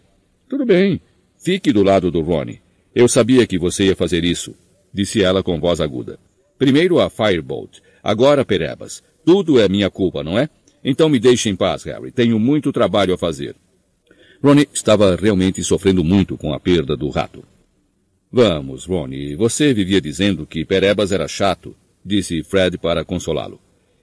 Tudo bem. Fique do lado do Ronnie. Eu sabia que você ia fazer isso, disse ela com voz aguda. Primeiro a Firebolt, agora Perebas. Tudo é minha culpa, não é? Então me deixe em paz, Harry. Tenho muito trabalho a fazer. Ronnie estava realmente sofrendo muito com a perda do rato. Vamos, Ronnie, você vivia dizendo que Perebas era chato, disse Fred para consolá-lo.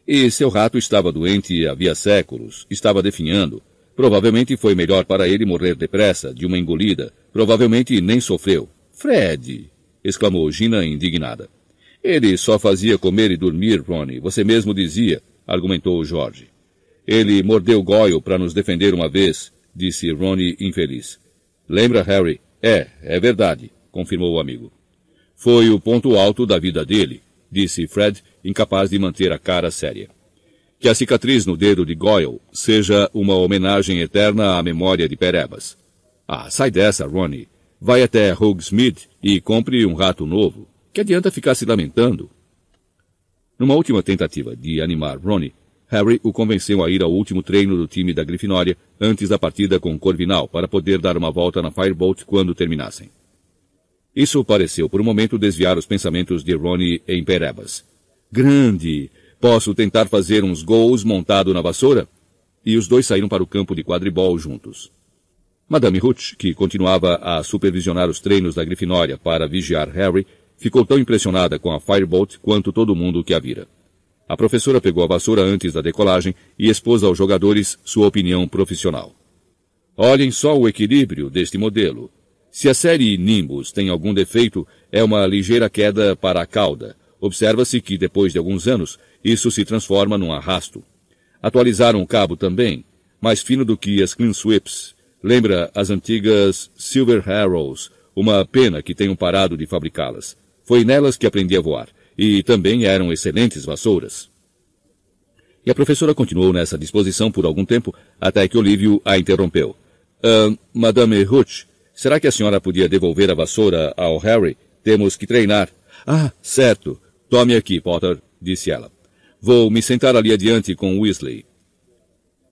E seu rato estava doente havia séculos, estava definhando. Provavelmente foi melhor para ele morrer depressa, de uma engolida. Provavelmente nem sofreu. Fred! exclamou Gina indignada. Ele só fazia comer e dormir, Ronnie. Você mesmo dizia, argumentou George. Ele mordeu Goyle para nos defender uma vez, disse Ronnie infeliz. Lembra, Harry? É, é verdade confirmou o amigo. Foi o ponto alto da vida dele, disse Fred, incapaz de manter a cara séria. Que a cicatriz no dedo de Goyle seja uma homenagem eterna à memória de Perebas. Ah, sai dessa, Ronnie. Vai até Hogsmeade e compre um rato novo. Que adianta ficar se lamentando? Numa última tentativa de animar Ronnie, Harry o convenceu a ir ao último treino do time da Grifinória antes da partida com Corvinal para poder dar uma volta na Firebolt quando terminassem. Isso pareceu por um momento desviar os pensamentos de Ronnie em Perebas. Grande! Posso tentar fazer uns gols montado na vassoura? E os dois saíram para o campo de quadribol juntos. Madame Hooch, que continuava a supervisionar os treinos da Grifinória para vigiar Harry, ficou tão impressionada com a Firebolt quanto todo mundo que a vira. A professora pegou a vassoura antes da decolagem e expôs aos jogadores sua opinião profissional. Olhem só o equilíbrio deste modelo. Se a série Nimbus tem algum defeito, é uma ligeira queda para a cauda. Observa-se que, depois de alguns anos, isso se transforma num arrasto. Atualizaram o cabo também. mais fino do que as Clean Sweeps. Lembra as antigas Silver Arrows, uma pena que tenham parado de fabricá-las. Foi nelas que aprendi a voar. E também eram excelentes vassouras. E a professora continuou nessa disposição por algum tempo, até que Olívio a interrompeu. Uh, Madame Hutch, será que a senhora podia devolver a vassoura ao Harry? Temos que treinar. Ah, certo. Tome aqui, Potter, disse ela. Vou me sentar ali adiante com Weasley.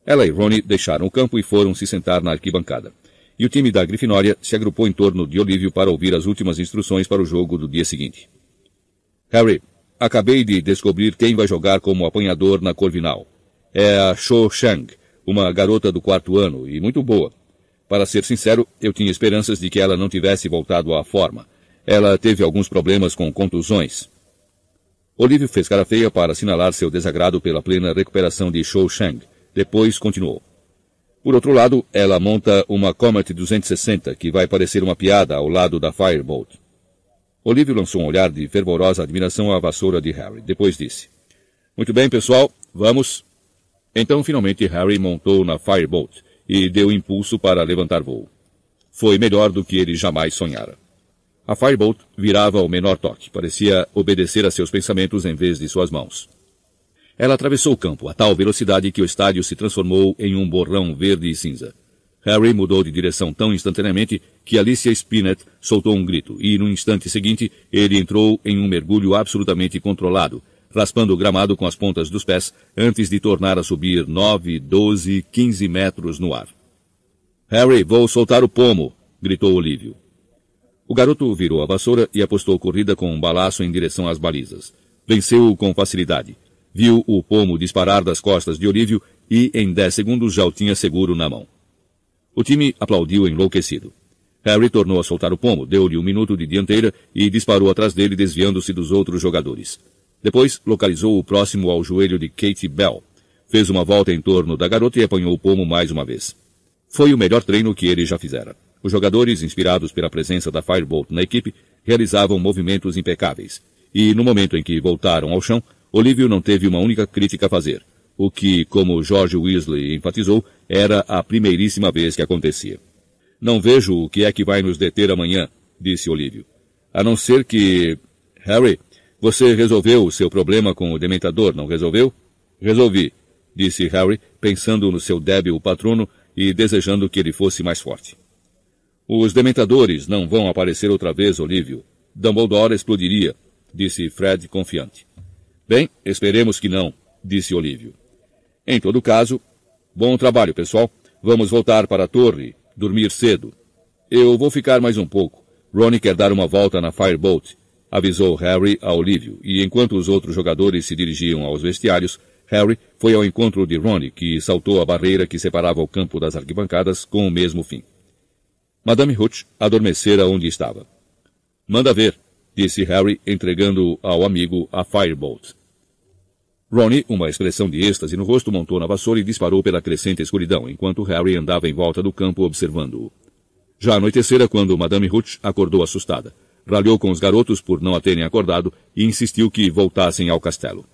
Ela e Ronnie deixaram o campo e foram se sentar na arquibancada. E o time da Grifinória se agrupou em torno de Olívio para ouvir as últimas instruções para o jogo do dia seguinte. Harry, acabei de descobrir quem vai jogar como apanhador na Corvinal. É a Cho Shang, uma garota do quarto ano e muito boa. Para ser sincero, eu tinha esperanças de que ela não tivesse voltado à forma. Ela teve alguns problemas com contusões. Olívio fez cara feia para assinalar seu desagrado pela plena recuperação de Shou Shang. Depois continuou. Por outro lado, ela monta uma Comet 260 que vai parecer uma piada ao lado da Firebolt. Olívio lançou um olhar de fervorosa admiração à vassoura de Harry. Depois disse: Muito bem, pessoal, vamos. Então, finalmente, Harry montou na Firebolt e deu impulso para levantar voo. Foi melhor do que ele jamais sonhara. A Firebolt virava ao menor toque, parecia obedecer a seus pensamentos em vez de suas mãos. Ela atravessou o campo a tal velocidade que o estádio se transformou em um borrão verde e cinza. Harry mudou de direção tão instantaneamente que Alicia Spinett soltou um grito e, no instante seguinte, ele entrou em um mergulho absolutamente controlado, raspando o gramado com as pontas dos pés antes de tornar a subir nove, doze, quinze metros no ar. Harry, vou soltar o pomo! gritou Olívio. O garoto virou a vassoura e apostou corrida com um balaço em direção às balizas. Venceu-o com facilidade. Viu o pomo disparar das costas de Olívio e, em dez segundos, já o tinha seguro na mão. O time aplaudiu enlouquecido. Harry tornou a soltar o pomo, deu-lhe um minuto de dianteira e disparou atrás dele, desviando-se dos outros jogadores. Depois, localizou o próximo ao joelho de Katie Bell. Fez uma volta em torno da garota e apanhou o pomo mais uma vez. Foi o melhor treino que ele já fizera. Os jogadores, inspirados pela presença da Firebolt na equipe, realizavam movimentos impecáveis. E no momento em que voltaram ao chão, Olívio não teve uma única crítica a fazer, o que, como George Weasley enfatizou, era a primeiríssima vez que acontecia. Não vejo o que é que vai nos deter amanhã, disse Olívio. A não ser que... Harry, você resolveu o seu problema com o Dementador, não resolveu? Resolvi, disse Harry, pensando no seu débil patrono e desejando que ele fosse mais forte. Os dementadores não vão aparecer outra vez, Olívio. Dumbledore explodiria, disse Fred confiante. Bem, esperemos que não, disse Olívio. Em todo caso, bom trabalho, pessoal. Vamos voltar para a torre, dormir cedo. Eu vou ficar mais um pouco. Ronnie quer dar uma volta na Firebolt, avisou Harry a Olívio, e enquanto os outros jogadores se dirigiam aos vestiários, Harry foi ao encontro de Ronnie, que saltou a barreira que separava o campo das arquibancadas com o mesmo fim. Madame Hutch adormecera onde estava. Manda ver, disse Harry, entregando ao amigo a Firebolt. Ronnie, uma expressão de êxtase no rosto, montou na vassoura e disparou pela crescente escuridão, enquanto Harry andava em volta do campo observando-o. Já anoitecera quando Madame Hutch acordou assustada. Ralhou com os garotos por não a terem acordado e insistiu que voltassem ao castelo.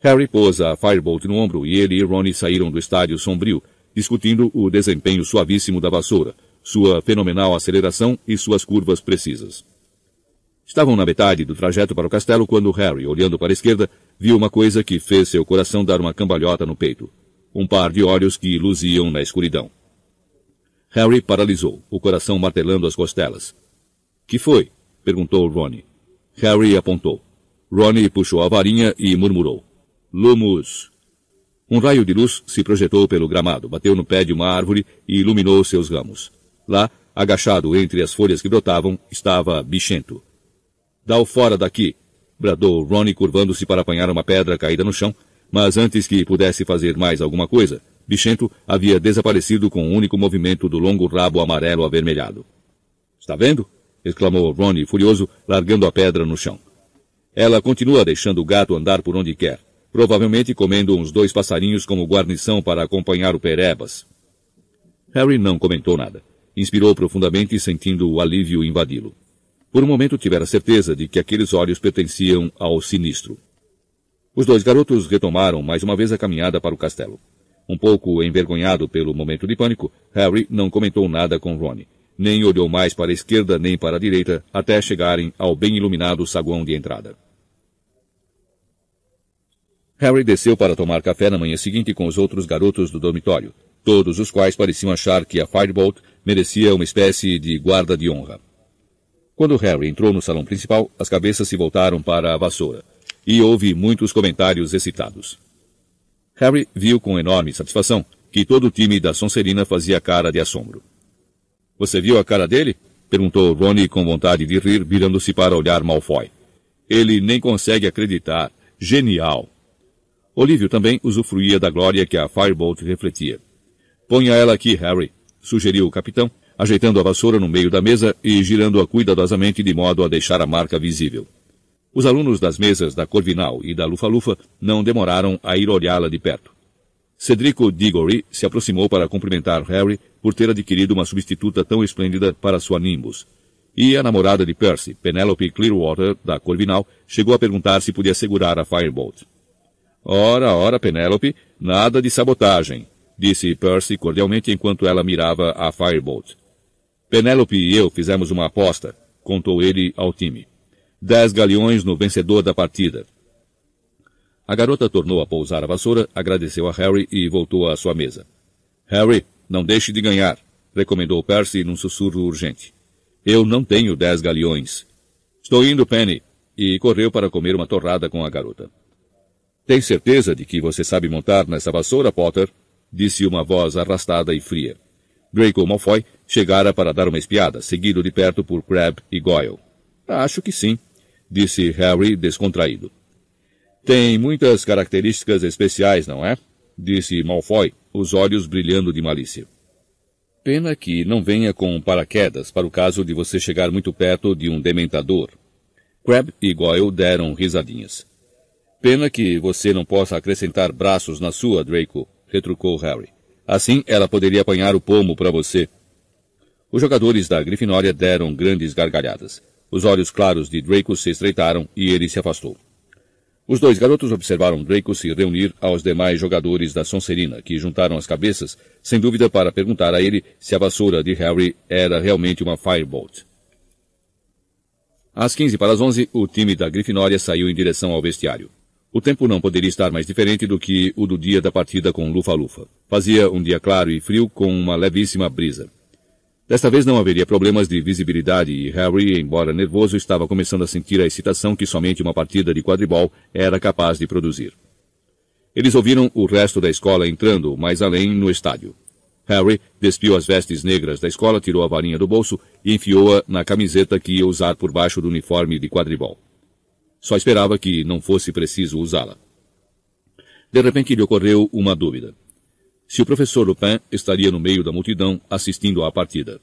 Harry pôs a Firebolt no ombro e ele e Ronnie saíram do estádio sombrio, discutindo o desempenho suavíssimo da vassoura, sua fenomenal aceleração e suas curvas precisas. Estavam na metade do trajeto para o castelo quando Harry, olhando para a esquerda, viu uma coisa que fez seu coração dar uma cambalhota no peito. Um par de olhos que luziam na escuridão. Harry paralisou, o coração martelando as costelas. Que foi? perguntou Ronnie. Harry apontou. Ronnie puxou a varinha e murmurou. Lumus. Um raio de luz se projetou pelo gramado, bateu no pé de uma árvore e iluminou seus ramos. Lá, agachado entre as folhas que brotavam, estava Bichento. Dá-o fora daqui! bradou Ronnie curvando-se para apanhar uma pedra caída no chão, mas antes que pudesse fazer mais alguma coisa, Bichento havia desaparecido com um único movimento do longo rabo amarelo avermelhado. Está vendo? exclamou Ronnie furioso, largando a pedra no chão. Ela continua deixando o gato andar por onde quer, provavelmente comendo uns dois passarinhos como guarnição para acompanhar o Perebas. Harry não comentou nada inspirou profundamente sentindo o alívio invadi-lo. Por um momento tivera certeza de que aqueles olhos pertenciam ao sinistro. Os dois garotos retomaram mais uma vez a caminhada para o castelo. Um pouco envergonhado pelo momento de pânico, Harry não comentou nada com Ron, nem olhou mais para a esquerda nem para a direita até chegarem ao bem iluminado saguão de entrada. Harry desceu para tomar café na manhã seguinte com os outros garotos do dormitório, todos os quais pareciam achar que a Firebolt merecia uma espécie de guarda de honra. Quando Harry entrou no salão principal, as cabeças se voltaram para a vassoura, e houve muitos comentários excitados. Harry viu com enorme satisfação que todo o time da Sonserina fazia cara de assombro. Você viu a cara dele? perguntou Ronnie com vontade de rir, virando-se para olhar Malfoy. Ele nem consegue acreditar. Genial! Olívio também usufruía da glória que a Firebolt refletia. Ponha ela aqui, Harry, sugeriu o capitão, ajeitando a vassoura no meio da mesa e girando-a cuidadosamente de modo a deixar a marca visível. Os alunos das mesas da Corvinal e da Lufa-Lufa não demoraram a ir olhá-la de perto. Cedrico Diggory se aproximou para cumprimentar Harry por ter adquirido uma substituta tão esplêndida para sua Nimbus. E a namorada de Percy, Penelope Clearwater, da Corvinal, chegou a perguntar se podia segurar a Firebolt. Ora, ora, Penelope, nada de sabotagem, disse Percy cordialmente enquanto ela mirava a Firebolt. Penelope e eu fizemos uma aposta, contou ele ao time dez galeões no vencedor da partida. A garota tornou a pousar a vassoura, agradeceu a Harry e voltou à sua mesa. Harry, não deixe de ganhar, recomendou Percy num sussurro urgente. Eu não tenho dez galeões. Estou indo, Penny, e correu para comer uma torrada com a garota. Tem certeza de que você sabe montar nessa vassoura, Potter? disse uma voz arrastada e fria. Draco Malfoy chegara para dar uma espiada, seguido de perto por Crabbe e Goyle. Acho que sim, disse Harry descontraído. Tem muitas características especiais, não é? disse Malfoy, os olhos brilhando de malícia. Pena que não venha com paraquedas para o caso de você chegar muito perto de um dementador. Crab e Goyle deram risadinhas. Pena que você não possa acrescentar braços na sua, Draco, retrucou Harry. Assim ela poderia apanhar o pomo para você. Os jogadores da Grifinória deram grandes gargalhadas. Os olhos claros de Draco se estreitaram e ele se afastou. Os dois garotos observaram Draco se reunir aos demais jogadores da Sonserina, que juntaram as cabeças, sem dúvida para perguntar a ele se a vassoura de Harry era realmente uma Firebolt. Às 15 para as 11, o time da Grifinória saiu em direção ao vestiário. O tempo não poderia estar mais diferente do que o do dia da partida com Lufa-Lufa. Fazia um dia claro e frio com uma levíssima brisa. Desta vez não haveria problemas de visibilidade e Harry, embora nervoso, estava começando a sentir a excitação que somente uma partida de quadribol era capaz de produzir. Eles ouviram o resto da escola entrando mais além no estádio. Harry despiu as vestes negras da escola, tirou a varinha do bolso e enfiou-a na camiseta que ia usar por baixo do uniforme de quadribol. Só esperava que não fosse preciso usá-la. De repente lhe ocorreu uma dúvida se o professor Lupin estaria no meio da multidão assistindo à partida.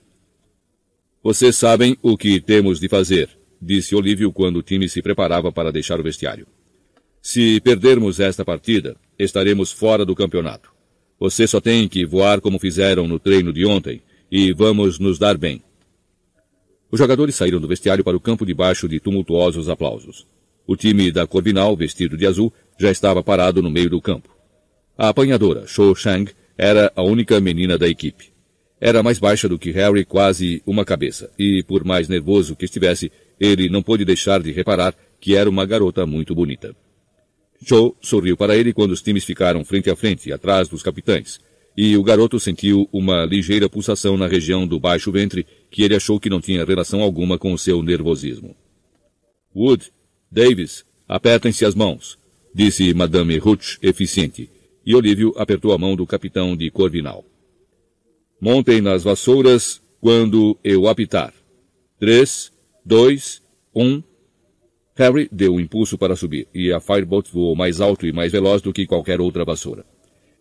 Vocês sabem o que temos de fazer, disse Olívio quando o time se preparava para deixar o vestiário. Se perdermos esta partida, estaremos fora do campeonato. Você só tem que voar como fizeram no treino de ontem e vamos nos dar bem. Os jogadores saíram do vestiário para o campo debaixo de tumultuosos aplausos. O time da Corvinal, vestido de azul, já estava parado no meio do campo. A apanhadora, Shou Shang, era a única menina da equipe. Era mais baixa do que Harry, quase uma cabeça, e por mais nervoso que estivesse, ele não pôde deixar de reparar que era uma garota muito bonita. Joe sorriu para ele quando os times ficaram frente a frente, atrás dos capitães, e o garoto sentiu uma ligeira pulsação na região do baixo ventre que ele achou que não tinha relação alguma com o seu nervosismo. Wood, Davis, apertem-se as mãos, disse Madame Hutch, eficiente, e Olívio apertou a mão do capitão de Corvinal. Montem nas vassouras quando eu apitar. Três, dois, um. Harry deu um impulso para subir, e a Firebolt voou mais alto e mais veloz do que qualquer outra vassoura.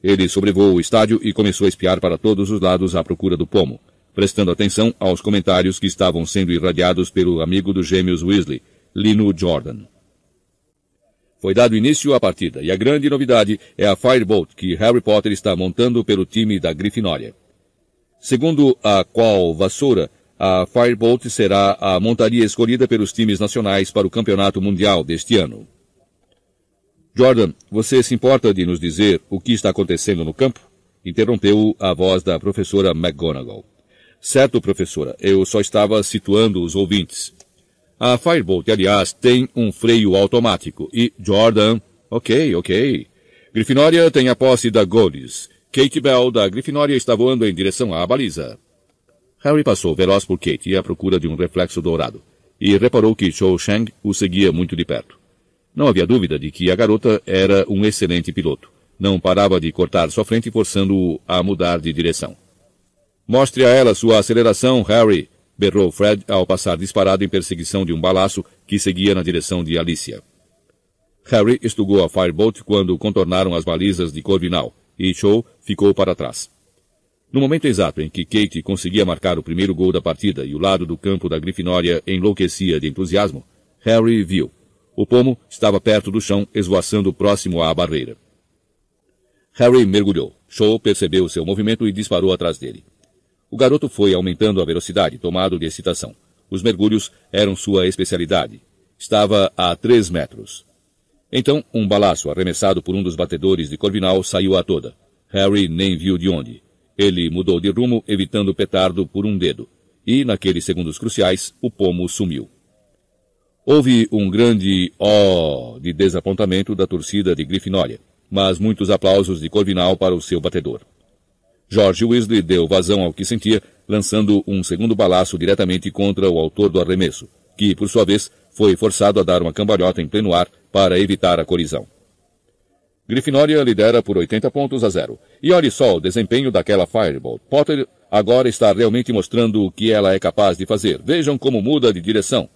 Ele sobrevoou o estádio e começou a espiar para todos os lados à procura do pomo, prestando atenção aos comentários que estavam sendo irradiados pelo amigo dos gêmeos Weasley, Lino Jordan. Foi dado início à partida, e a grande novidade é a Firebolt que Harry Potter está montando pelo time da Grifinória. Segundo a qual vassoura, a Firebolt será a montaria escolhida pelos times nacionais para o Campeonato Mundial deste ano. Jordan, você se importa de nos dizer o que está acontecendo no campo? Interrompeu a voz da professora McGonagall. Certo, professora, eu só estava situando os ouvintes. A Firebolt, aliás, tem um freio automático. E Jordan... Ok, ok. Grifinória tem a posse da Goles. Kate Bell, da Grifinória, está voando em direção à baliza. Harry passou veloz por Kate à procura de um reflexo dourado, e reparou que Cho Chang o seguia muito de perto. Não havia dúvida de que a garota era um excelente piloto. Não parava de cortar sua frente, forçando-o a mudar de direção. Mostre a ela sua aceleração, Harry, berrou Fred ao passar disparado em perseguição de um balaço que seguia na direção de Alicia. Harry estugou a Firebolt quando contornaram as balizas de Corvinal, e Cho ficou para trás. No momento exato em que Kate conseguia marcar o primeiro gol da partida e o lado do campo da Grifinória enlouquecia de entusiasmo, Harry viu. O pomo estava perto do chão, esvoaçando próximo à barreira. Harry mergulhou. Shaw percebeu seu movimento e disparou atrás dele. O garoto foi aumentando a velocidade, tomado de excitação. Os mergulhos eram sua especialidade. Estava a três metros. Então, um balaço arremessado por um dos batedores de Corvinal saiu a toda. Harry nem viu de onde. Ele mudou de rumo, evitando o petardo por um dedo. E, naqueles segundos cruciais, o pomo sumiu. Houve um grande ó de desapontamento da torcida de Grifinória, mas muitos aplausos de Corvinal para o seu batedor. George Weasley deu vazão ao que sentia, lançando um segundo balaço diretamente contra o autor do arremesso, que, por sua vez, foi forçado a dar uma cambalhota em pleno ar para evitar a colisão. Grifinória lidera por 80 pontos a zero. E olhe só o desempenho daquela Firebolt. Potter agora está realmente mostrando o que ela é capaz de fazer. Vejam como muda de direção.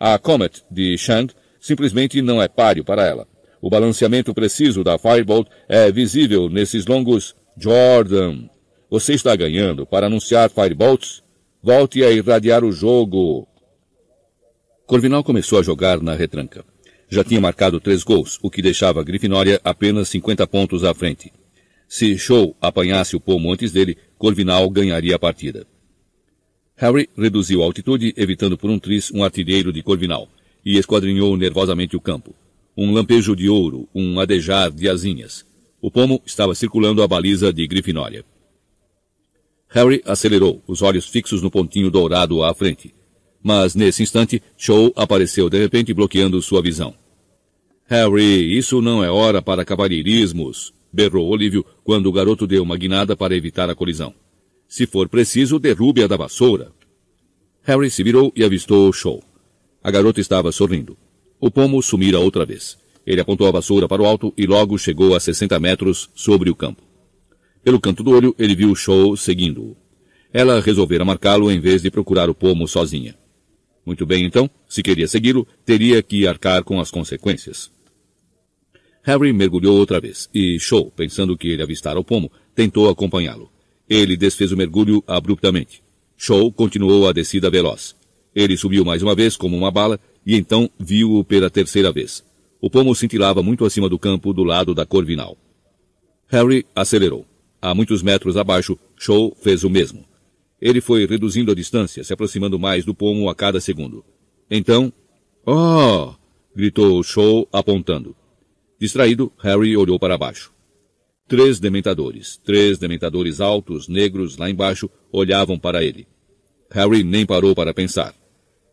A Comet de Shang simplesmente não é páreo para ela. O balanceamento preciso da Firebolt é visível nesses longos Jordan. Você está ganhando para anunciar Firebolts? Volte a irradiar o jogo. Corvinal começou a jogar na retranca já tinha marcado três gols, o que deixava a Grifinória apenas 50 pontos à frente. Se Show apanhasse o pomo antes dele, Corvinal ganharia a partida. Harry reduziu a altitude, evitando por um tris um artilheiro de Corvinal, e esquadrinhou nervosamente o campo. Um lampejo de ouro, um adejar de asinhas. O pomo estava circulando a baliza de Grifinória. Harry acelerou, os olhos fixos no pontinho dourado à frente. Mas nesse instante, Show apareceu de repente bloqueando sua visão. Harry, isso não é hora para cavalheirismos, berrou Olívio quando o garoto deu uma guinada para evitar a colisão. Se for preciso, derrube-a da vassoura. Harry se virou e avistou show. A garota estava sorrindo. O pomo sumira outra vez. Ele apontou a vassoura para o alto e logo chegou a 60 metros sobre o campo. Pelo canto do olho, ele viu show seguindo-o. Ela resolvera marcá-lo em vez de procurar o pomo sozinha. Muito bem, então, se queria segui-lo, teria que arcar com as consequências. Harry mergulhou outra vez, e Shaw, pensando que ele avistara o pomo, tentou acompanhá-lo. Ele desfez o mergulho abruptamente. Shaw continuou a descida veloz. Ele subiu mais uma vez como uma bala, e então viu-o pela terceira vez. O pomo cintilava muito acima do campo do lado da Corvinal. Harry acelerou. A muitos metros abaixo, Shaw fez o mesmo. Ele foi reduzindo a distância, se aproximando mais do pomo a cada segundo. Então, oh! gritou Shaw apontando. Distraído, Harry olhou para baixo. Três dementadores, três dementadores altos, negros, lá embaixo, olhavam para ele. Harry nem parou para pensar.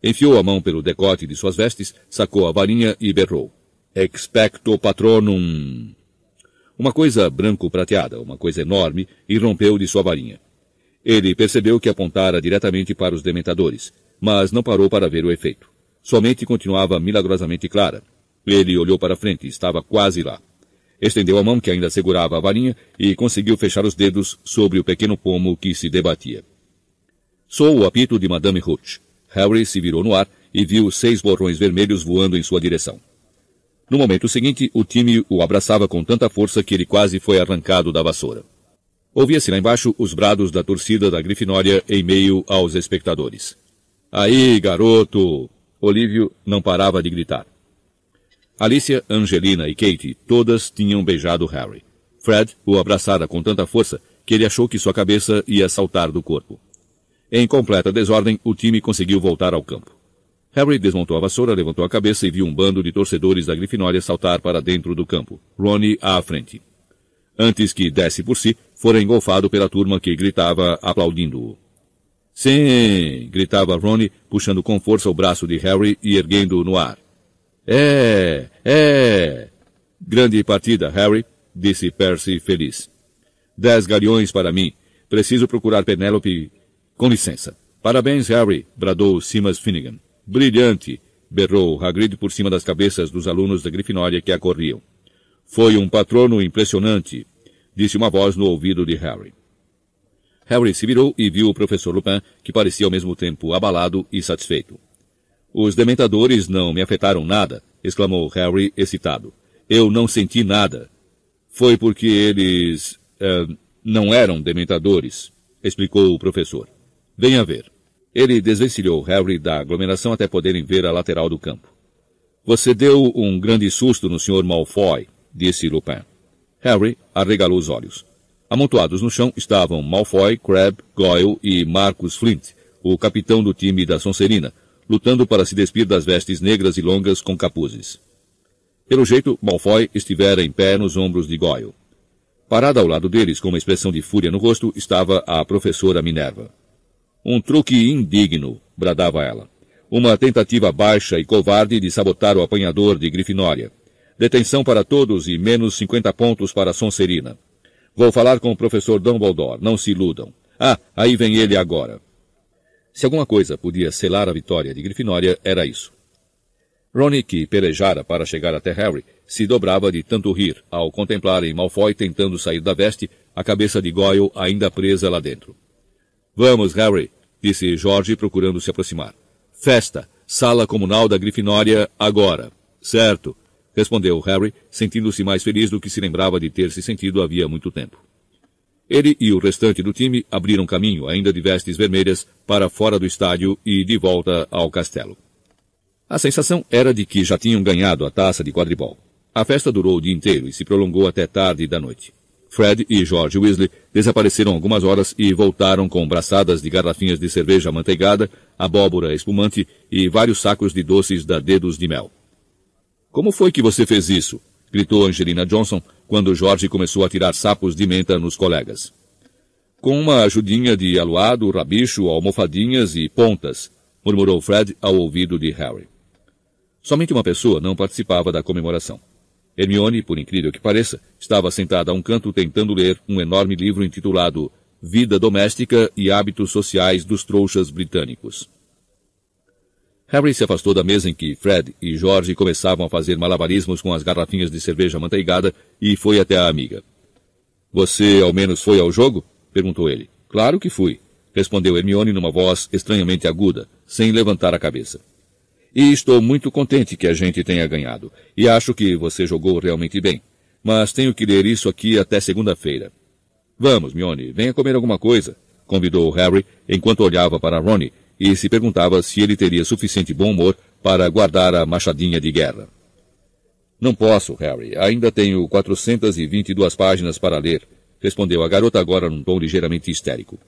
Enfiou a mão pelo decote de suas vestes, sacou a varinha e berrou. Expecto patronum. Uma coisa branco-prateada, uma coisa enorme, irrompeu de sua varinha. Ele percebeu que apontara diretamente para os dementadores, mas não parou para ver o efeito. Sua mente continuava milagrosamente clara. Ele olhou para frente, estava quase lá. Estendeu a mão que ainda segurava a varinha e conseguiu fechar os dedos sobre o pequeno pomo que se debatia. Soou o apito de Madame Hooch. Harry se virou no ar e viu seis borrões vermelhos voando em sua direção. No momento seguinte, o time o abraçava com tanta força que ele quase foi arrancado da vassoura. Ouvia-se lá embaixo os brados da torcida da Grifinória em meio aos espectadores. Aí, garoto! Olívio não parava de gritar. Alicia, Angelina e Kate todas tinham beijado Harry. Fred o abraçara com tanta força que ele achou que sua cabeça ia saltar do corpo. Em completa desordem, o time conseguiu voltar ao campo. Harry desmontou a vassoura, levantou a cabeça e viu um bando de torcedores da Grifinória saltar para dentro do campo, Ronnie à frente. Antes que desse por si, fora engolfado pela turma que gritava aplaudindo-o. Sim! gritava Ronnie, puxando com força o braço de Harry e erguendo-o no ar. É! É! Grande partida, Harry, disse Percy feliz. Dez galeões para mim. Preciso procurar Penélope. Com licença. Parabéns, Harry, bradou Simas Finnegan. Brilhante, berrou Hagrid por cima das cabeças dos alunos da Grifinória que acorriam. Foi um patrono impressionante, disse uma voz no ouvido de Harry. Harry se virou e viu o professor Lupin, que parecia ao mesmo tempo abalado e satisfeito. Os dementadores não me afetaram nada, exclamou Harry excitado. Eu não senti nada. Foi porque eles. Eh, não eram dementadores, explicou o professor. Venha ver. Ele desvencilhou Harry da aglomeração até poderem ver a lateral do campo. Você deu um grande susto no Sr. Malfoy, disse Lupin. Harry arregalou os olhos. Amontoados no chão estavam Malfoy, Crabbe, Goyle e Marcus Flint, o capitão do time da Sonserina, lutando para se despir das vestes negras e longas com capuzes. Pelo jeito, Malfoy estivera em pé nos ombros de Goyle. Parada ao lado deles, com uma expressão de fúria no rosto, estava a professora Minerva. Um truque indigno, bradava ela. Uma tentativa baixa e covarde de sabotar o apanhador de Grifinória. Detenção para todos e menos 50 pontos para Sonserina. Vou falar com o professor Dumbledore, não se iludam. Ah, aí vem ele agora. Se alguma coisa podia selar a vitória de Grifinória, era isso. Ronnie, que pelejara para chegar até Harry, se dobrava de tanto rir ao contemplar em Malfoy tentando sair da veste, a cabeça de Goyle ainda presa lá dentro. Vamos, Harry, disse Jorge procurando se aproximar. Festa, sala comunal da Grifinória, agora. Certo, respondeu Harry, sentindo-se mais feliz do que se lembrava de ter se sentido havia muito tempo. Ele e o restante do time abriram caminho, ainda de vestes vermelhas, para fora do estádio e de volta ao castelo. A sensação era de que já tinham ganhado a taça de quadribol. A festa durou o dia inteiro e se prolongou até tarde da noite. Fred e George Weasley desapareceram algumas horas e voltaram com braçadas de garrafinhas de cerveja amanteigada, abóbora espumante e vários sacos de doces da Dedos de Mel. Como foi que você fez isso? gritou Angelina Johnson quando George começou a tirar sapos de menta nos colegas. Com uma ajudinha de aluado, rabicho, almofadinhas e pontas, murmurou Fred ao ouvido de Harry. Somente uma pessoa não participava da comemoração. Hermione, por incrível que pareça, estava sentada a um canto tentando ler um enorme livro intitulado Vida Doméstica e Hábitos Sociais dos Trouxas Britânicos. Harry se afastou da mesa em que Fred e George começavam a fazer malabarismos com as garrafinhas de cerveja manteigada e foi até a amiga. Você ao menos foi ao jogo? perguntou ele. Claro que fui, respondeu Hermione numa voz estranhamente aguda, sem levantar a cabeça. E estou muito contente que a gente tenha ganhado. E acho que você jogou realmente bem. Mas tenho que ler isso aqui até segunda-feira. Vamos, Mione, venha comer alguma coisa, convidou Harry enquanto olhava para Ronnie, e se perguntava se ele teria suficiente bom humor para guardar a machadinha de guerra. Não posso, Harry. Ainda tenho 422 páginas para ler, respondeu a garota agora num tom ligeiramente histérico.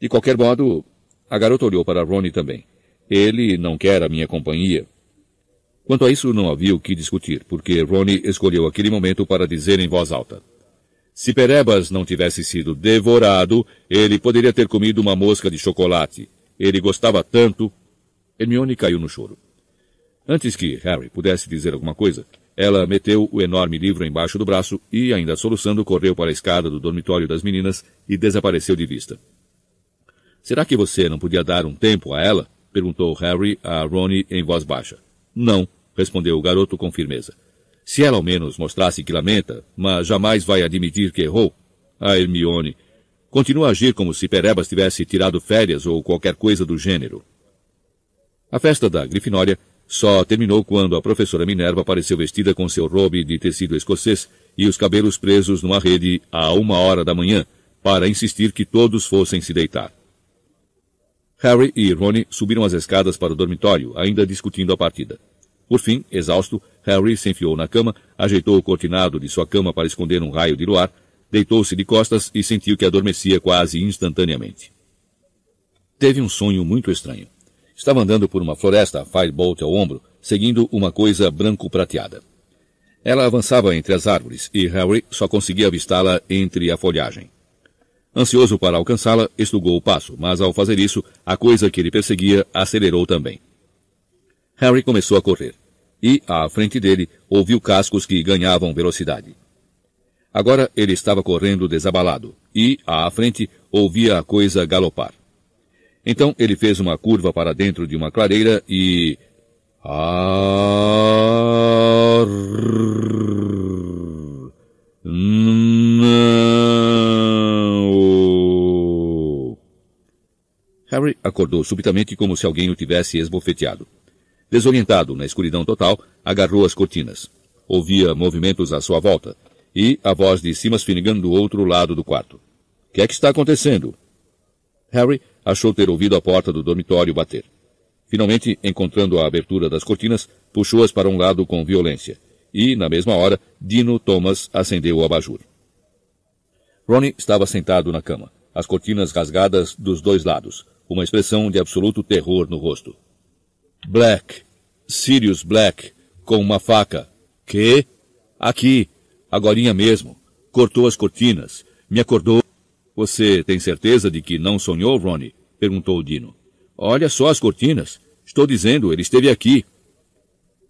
De qualquer modo, a garota olhou para Ronnie também. Ele não quer a minha companhia. Quanto a isso, não havia o que discutir, porque Ronnie escolheu aquele momento para dizer em voz alta. Se Perebas não tivesse sido devorado, ele poderia ter comido uma mosca de chocolate. Ele gostava tanto. Hermione caiu no choro. Antes que Harry pudesse dizer alguma coisa, ela meteu o enorme livro embaixo do braço e, ainda soluçando, correu para a escada do dormitório das meninas e desapareceu de vista. Será que você não podia dar um tempo a ela? Perguntou Harry a Ronnie em voz baixa. Não, respondeu o garoto com firmeza. Se ela ao menos mostrasse que lamenta, mas jamais vai admitir que errou. A Hermione, continua a agir como se Perebas tivesse tirado férias ou qualquer coisa do gênero. A festa da Grifinória só terminou quando a professora Minerva apareceu vestida com seu robe de tecido escocês e os cabelos presos numa rede a uma hora da manhã, para insistir que todos fossem se deitar. Harry e Rony subiram as escadas para o dormitório, ainda discutindo a partida. Por fim, exausto, Harry se enfiou na cama, ajeitou o cortinado de sua cama para esconder um raio de luar, Deitou-se de costas e sentiu que adormecia quase instantaneamente. Teve um sonho muito estranho. Estava andando por uma floresta, Firebolt ao ombro, seguindo uma coisa branco-prateada. Ela avançava entre as árvores e Harry só conseguia avistá-la entre a folhagem. Ansioso para alcançá-la, estugou o passo, mas ao fazer isso, a coisa que ele perseguia acelerou também. Harry começou a correr, e, à frente dele, ouviu cascos que ganhavam velocidade. Agora ele estava correndo desabalado, e, à frente, ouvia a coisa galopar. Então ele fez uma curva para dentro de uma clareira e. Não. Harry acordou subitamente como se alguém o tivesse esbofeteado. Desorientado na escuridão total, agarrou as cortinas. Ouvia movimentos à sua volta e a voz de Simas Finnegan do outro lado do quarto. Que é que está acontecendo? Harry achou ter ouvido a porta do dormitório bater. Finalmente, encontrando a abertura das cortinas, puxou-as para um lado com violência. E, na mesma hora, Dino Thomas acendeu o abajur. Ronnie estava sentado na cama, as cortinas rasgadas dos dois lados, uma expressão de absoluto terror no rosto. Black. Sirius Black. Com uma faca. Que? Aqui. Agorinha mesmo. Cortou as cortinas. Me acordou. Você tem certeza de que não sonhou, Ronnie? Perguntou Dino. Olha só as cortinas. Estou dizendo, ele esteve aqui.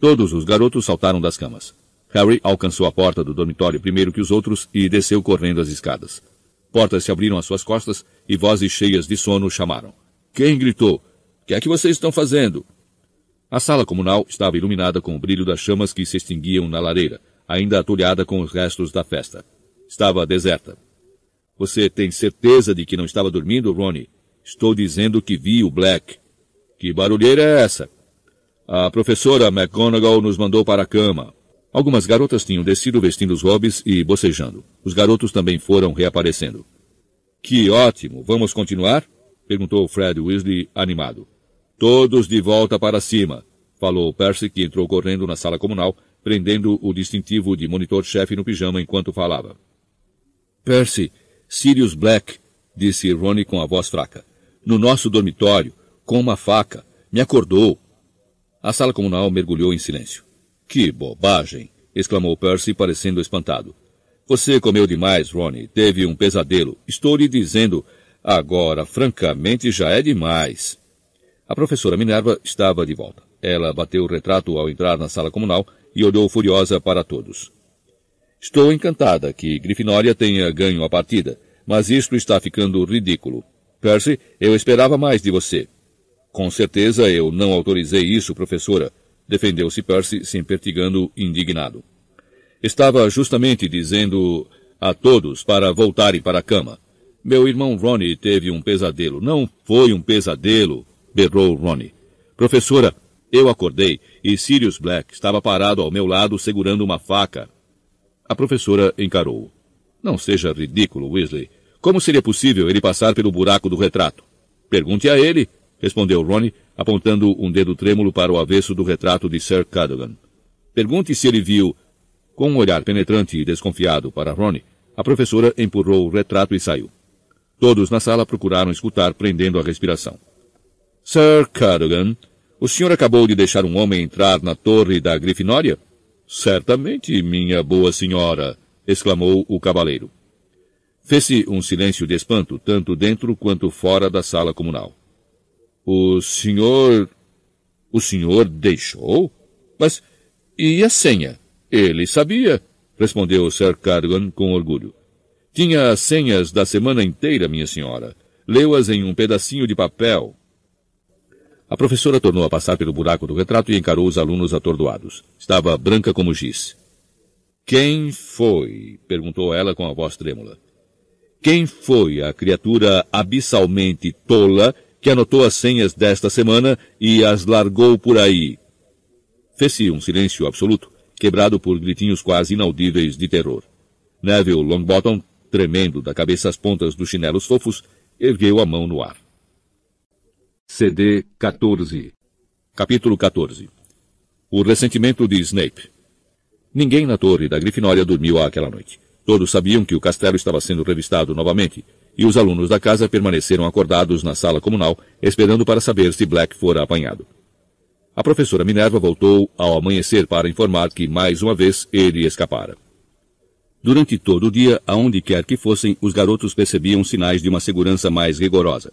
Todos os garotos saltaram das camas. Harry alcançou a porta do dormitório primeiro que os outros e desceu correndo as escadas. Portas se abriram às suas costas e vozes cheias de sono chamaram. Quem gritou? O que é que vocês estão fazendo? A sala comunal estava iluminada com o brilho das chamas que se extinguiam na lareira, ainda atulhada com os restos da festa. Estava deserta. Você tem certeza de que não estava dormindo, Ronnie? Estou dizendo que vi o Black. Que barulheira é essa? A professora McGonagall nos mandou para a cama. Algumas garotas tinham descido vestindo os hobbies e bocejando. Os garotos também foram reaparecendo. Que ótimo! Vamos continuar? Perguntou Fred Weasley, animado. Todos de volta para cima, falou Percy, que entrou correndo na sala comunal, prendendo o distintivo de monitor-chefe no pijama enquanto falava. Percy, Sirius Black, disse Ronnie com a voz fraca. No nosso dormitório, com uma faca. Me acordou. A sala comunal mergulhou em silêncio. Que bobagem! exclamou Percy, parecendo espantado. Você comeu demais, Ronnie. Teve um pesadelo. Estou lhe dizendo. Agora, francamente, já é demais. A professora Minerva estava de volta. Ela bateu o retrato ao entrar na sala comunal e olhou furiosa para todos. Estou encantada que Grifinória tenha ganho a partida, mas isto está ficando ridículo. Percy, eu esperava mais de você. Com certeza eu não autorizei isso, professora, defendeu-se Percy, se impertigando indignado. Estava justamente dizendo a todos para voltarem para a cama. Meu irmão Ronnie teve um pesadelo. Não foi um pesadelo, berrou Ronnie. Professora, eu acordei e Sirius Black estava parado ao meu lado segurando uma faca. A professora encarou-o. Não seja ridículo, Weasley. Como seria possível ele passar pelo buraco do retrato? Pergunte a ele, respondeu Ronnie, apontando um dedo trêmulo para o avesso do retrato de Sir Cadogan. Pergunte se ele viu. Com um olhar penetrante e desconfiado para Ronnie, a professora empurrou o retrato e saiu. Todos na sala procuraram escutar, prendendo a respiração. Sir Cadogan, o senhor acabou de deixar um homem entrar na torre da Grifinória? Certamente, minha boa senhora, exclamou o cavaleiro. Fez-se um silêncio de espanto, tanto dentro quanto fora da sala comunal. O senhor... O senhor deixou? Mas... E a senha? Ele sabia, respondeu Sir Cadogan com orgulho. Tinha as senhas da semana inteira, minha senhora. Leu-as em um pedacinho de papel. A professora tornou a passar pelo buraco do retrato e encarou os alunos atordoados. Estava branca como giz. Quem foi? perguntou ela com a voz trêmula. Quem foi a criatura abissalmente tola que anotou as senhas desta semana e as largou por aí? Fez-se um silêncio absoluto, quebrado por gritinhos quase inaudíveis de terror. Neville Longbottom, tremendo da cabeça às pontas dos chinelos fofos, ergueu a mão no ar. CD 14 Capítulo 14 O ressentimento de Snape Ninguém na torre da Grifinória dormiu aquela noite. Todos sabiam que o castelo estava sendo revistado novamente, e os alunos da casa permaneceram acordados na sala comunal, esperando para saber se Black fora apanhado. A professora Minerva voltou ao amanhecer para informar que, mais uma vez, ele escapara. Durante todo o dia, aonde quer que fossem, os garotos percebiam sinais de uma segurança mais rigorosa.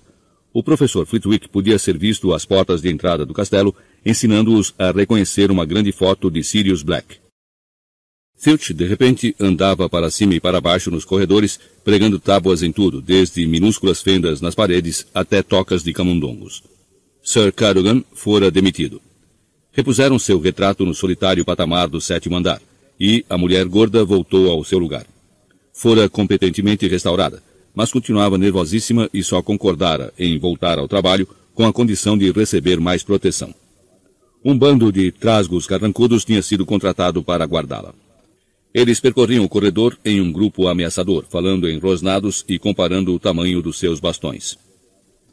O professor Flitwick podia ser visto às portas de entrada do castelo, ensinando-os a reconhecer uma grande foto de Sirius Black. Filch, de repente, andava para cima e para baixo nos corredores, pregando tábuas em tudo, desde minúsculas fendas nas paredes até tocas de camundongos. Sir Cadogan fora demitido. Repuseram seu retrato no solitário patamar do sétimo andar, e a mulher gorda voltou ao seu lugar. Fora competentemente restaurada, mas continuava nervosíssima e só concordara em voltar ao trabalho com a condição de receber mais proteção. Um bando de trasgos carrancudos tinha sido contratado para guardá-la. Eles percorriam o corredor em um grupo ameaçador, falando em rosnados e comparando o tamanho dos seus bastões.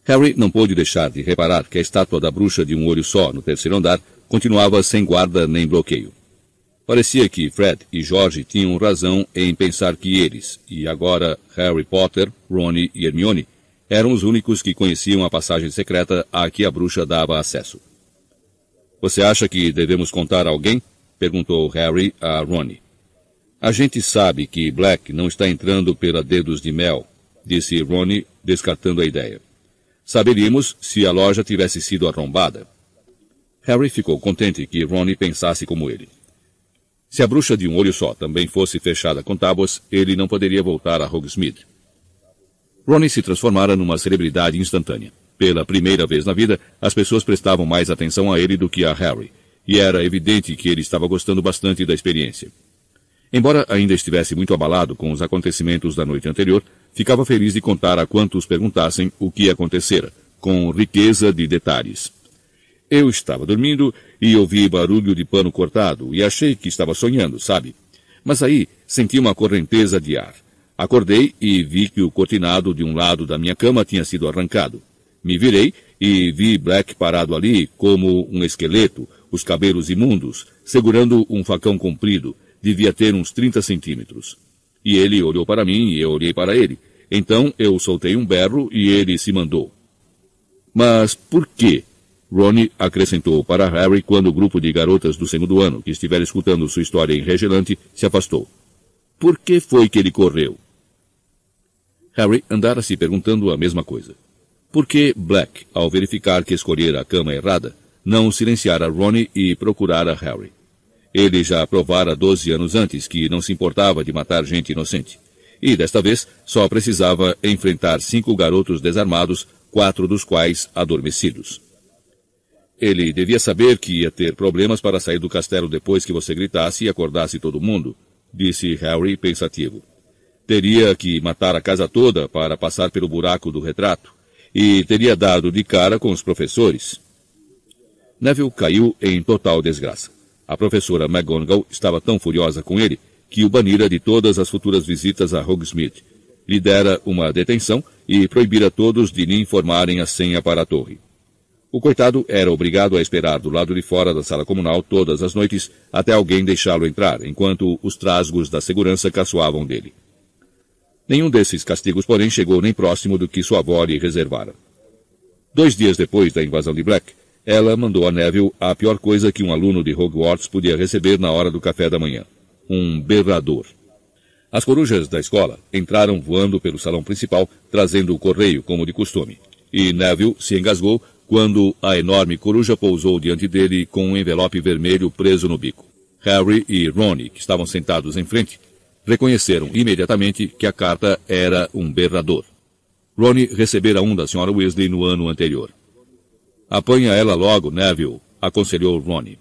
Harry não pôde deixar de reparar que a estátua da bruxa de um olho só no terceiro andar continuava sem guarda nem bloqueio. Parecia que Fred e George tinham razão em pensar que eles, e agora Harry Potter, Ron e Hermione, eram os únicos que conheciam a passagem secreta a que a bruxa dava acesso. Você acha que devemos contar a alguém? perguntou Harry a Ron. A gente sabe que Black não está entrando pela dedos de mel, disse Ron, descartando a ideia. Saberíamos se a loja tivesse sido arrombada. Harry ficou contente que Ron pensasse como ele. Se a bruxa de um olho só também fosse fechada com tábuas, ele não poderia voltar a Hogsmeade. Ronnie se transformara numa celebridade instantânea. Pela primeira vez na vida, as pessoas prestavam mais atenção a ele do que a Harry, e era evidente que ele estava gostando bastante da experiência. Embora ainda estivesse muito abalado com os acontecimentos da noite anterior, ficava feliz de contar a quantos perguntassem o que acontecera, com riqueza de detalhes. Eu estava dormindo e ouvi barulho de pano cortado e achei que estava sonhando, sabe? Mas aí senti uma correnteza de ar. Acordei e vi que o cortinado de um lado da minha cama tinha sido arrancado. Me virei e vi Black parado ali como um esqueleto, os cabelos imundos, segurando um facão comprido, devia ter uns 30 centímetros. E ele olhou para mim e eu olhei para ele. Então eu soltei um berro e ele se mandou. Mas por quê? Ronnie acrescentou para Harry quando o grupo de garotas do segundo ano, que estiver escutando sua história enregelante, se afastou. Por que foi que ele correu? Harry andara se perguntando a mesma coisa. Por que Black, ao verificar que escolhera a cama errada, não silenciara Ronnie e procurara Harry? Ele já provara doze anos antes que não se importava de matar gente inocente. E desta vez só precisava enfrentar cinco garotos desarmados, quatro dos quais adormecidos. Ele devia saber que ia ter problemas para sair do castelo depois que você gritasse e acordasse todo mundo, disse Harry pensativo. Teria que matar a casa toda para passar pelo buraco do retrato, e teria dado de cara com os professores. Neville caiu em total desgraça. A professora McGonagall estava tão furiosa com ele que o banira de todas as futuras visitas a Hogsmeade. Lhe dera uma detenção e proibira todos de lhe informarem a senha para a torre. O coitado era obrigado a esperar do lado de fora da sala comunal todas as noites até alguém deixá-lo entrar, enquanto os trasgos da segurança caçoavam dele. Nenhum desses castigos, porém, chegou nem próximo do que sua avó lhe reservara. Dois dias depois da invasão de Black, ela mandou a Neville a pior coisa que um aluno de Hogwarts podia receber na hora do café da manhã. Um berrador. As corujas da escola entraram voando pelo salão principal, trazendo o correio, como de costume. E Neville se engasgou quando a enorme coruja pousou diante dele com um envelope vermelho preso no bico. Harry e Ronnie, que estavam sentados em frente, reconheceram imediatamente que a carta era um berrador. Ronnie recebera um da Sra. Weasley no ano anterior. Apanha ela logo, Neville, aconselhou Ronnie.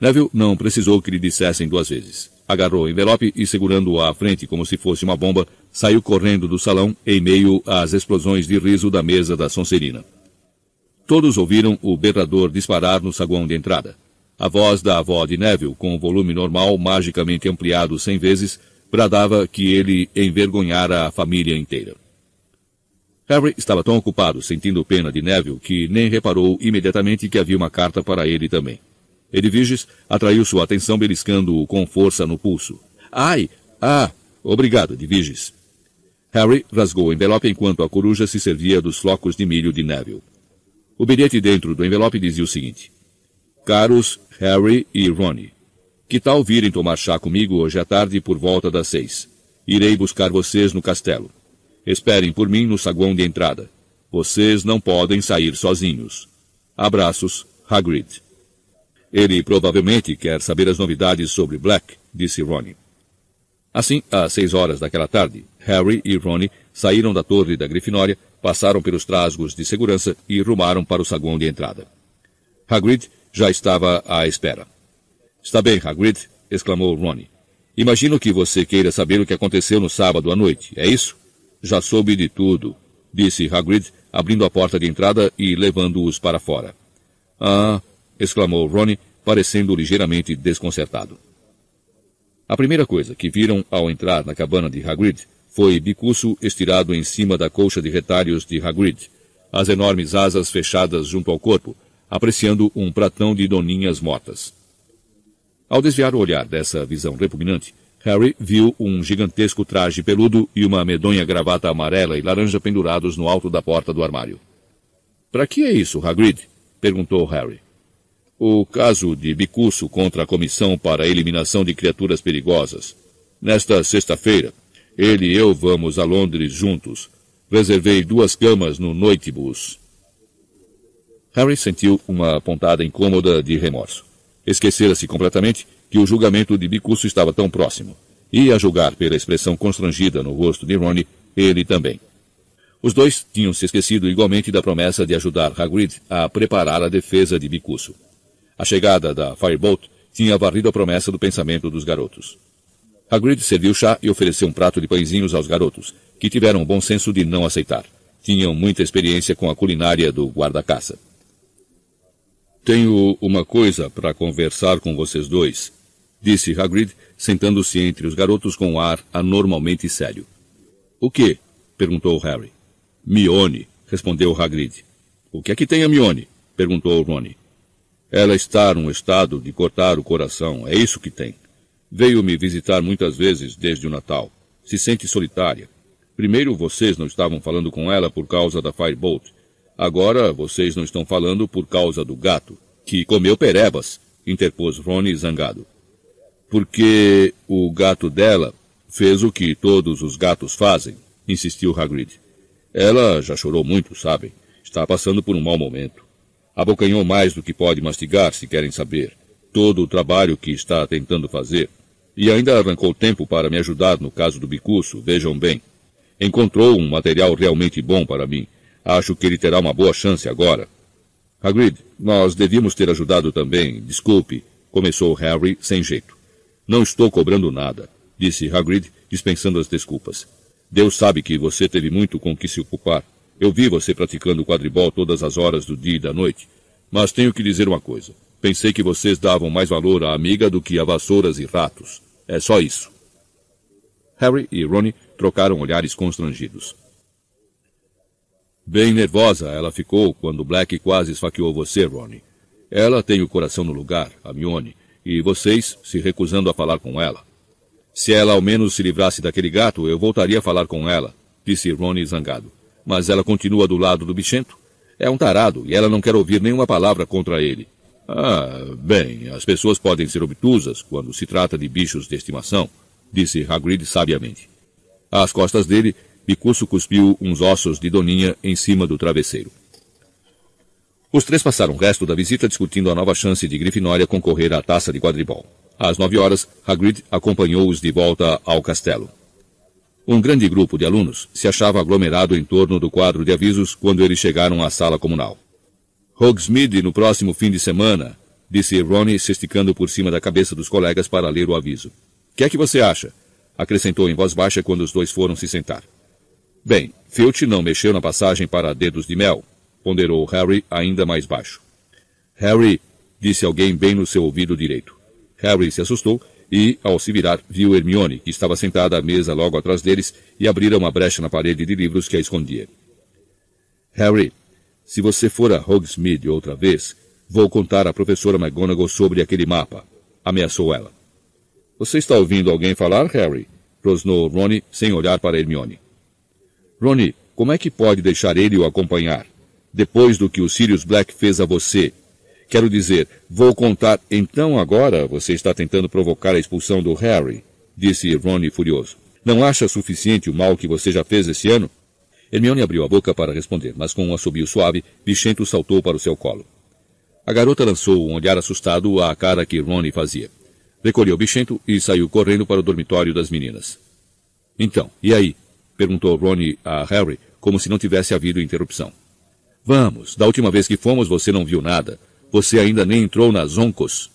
Neville não precisou que lhe dissessem duas vezes. Agarrou o envelope e, segurando-o à frente como se fosse uma bomba, saiu correndo do salão em meio às explosões de riso da mesa da Sonserina. Todos ouviram o berrador disparar no saguão de entrada. A voz da avó de Neville, com o volume normal magicamente ampliado cem vezes, bradava que ele envergonhara a família inteira. Harry estava tão ocupado sentindo pena de Neville que nem reparou imediatamente que havia uma carta para ele também. Edviges atraiu sua atenção beliscando-o com força no pulso. Ai! Ah! Obrigado, Edviges. Harry rasgou o envelope enquanto a coruja se servia dos flocos de milho de Neville. O bilhete dentro do envelope dizia o seguinte. Caros Harry e Ronnie, Que tal virem tomar chá comigo hoje à tarde por volta das seis? Irei buscar vocês no castelo. Esperem por mim no saguão de entrada. Vocês não podem sair sozinhos. Abraços, Hagrid. Ele provavelmente quer saber as novidades sobre Black, disse Ronnie. Assim, às seis horas daquela tarde, Harry e Ronnie saíram da torre da Grifinória, passaram pelos trasgos de segurança e rumaram para o saguão de entrada. Hagrid já estava à espera. Está bem, Hagrid, exclamou Ronnie. Imagino que você queira saber o que aconteceu no sábado à noite, é isso? Já soube de tudo, disse Hagrid, abrindo a porta de entrada e levando-os para fora. Ah, exclamou Ronnie, parecendo ligeiramente desconcertado. A primeira coisa que viram ao entrar na cabana de Hagrid foi Bicuço estirado em cima da colcha de retalhos de Hagrid, as enormes asas fechadas junto ao corpo, apreciando um pratão de doninhas mortas. Ao desviar o olhar dessa visão repugnante, Harry viu um gigantesco traje peludo e uma medonha gravata amarela e laranja pendurados no alto da porta do armário. Para que é isso, Hagrid? perguntou Harry. O caso de Bicuço contra a Comissão para a Eliminação de Criaturas Perigosas. Nesta sexta-feira, ele e eu vamos a Londres juntos. Reservei duas camas no Noitibus. Harry sentiu uma pontada incômoda de remorso. Esquecera-se completamente que o julgamento de Bicuço estava tão próximo. E, a julgar pela expressão constrangida no rosto de Ronnie, ele também. Os dois tinham se esquecido igualmente da promessa de ajudar Hagrid a preparar a defesa de Bicuço. A chegada da Firebolt tinha varrido a promessa do pensamento dos garotos. Hagrid serviu chá e ofereceu um prato de pãezinhos aos garotos, que tiveram o bom senso de não aceitar. Tinham muita experiência com a culinária do guarda-caça. Tenho uma coisa para conversar com vocês dois, disse Hagrid, sentando-se entre os garotos com um ar anormalmente sério. O que? perguntou Harry. Mione, respondeu Hagrid. O que é que tem a Mione? perguntou Rony. Ela está num estado de cortar o coração, é isso que tem. Veio me visitar muitas vezes desde o Natal. Se sente solitária. Primeiro vocês não estavam falando com ela por causa da Firebolt. Agora vocês não estão falando por causa do gato, que comeu perebas, interpôs Rony zangado. Porque o gato dela fez o que todos os gatos fazem, insistiu Hagrid. Ela já chorou muito, sabem. Está passando por um mau momento. Abocanhou mais do que pode mastigar, se querem saber. Todo o trabalho que está tentando fazer. E ainda arrancou tempo para me ajudar no caso do bicuço, vejam bem. Encontrou um material realmente bom para mim. Acho que ele terá uma boa chance agora. Hagrid, nós devíamos ter ajudado também. Desculpe, começou Harry sem jeito. Não estou cobrando nada, disse Hagrid, dispensando as desculpas. Deus sabe que você teve muito com que se ocupar. Eu vi você praticando quadribol todas as horas do dia e da noite. Mas tenho que dizer uma coisa. Pensei que vocês davam mais valor à amiga do que a vassouras e ratos. É só isso. Harry e Ronnie trocaram olhares constrangidos. Bem nervosa ela ficou quando Black quase esfaqueou você, Ronnie. Ela tem o coração no lugar, a Mione, e vocês se recusando a falar com ela. Se ela ao menos se livrasse daquele gato, eu voltaria a falar com ela, disse Ronnie zangado mas ela continua do lado do bichento. É um tarado e ela não quer ouvir nenhuma palavra contra ele. Ah, bem, as pessoas podem ser obtusas quando se trata de bichos de estimação, disse Hagrid sabiamente. Às costas dele, Bicuço cuspiu uns ossos de Doninha em cima do travesseiro. Os três passaram o resto da visita discutindo a nova chance de Grifinória concorrer à taça de quadribol. Às nove horas, Hagrid acompanhou-os de volta ao castelo. Um grande grupo de alunos se achava aglomerado em torno do quadro de avisos quando eles chegaram à sala comunal. Hogsmeade no próximo fim de semana, disse Ronnie, se esticando por cima da cabeça dos colegas para ler o aviso. Que é que você acha? acrescentou em voz baixa quando os dois foram se sentar. Bem, Filch não mexeu na passagem para dedos de mel, ponderou Harry ainda mais baixo. Harry, disse alguém bem no seu ouvido direito. Harry se assustou e, ao se virar, viu Hermione, que estava sentada à mesa logo atrás deles, e abrira uma brecha na parede de livros que a escondia. Harry, se você for a Hogsmeade outra vez, vou contar à professora McGonagall sobre aquele mapa, ameaçou ela. Você está ouvindo alguém falar, Harry? rosnou Ronnie, sem olhar para Hermione. Ronnie, como é que pode deixar ele o acompanhar? Depois do que o Sirius Black fez a você, Quero dizer, vou contar. Então agora você está tentando provocar a expulsão do Harry, disse Ronnie furioso. Não acha suficiente o mal que você já fez esse ano? Hermione abriu a boca para responder, mas com um assobio suave, Bichento saltou para o seu colo. A garota lançou um olhar assustado à cara que Ronnie fazia. Recolheu Bichento e saiu correndo para o dormitório das meninas. Então, e aí? perguntou Ronnie a Harry, como se não tivesse havido interrupção. Vamos, da última vez que fomos você não viu nada. Você ainda nem entrou nas oncos.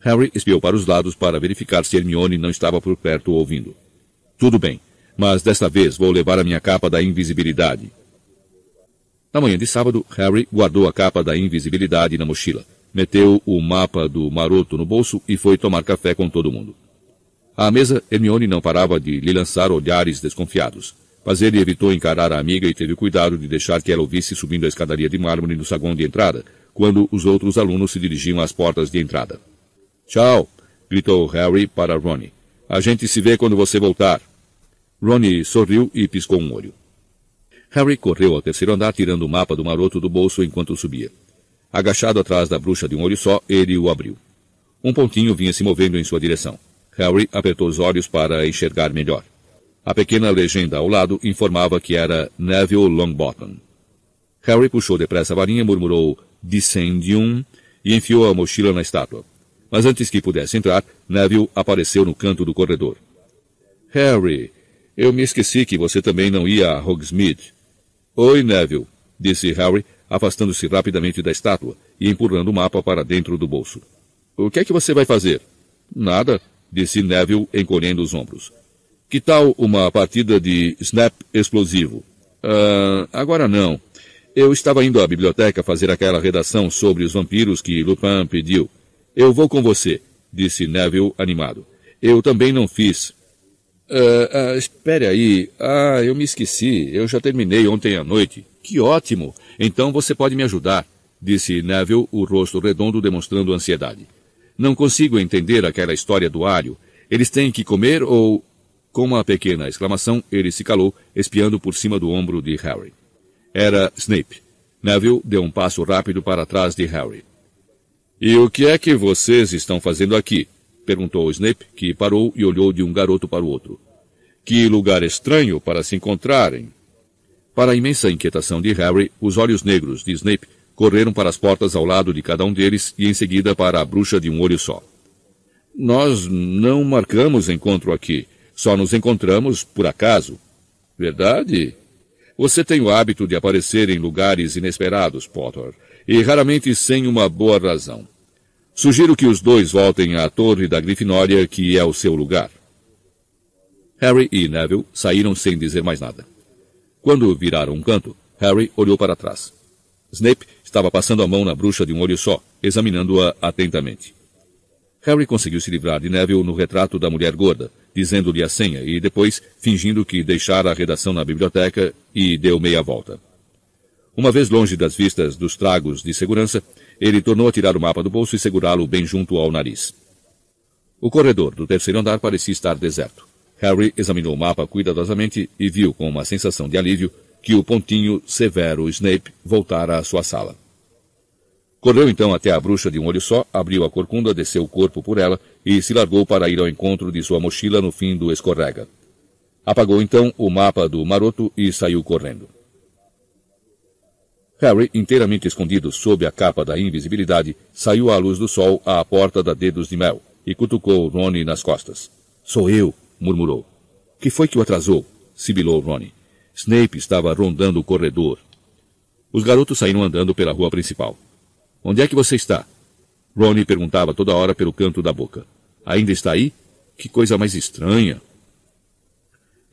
Harry espiou para os lados para verificar se Hermione não estava por perto ouvindo. Tudo bem, mas desta vez vou levar a minha capa da invisibilidade. Na manhã de sábado, Harry guardou a capa da invisibilidade na mochila, meteu o mapa do maroto no bolso e foi tomar café com todo mundo. À mesa, Hermione não parava de lhe lançar olhares desconfiados, mas ele evitou encarar a amiga e teve cuidado de deixar que ela ouvisse subindo a escadaria de mármore no saguão de entrada, quando os outros alunos se dirigiam às portas de entrada. Tchau! gritou Harry para Ronnie. A gente se vê quando você voltar. Ronnie sorriu e piscou um olho. Harry correu ao terceiro andar tirando o mapa do maroto do bolso enquanto subia. Agachado atrás da bruxa de um olho só, ele o abriu. Um pontinho vinha se movendo em sua direção. Harry apertou os olhos para enxergar melhor. A pequena legenda ao lado informava que era Neville Longbottom. Harry puxou depressa a varinha, murmurou Dissendium e enfiou a mochila na estátua. Mas antes que pudesse entrar, Neville apareceu no canto do corredor. Harry, eu me esqueci que você também não ia a Hogsmeade. Oi, Neville, disse Harry, afastando-se rapidamente da estátua e empurrando o mapa para dentro do bolso. O que é que você vai fazer? Nada, disse Neville, encolhendo os ombros. Que tal uma partida de snap explosivo? Uh, agora não. Eu estava indo à biblioteca fazer aquela redação sobre os vampiros que Lupin pediu. Eu vou com você, disse Neville animado. Eu também não fiz. Uh, uh, espere aí. Ah, eu me esqueci. Eu já terminei ontem à noite. Que ótimo! Então você pode me ajudar, disse Neville, o rosto redondo demonstrando ansiedade. Não consigo entender aquela história do alho. Eles têm que comer ou... Com uma pequena exclamação, ele se calou, espiando por cima do ombro de Harry. Era Snape. Neville deu um passo rápido para trás de Harry. E o que é que vocês estão fazendo aqui? Perguntou Snape, que parou e olhou de um garoto para o outro. Que lugar estranho para se encontrarem. Para a imensa inquietação de Harry, os olhos negros de Snape correram para as portas ao lado de cada um deles e em seguida para a bruxa de um olho só. Nós não marcamos encontro aqui. Só nos encontramos por acaso. Verdade? Você tem o hábito de aparecer em lugares inesperados, Potter, e raramente sem uma boa razão. Sugiro que os dois voltem à torre da Grifinória, que é o seu lugar. Harry e Neville saíram sem dizer mais nada. Quando viraram um canto, Harry olhou para trás. Snape estava passando a mão na bruxa de um olho só, examinando-a atentamente. Harry conseguiu se livrar de Neville no retrato da mulher gorda, dizendo-lhe a senha e depois fingindo que deixara a redação na biblioteca e deu meia volta. Uma vez longe das vistas dos tragos de segurança, ele tornou a tirar o mapa do bolso e segurá-lo bem junto ao nariz. O corredor do terceiro andar parecia estar deserto. Harry examinou o mapa cuidadosamente e viu com uma sensação de alívio que o pontinho severo Snape voltara à sua sala. Correu então até a bruxa de um olho só, abriu a corcunda, desceu o corpo por ela e se largou para ir ao encontro de sua mochila no fim do escorrega. Apagou então o mapa do maroto e saiu correndo. Harry, inteiramente escondido sob a capa da invisibilidade, saiu à luz do sol à porta da Dedos de Mel e cutucou Ronnie nas costas. Sou eu, murmurou. Que foi que o atrasou? sibilou Ronnie. Snape estava rondando o corredor. Os garotos saíram andando pela rua principal. Onde é que você está? Ronnie perguntava toda hora pelo canto da boca. Ainda está aí? Que coisa mais estranha.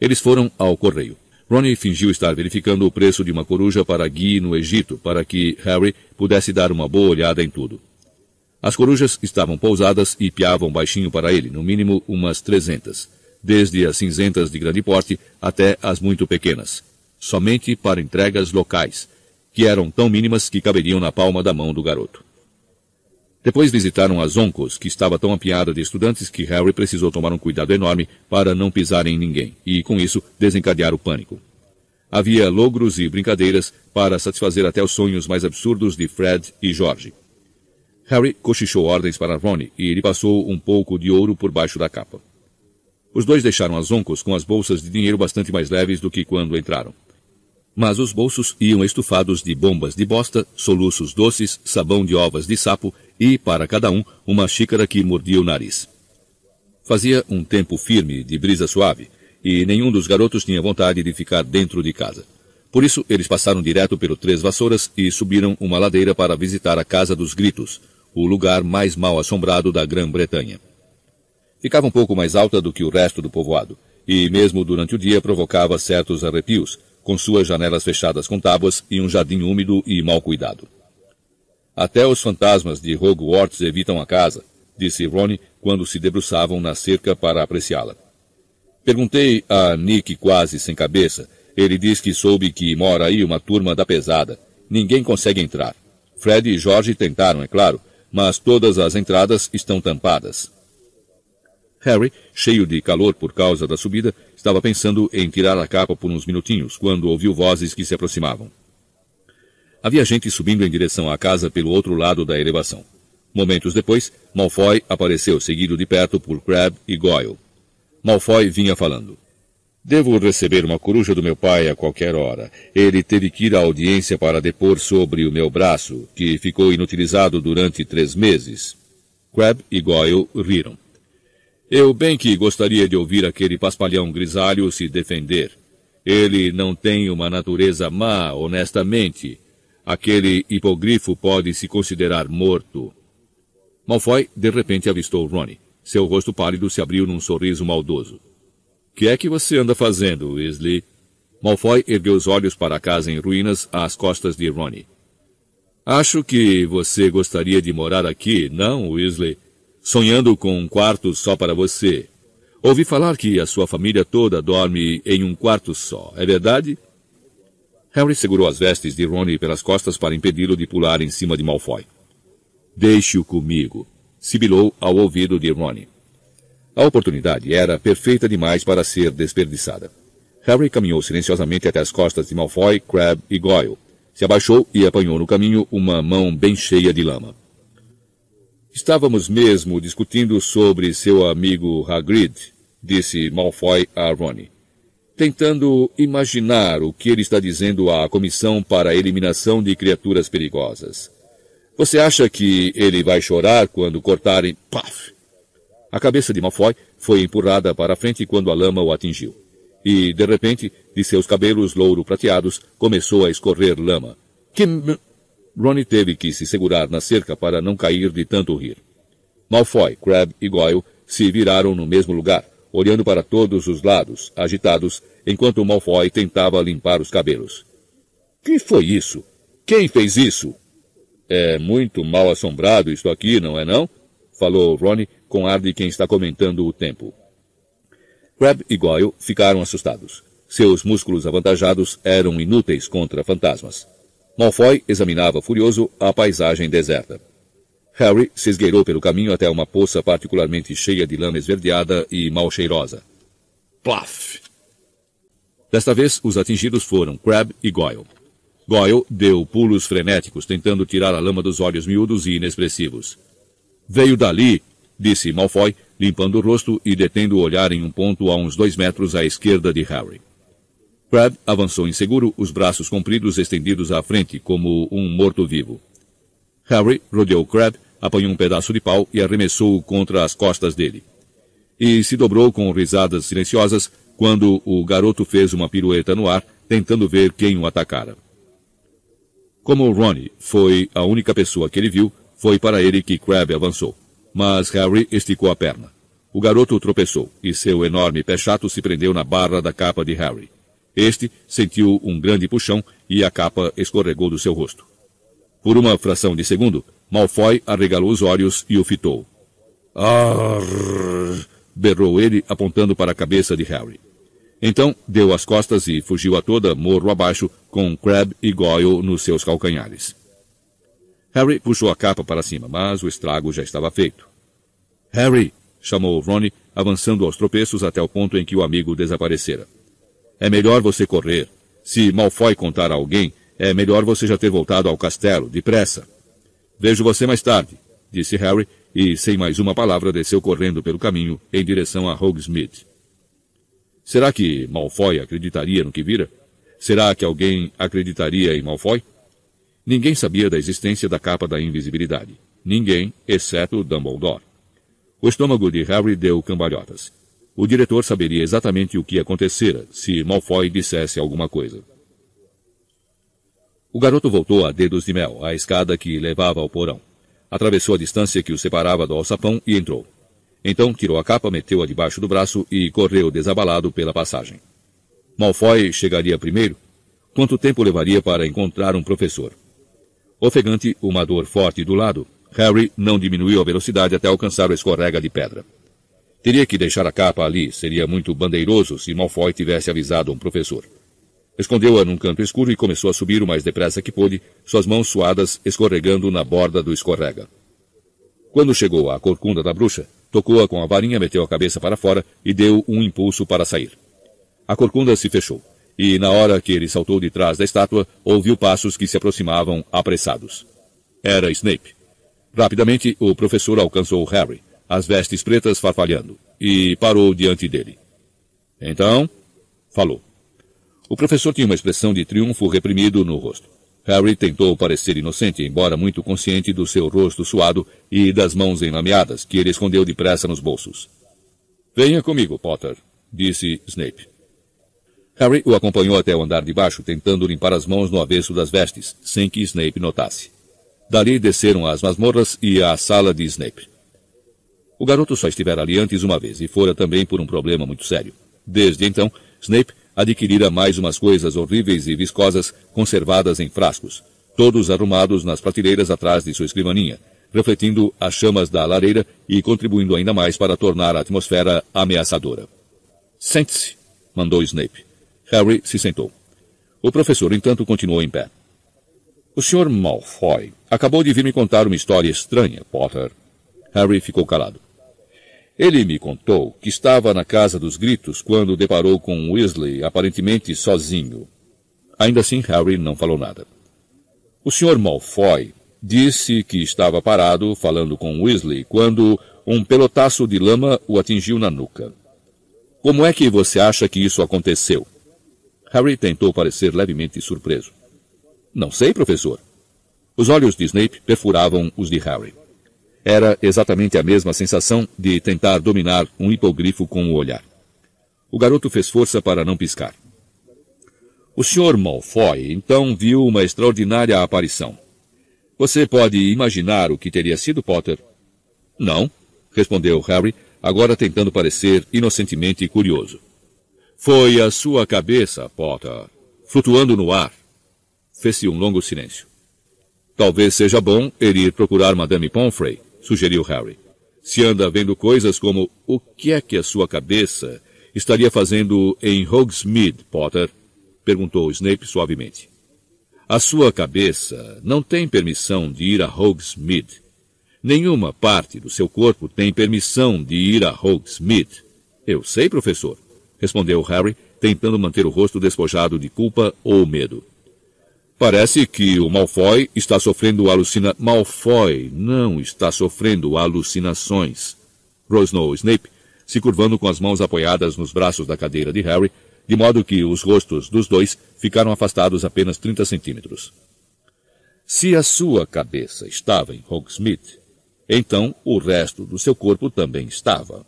Eles foram ao correio. Ronnie fingiu estar verificando o preço de uma coruja para Guy no Egito, para que Harry pudesse dar uma boa olhada em tudo. As corujas estavam pousadas e piavam baixinho para ele, no mínimo umas trezentas, desde as cinzentas de grande porte até as muito pequenas, somente para entregas locais, que eram tão mínimas que caberiam na palma da mão do garoto. Depois visitaram as oncos, que estava tão apiada de estudantes que Harry precisou tomar um cuidado enorme para não pisar em ninguém, e, com isso, desencadear o pânico. Havia logros e brincadeiras para satisfazer até os sonhos mais absurdos de Fred e George. Harry cochichou ordens para Ronnie e lhe passou um pouco de ouro por baixo da capa. Os dois deixaram as oncos com as bolsas de dinheiro bastante mais leves do que quando entraram. Mas os bolsos iam estufados de bombas de bosta, soluços doces, sabão de ovas de sapo e, para cada um, uma xícara que mordia o nariz. Fazia um tempo firme, de brisa suave, e nenhum dos garotos tinha vontade de ficar dentro de casa. Por isso, eles passaram direto pelo Três Vassouras e subiram uma ladeira para visitar a Casa dos Gritos, o lugar mais mal assombrado da Grã-Bretanha. Ficava um pouco mais alta do que o resto do povoado, e mesmo durante o dia provocava certos arrepios, com suas janelas fechadas com tábuas e um jardim úmido e mal cuidado. Até os fantasmas de Hogwarts evitam a casa, disse Ronnie quando se debruçavam na cerca para apreciá-la. Perguntei a Nick quase sem cabeça. Ele diz que soube que mora aí uma turma da pesada. Ninguém consegue entrar. Fred e Jorge tentaram, é claro, mas todas as entradas estão tampadas. Harry, cheio de calor por causa da subida, estava pensando em tirar a capa por uns minutinhos, quando ouviu vozes que se aproximavam. Havia gente subindo em direção à casa pelo outro lado da elevação. Momentos depois, Malfoy apareceu seguido de perto por Crabbe e Goyle. Malfoy vinha falando. Devo receber uma coruja do meu pai a qualquer hora. Ele teve que ir à audiência para depor sobre o meu braço, que ficou inutilizado durante três meses. Crabbe e Goyle riram. Eu bem que gostaria de ouvir aquele paspalhão grisalho se defender. Ele não tem uma natureza má, honestamente. Aquele hipogrifo pode se considerar morto. Malfoy de repente avistou Ronnie. Seu rosto pálido se abriu num sorriso maldoso. Que é que você anda fazendo, Weasley? Malfoy ergueu os olhos para a casa em ruínas às costas de Ronnie. Acho que você gostaria de morar aqui, não, Weasley? sonhando com um quarto só para você. Ouvi falar que a sua família toda dorme em um quarto só, é verdade? Harry segurou as vestes de Ronnie pelas costas para impedi-lo de pular em cima de Malfoy. Deixe-o comigo, sibilou ao ouvido de Ronnie. A oportunidade era perfeita demais para ser desperdiçada. Harry caminhou silenciosamente até as costas de Malfoy, Crabbe e Goyle. Se abaixou e apanhou no caminho uma mão bem cheia de lama. Estávamos mesmo discutindo sobre seu amigo Hagrid, disse Malfoy a Ronnie. Tentando imaginar o que ele está dizendo à Comissão para a Eliminação de Criaturas Perigosas. Você acha que ele vai chorar quando cortarem... Paf! A cabeça de Malfoy foi empurrada para a frente quando a lama o atingiu. E, de repente, de seus cabelos louro-prateados, começou a escorrer lama. Que... Ronnie teve que se segurar na cerca para não cair de tanto rir. Malfoy, Crabbe e Goyle se viraram no mesmo lugar, olhando para todos os lados, agitados, enquanto Malfoy tentava limpar os cabelos. Que foi isso? Quem fez isso? É muito mal assombrado isto aqui, não é não? Falou Ronnie com ar de quem está comentando o tempo. Crabbe e Goyle ficaram assustados. Seus músculos avantajados eram inúteis contra fantasmas. Malfoy examinava furioso a paisagem deserta. Harry se esgueirou pelo caminho até uma poça particularmente cheia de lama esverdeada e mal cheirosa. Plaf! Desta vez, os atingidos foram Crabbe e Goyle. Goyle deu pulos frenéticos, tentando tirar a lama dos olhos miúdos e inexpressivos. Veio dali, disse Malfoy, limpando o rosto e detendo o olhar em um ponto a uns dois metros à esquerda de Harry. Crabbe avançou inseguro, os braços compridos estendidos à frente, como um morto-vivo. Harry rodeou Crabbe, apanhou um pedaço de pau e arremessou-o contra as costas dele. E se dobrou com risadas silenciosas quando o garoto fez uma pirueta no ar, tentando ver quem o atacara. Como Ronnie foi a única pessoa que ele viu, foi para ele que Crabbe avançou. Mas Harry esticou a perna. O garoto tropeçou, e seu enorme pé chato se prendeu na barra da capa de Harry. Este sentiu um grande puxão e a capa escorregou do seu rosto. Por uma fração de segundo, Malfoy arregalou os olhos e o fitou. Arr! berrou ele, apontando para a cabeça de Harry. Então, deu as costas e fugiu a toda, morro abaixo, com Crabbe e Goyle nos seus calcanhares. Harry puxou a capa para cima, mas o estrago já estava feito. Harry! chamou Ronnie, avançando aos tropeços até o ponto em que o amigo desaparecera. É melhor você correr. Se Malfoy contar a alguém, é melhor você já ter voltado ao castelo, depressa. Vejo você mais tarde. disse Harry, e sem mais uma palavra desceu correndo pelo caminho em direção a Hogsmeade. Será que Malfoy acreditaria no que vira? Será que alguém acreditaria em Malfoy? Ninguém sabia da existência da capa da invisibilidade. Ninguém, exceto Dumbledore. O estômago de Harry deu cambalhotas. O diretor saberia exatamente o que acontecera se Malfoy dissesse alguma coisa. O garoto voltou a dedos de mel à escada que levava ao porão. Atravessou a distância que o separava do alçapão e entrou. Então tirou a capa, meteu-a debaixo do braço e correu desabalado pela passagem. Malfoy chegaria primeiro? Quanto tempo levaria para encontrar um professor? Ofegante, uma dor forte do lado, Harry não diminuiu a velocidade até alcançar o escorrega de pedra. Teria que deixar a capa ali, seria muito bandeiroso se Malfoy tivesse avisado um professor. Escondeu-a num canto escuro e começou a subir o mais depressa que pôde, suas mãos suadas escorregando na borda do escorrega. Quando chegou à corcunda da bruxa, tocou-a com a varinha, meteu a cabeça para fora e deu um impulso para sair. A corcunda se fechou, e na hora que ele saltou de trás da estátua, ouviu passos que se aproximavam apressados. Era Snape. Rapidamente, o professor alcançou Harry, as vestes pretas farfalhando, e parou diante dele. Então, falou. O professor tinha uma expressão de triunfo reprimido no rosto. Harry tentou parecer inocente, embora muito consciente do seu rosto suado e das mãos enlameadas, que ele escondeu depressa nos bolsos. Venha comigo, Potter, disse Snape. Harry o acompanhou até o andar de baixo, tentando limpar as mãos no avesso das vestes, sem que Snape notasse. Dali desceram as masmorras e a sala de Snape. O garoto só estivera ali antes uma vez, e fora também por um problema muito sério. Desde então, Snape adquirira mais umas coisas horríveis e viscosas conservadas em frascos, todos arrumados nas prateleiras atrás de sua escrivaninha, refletindo as chamas da lareira e contribuindo ainda mais para tornar a atmosfera ameaçadora. Sente-se, mandou Snape. Harry se sentou. O professor, entanto, continuou em pé. O Sr. Malfoy acabou de vir me contar uma história estranha, Potter. Harry ficou calado. Ele me contou que estava na Casa dos Gritos quando deparou com Weasley aparentemente sozinho. Ainda assim, Harry não falou nada. O Sr. Malfoy disse que estava parado falando com Weasley quando um pelotaço de lama o atingiu na nuca. Como é que você acha que isso aconteceu? Harry tentou parecer levemente surpreso. Não sei, professor. Os olhos de Snape perfuravam os de Harry. Era exatamente a mesma sensação de tentar dominar um hipogrifo com o olhar. O garoto fez força para não piscar. O Sr. Malfoy então viu uma extraordinária aparição. Você pode imaginar o que teria sido, Potter? Não, respondeu Harry, agora tentando parecer inocentemente curioso. Foi a sua cabeça, Potter, flutuando no ar. Fez-se um longo silêncio. Talvez seja bom ele ir procurar Madame Pomfrey, sugeriu Harry. Se anda vendo coisas como o que é que a sua cabeça estaria fazendo em Hogsmeade, Potter? perguntou Snape suavemente. A sua cabeça não tem permissão de ir a Hogsmeade. Nenhuma parte do seu corpo tem permissão de ir a Hogsmeade. Eu sei, professor, respondeu Harry, tentando manter o rosto despojado de culpa ou medo. Parece que o Malfoy está sofrendo alucina... Malfoy não está sofrendo alucinações. Rosnou Snape, se curvando com as mãos apoiadas nos braços da cadeira de Harry, de modo que os rostos dos dois ficaram afastados apenas 30 centímetros. Se a sua cabeça estava em Hogsmeade, então o resto do seu corpo também estava.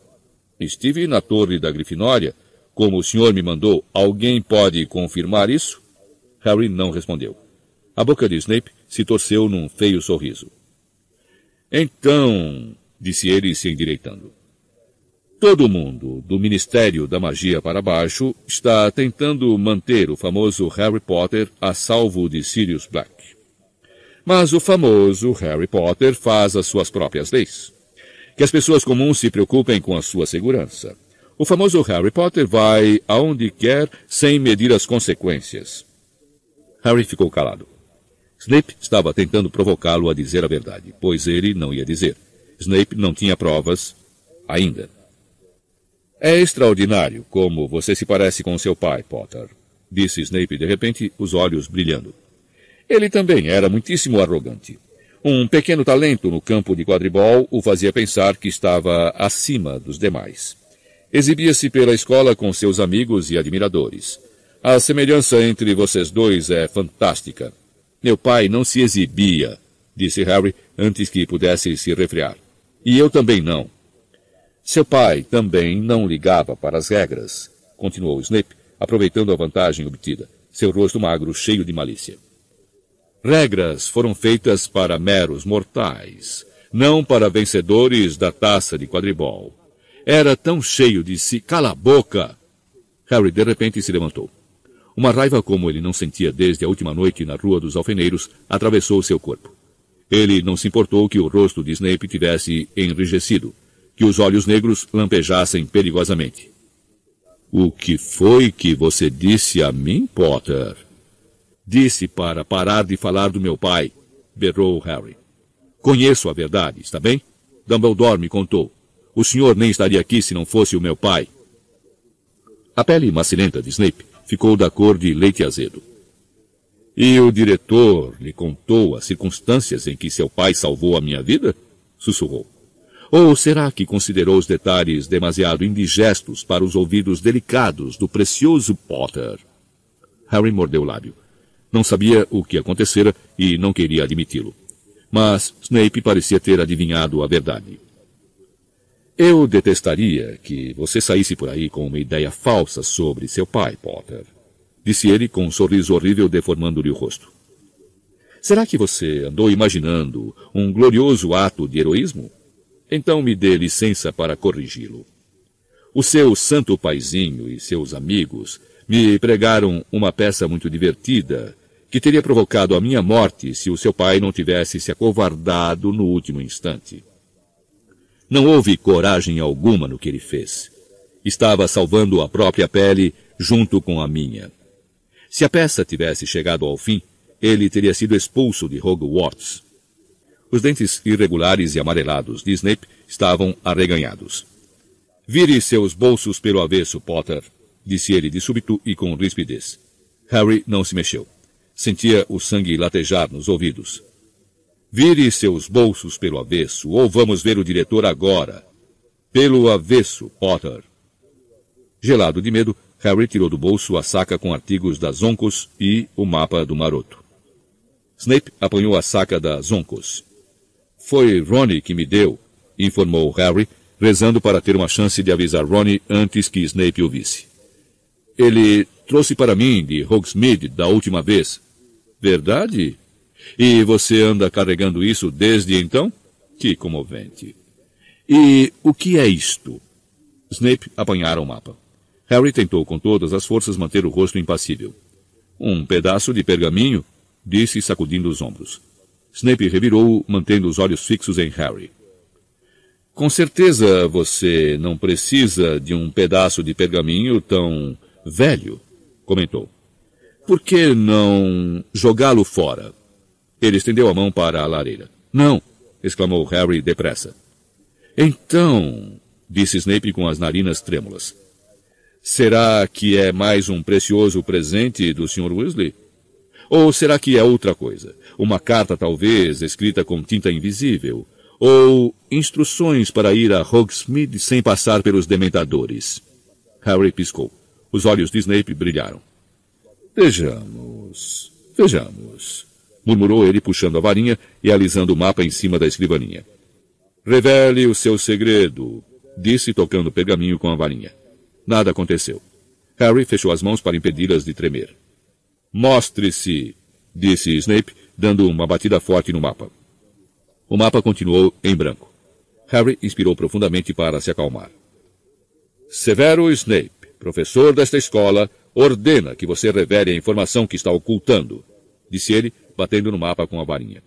Estive na torre da Grifinória, como o senhor me mandou. Alguém pode confirmar isso? Harry não respondeu. A boca de Snape se torceu num feio sorriso. Então, disse ele se endireitando. Todo mundo, do Ministério da Magia para baixo, está tentando manter o famoso Harry Potter a salvo de Sirius Black. Mas o famoso Harry Potter faz as suas próprias leis. Que as pessoas comuns se preocupem com a sua segurança. O famoso Harry Potter vai aonde quer sem medir as consequências. Harry ficou calado. Snape estava tentando provocá-lo a dizer a verdade, pois ele não ia dizer. Snape não tinha provas ainda. É extraordinário como você se parece com seu pai, Potter, disse Snape de repente, os olhos brilhando. Ele também era muitíssimo arrogante. Um pequeno talento no campo de quadribol o fazia pensar que estava acima dos demais. Exibia-se pela escola com seus amigos e admiradores. A semelhança entre vocês dois é fantástica. Meu pai não se exibia, disse Harry antes que pudesse se refrear. E eu também não. Seu pai também não ligava para as regras, continuou Snape, aproveitando a vantagem obtida, seu rosto magro cheio de malícia. Regras foram feitas para meros mortais, não para vencedores da taça de quadribol. Era tão cheio de si. Cala a boca! Harry de repente se levantou. Uma raiva como ele não sentia desde a última noite na Rua dos Alfeneiros atravessou seu corpo. Ele não se importou que o rosto de Snape tivesse enrijecido, que os olhos negros lampejassem perigosamente. O que foi que você disse a mim, Potter? Disse para parar de falar do meu pai, berrou Harry. Conheço a verdade, está bem? Dumbledore me contou. O senhor nem estaria aqui se não fosse o meu pai. A pele macilenta de Snape ficou da cor de leite azedo. E o diretor lhe contou as circunstâncias em que seu pai salvou a minha vida? Sussurrou. Ou será que considerou os detalhes demasiado indigestos para os ouvidos delicados do precioso Potter? Harry mordeu o lábio. Não sabia o que acontecera e não queria admiti-lo. Mas Snape parecia ter adivinhado a verdade. Eu detestaria que você saísse por aí com uma ideia falsa sobre seu pai, Potter. Disse ele com um sorriso horrível deformando-lhe o rosto. Será que você andou imaginando um glorioso ato de heroísmo? Então me dê licença para corrigi-lo. O seu santo paizinho e seus amigos me pregaram uma peça muito divertida que teria provocado a minha morte se o seu pai não tivesse se acovardado no último instante. Não houve coragem alguma no que ele fez. Estava salvando a própria pele junto com a minha. Se a peça tivesse chegado ao fim, ele teria sido expulso de Hogwarts. Os dentes irregulares e amarelados de Snape estavam arreganhados. Vire seus bolsos pelo avesso, Potter, disse ele de súbito e com rispidez. Harry não se mexeu. Sentia o sangue latejar nos ouvidos. Vire seus bolsos pelo avesso, ou vamos ver o diretor agora. Pelo avesso, Potter. Gelado de medo, Harry tirou do bolso a saca com artigos da Zoncos e o mapa do maroto. Snape apanhou a saca da Zoncos. Foi Ronnie que me deu, informou Harry, rezando para ter uma chance de avisar Ronnie antes que Snape o visse. Ele trouxe para mim de Hogsmeade da última vez. Verdade? E você anda carregando isso desde então? Que comovente. E o que é isto? Snape apanhara o mapa. Harry tentou com todas as forças manter o rosto impassível. Um pedaço de pergaminho, disse sacudindo os ombros. Snape revirou, mantendo os olhos fixos em Harry. Com certeza você não precisa de um pedaço de pergaminho tão velho, comentou. Por que não jogá-lo fora? Ele estendeu a mão para a lareira. Não, exclamou Harry depressa. Então, disse Snape com as narinas trêmulas. Será que é mais um precioso presente do Sr. Weasley? Ou será que é outra coisa? Uma carta, talvez, escrita com tinta invisível? Ou instruções para ir a Hogsmeade sem passar pelos dementadores? Harry piscou. Os olhos de Snape brilharam. Vejamos, vejamos, murmurou ele puxando a varinha e alisando o mapa em cima da escrivaninha. Revele o seu segredo, disse tocando o pergaminho com a varinha. Nada aconteceu. Harry fechou as mãos para impedi-las de tremer. Mostre-se, disse Snape, dando uma batida forte no mapa. O mapa continuou em branco. Harry inspirou profundamente para se acalmar. Severo Snape, Professor desta escola ordena que você revele a informação que está ocultando, disse ele, batendo no mapa com a varinha.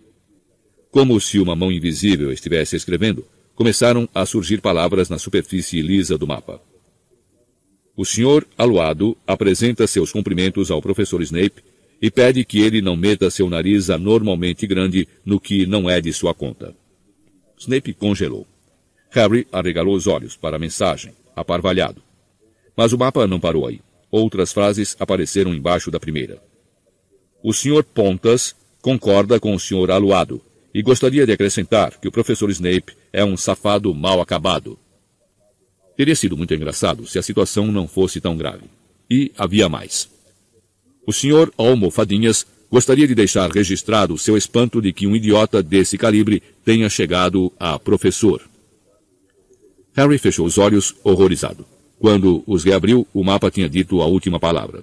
Como se uma mão invisível estivesse escrevendo, começaram a surgir palavras na superfície lisa do mapa. O senhor Aluado apresenta seus cumprimentos ao professor Snape e pede que ele não meta seu nariz anormalmente grande no que não é de sua conta. Snape congelou. Harry arregalou os olhos para a mensagem, aparvalhado. Mas o mapa não parou aí. Outras frases apareceram embaixo da primeira. O Sr. Pontas concorda com o Sr. Aluado e gostaria de acrescentar que o professor Snape é um safado mal acabado. Teria sido muito engraçado se a situação não fosse tão grave. E havia mais. O senhor Almofadinhas gostaria de deixar registrado seu espanto de que um idiota desse calibre tenha chegado a professor. Harry fechou os olhos, horrorizado. Quando os reabriu, o mapa tinha dito a última palavra.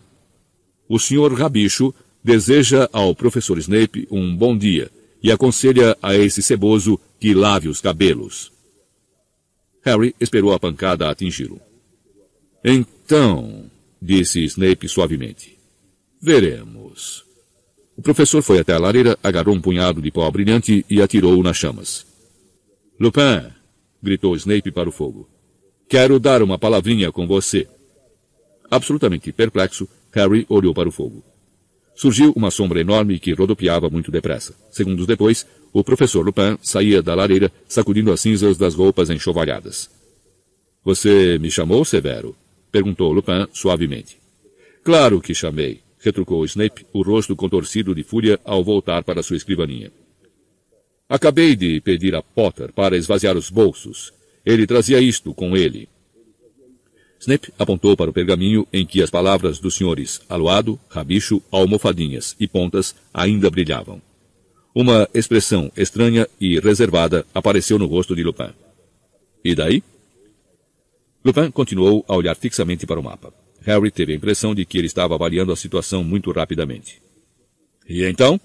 O senhor Rabicho deseja ao professor Snape um bom dia e aconselha a esse ceboso que lave os cabelos. Harry esperou a pancada atingi-lo. Então, disse Snape suavemente, veremos. O professor foi até a lareira, agarrou um punhado de pó brilhante e atirou-o nas chamas. Lupin, gritou Snape para o fogo. Quero dar uma palavrinha com você. Absolutamente perplexo, Harry olhou para o fogo. Surgiu uma sombra enorme que rodopiava muito depressa. Segundos depois, o professor Lupin saía da lareira, sacudindo as cinzas das roupas enxovalhadas. Você me chamou, Severo? perguntou Lupin suavemente. Claro que chamei, retrucou Snape, o rosto contorcido de fúria ao voltar para sua escrivaninha. Acabei de pedir a Potter para esvaziar os bolsos. Ele trazia isto com ele. Snape apontou para o pergaminho em que as palavras dos senhores Aluado, Rabicho, Almofadinhas e Pontas ainda brilhavam. Uma expressão estranha e reservada apareceu no rosto de Lupin. E daí? Lupin continuou a olhar fixamente para o mapa. Harry teve a impressão de que ele estava avaliando a situação muito rapidamente. E então?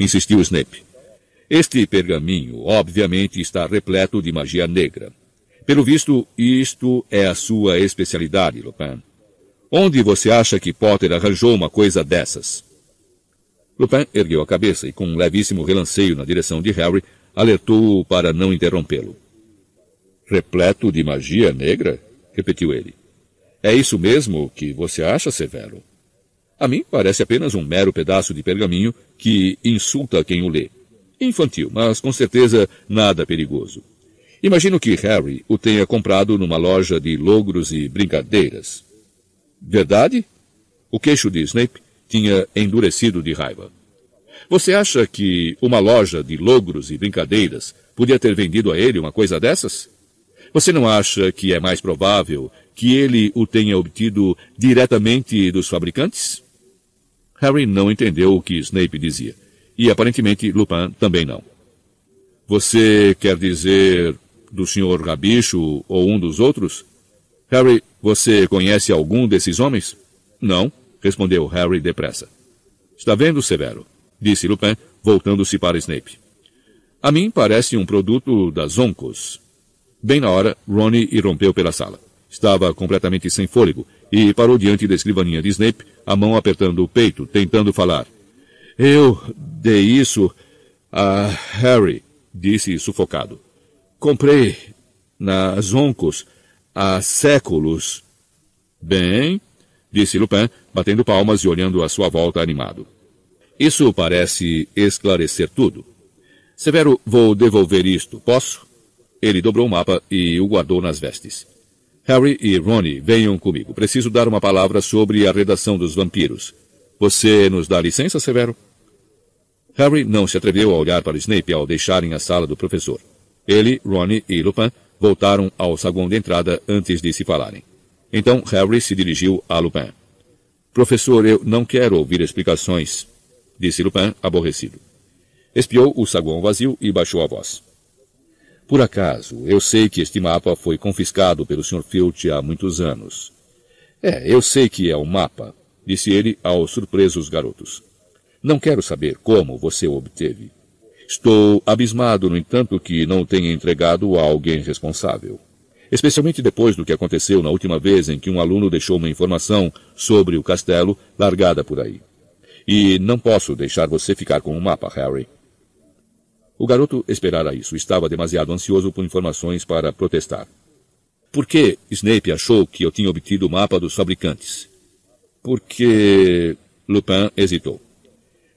insistiu Snape. Este pergaminho, obviamente, está repleto de magia negra. Pelo visto, isto é a sua especialidade, Lupin. Onde você acha que Potter arranjou uma coisa dessas? Lupin ergueu a cabeça e, com um levíssimo relanceio na direção de Harry, alertou-o para não interrompê-lo. Repleto de magia negra? repetiu ele. É isso mesmo que você acha, Severo? A mim parece apenas um mero pedaço de pergaminho que insulta quem o lê. Infantil, mas com certeza nada perigoso. Imagino que Harry o tenha comprado numa loja de logros e brincadeiras. Verdade? O queixo de Snape tinha endurecido de raiva. Você acha que uma loja de logros e brincadeiras podia ter vendido a ele uma coisa dessas? Você não acha que é mais provável que ele o tenha obtido diretamente dos fabricantes? Harry não entendeu o que Snape dizia. E aparentemente Lupin também não. Você quer dizer do Sr. Rabicho ou um dos outros? Harry, você conhece algum desses homens? Não, respondeu Harry depressa. Está vendo, Severo? disse Lupin, voltando-se para Snape. A mim parece um produto das Oncos. Bem na hora, Ronnie irrompeu pela sala. Estava completamente sem fôlego e parou diante da escrivaninha de Snape, a mão apertando o peito, tentando falar. Eu dei isso a Harry, disse sufocado. Comprei nas Oncos há séculos. Bem, disse Lupin, batendo palmas e olhando à sua volta animado. Isso parece esclarecer tudo. Severo, vou devolver isto, posso? Ele dobrou o mapa e o guardou nas vestes. Harry e Ronnie, venham comigo. Preciso dar uma palavra sobre a redação dos vampiros. Você nos dá licença, Severo? Harry não se atreveu a olhar para Snape ao deixarem a sala do professor. Ele, Ronnie e Lupin voltaram ao saguão de entrada antes de se falarem. Então Harry se dirigiu a Lupin. Professor, eu não quero ouvir explicações, disse Lupin, aborrecido. Espiou o saguão vazio e baixou a voz. Por acaso, eu sei que este mapa foi confiscado pelo Sr. Filch há muitos anos. É, eu sei que é um mapa, disse ele aos surpresos garotos. Não quero saber como você o obteve. Estou abismado, no entanto, que não tenha entregado a alguém responsável. Especialmente depois do que aconteceu na última vez em que um aluno deixou uma informação sobre o castelo largada por aí. E não posso deixar você ficar com o mapa, Harry. O garoto esperara isso. Estava demasiado ansioso por informações para protestar. Por que Snape achou que eu tinha obtido o mapa dos fabricantes? Porque... Lupin hesitou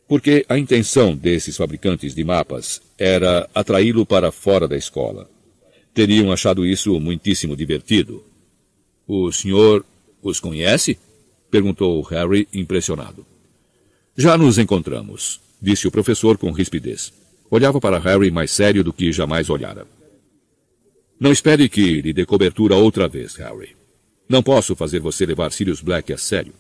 porque a intenção desses fabricantes de mapas era atraí-lo para fora da escola. Teriam achado isso muitíssimo divertido. O senhor os conhece? perguntou Harry, impressionado. Já nos encontramos, disse o professor com rispidez. olhava para Harry mais sério do que jamais olhara. Não espere que lhe dê cobertura outra vez, Harry. Não posso fazer você levar Sirius Black a sério.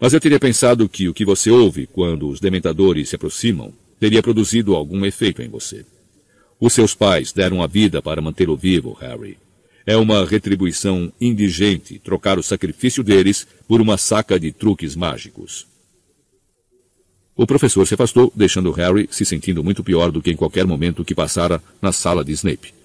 Mas eu teria pensado que o que você ouve quando os dementadores se aproximam teria produzido algum efeito em você. Os seus pais deram a vida para mantê-lo vivo, Harry. É uma retribuição indigente trocar o sacrifício deles por uma saca de truques mágicos. O professor se afastou, deixando Harry se sentindo muito pior do que em qualquer momento que passara na sala de Snape.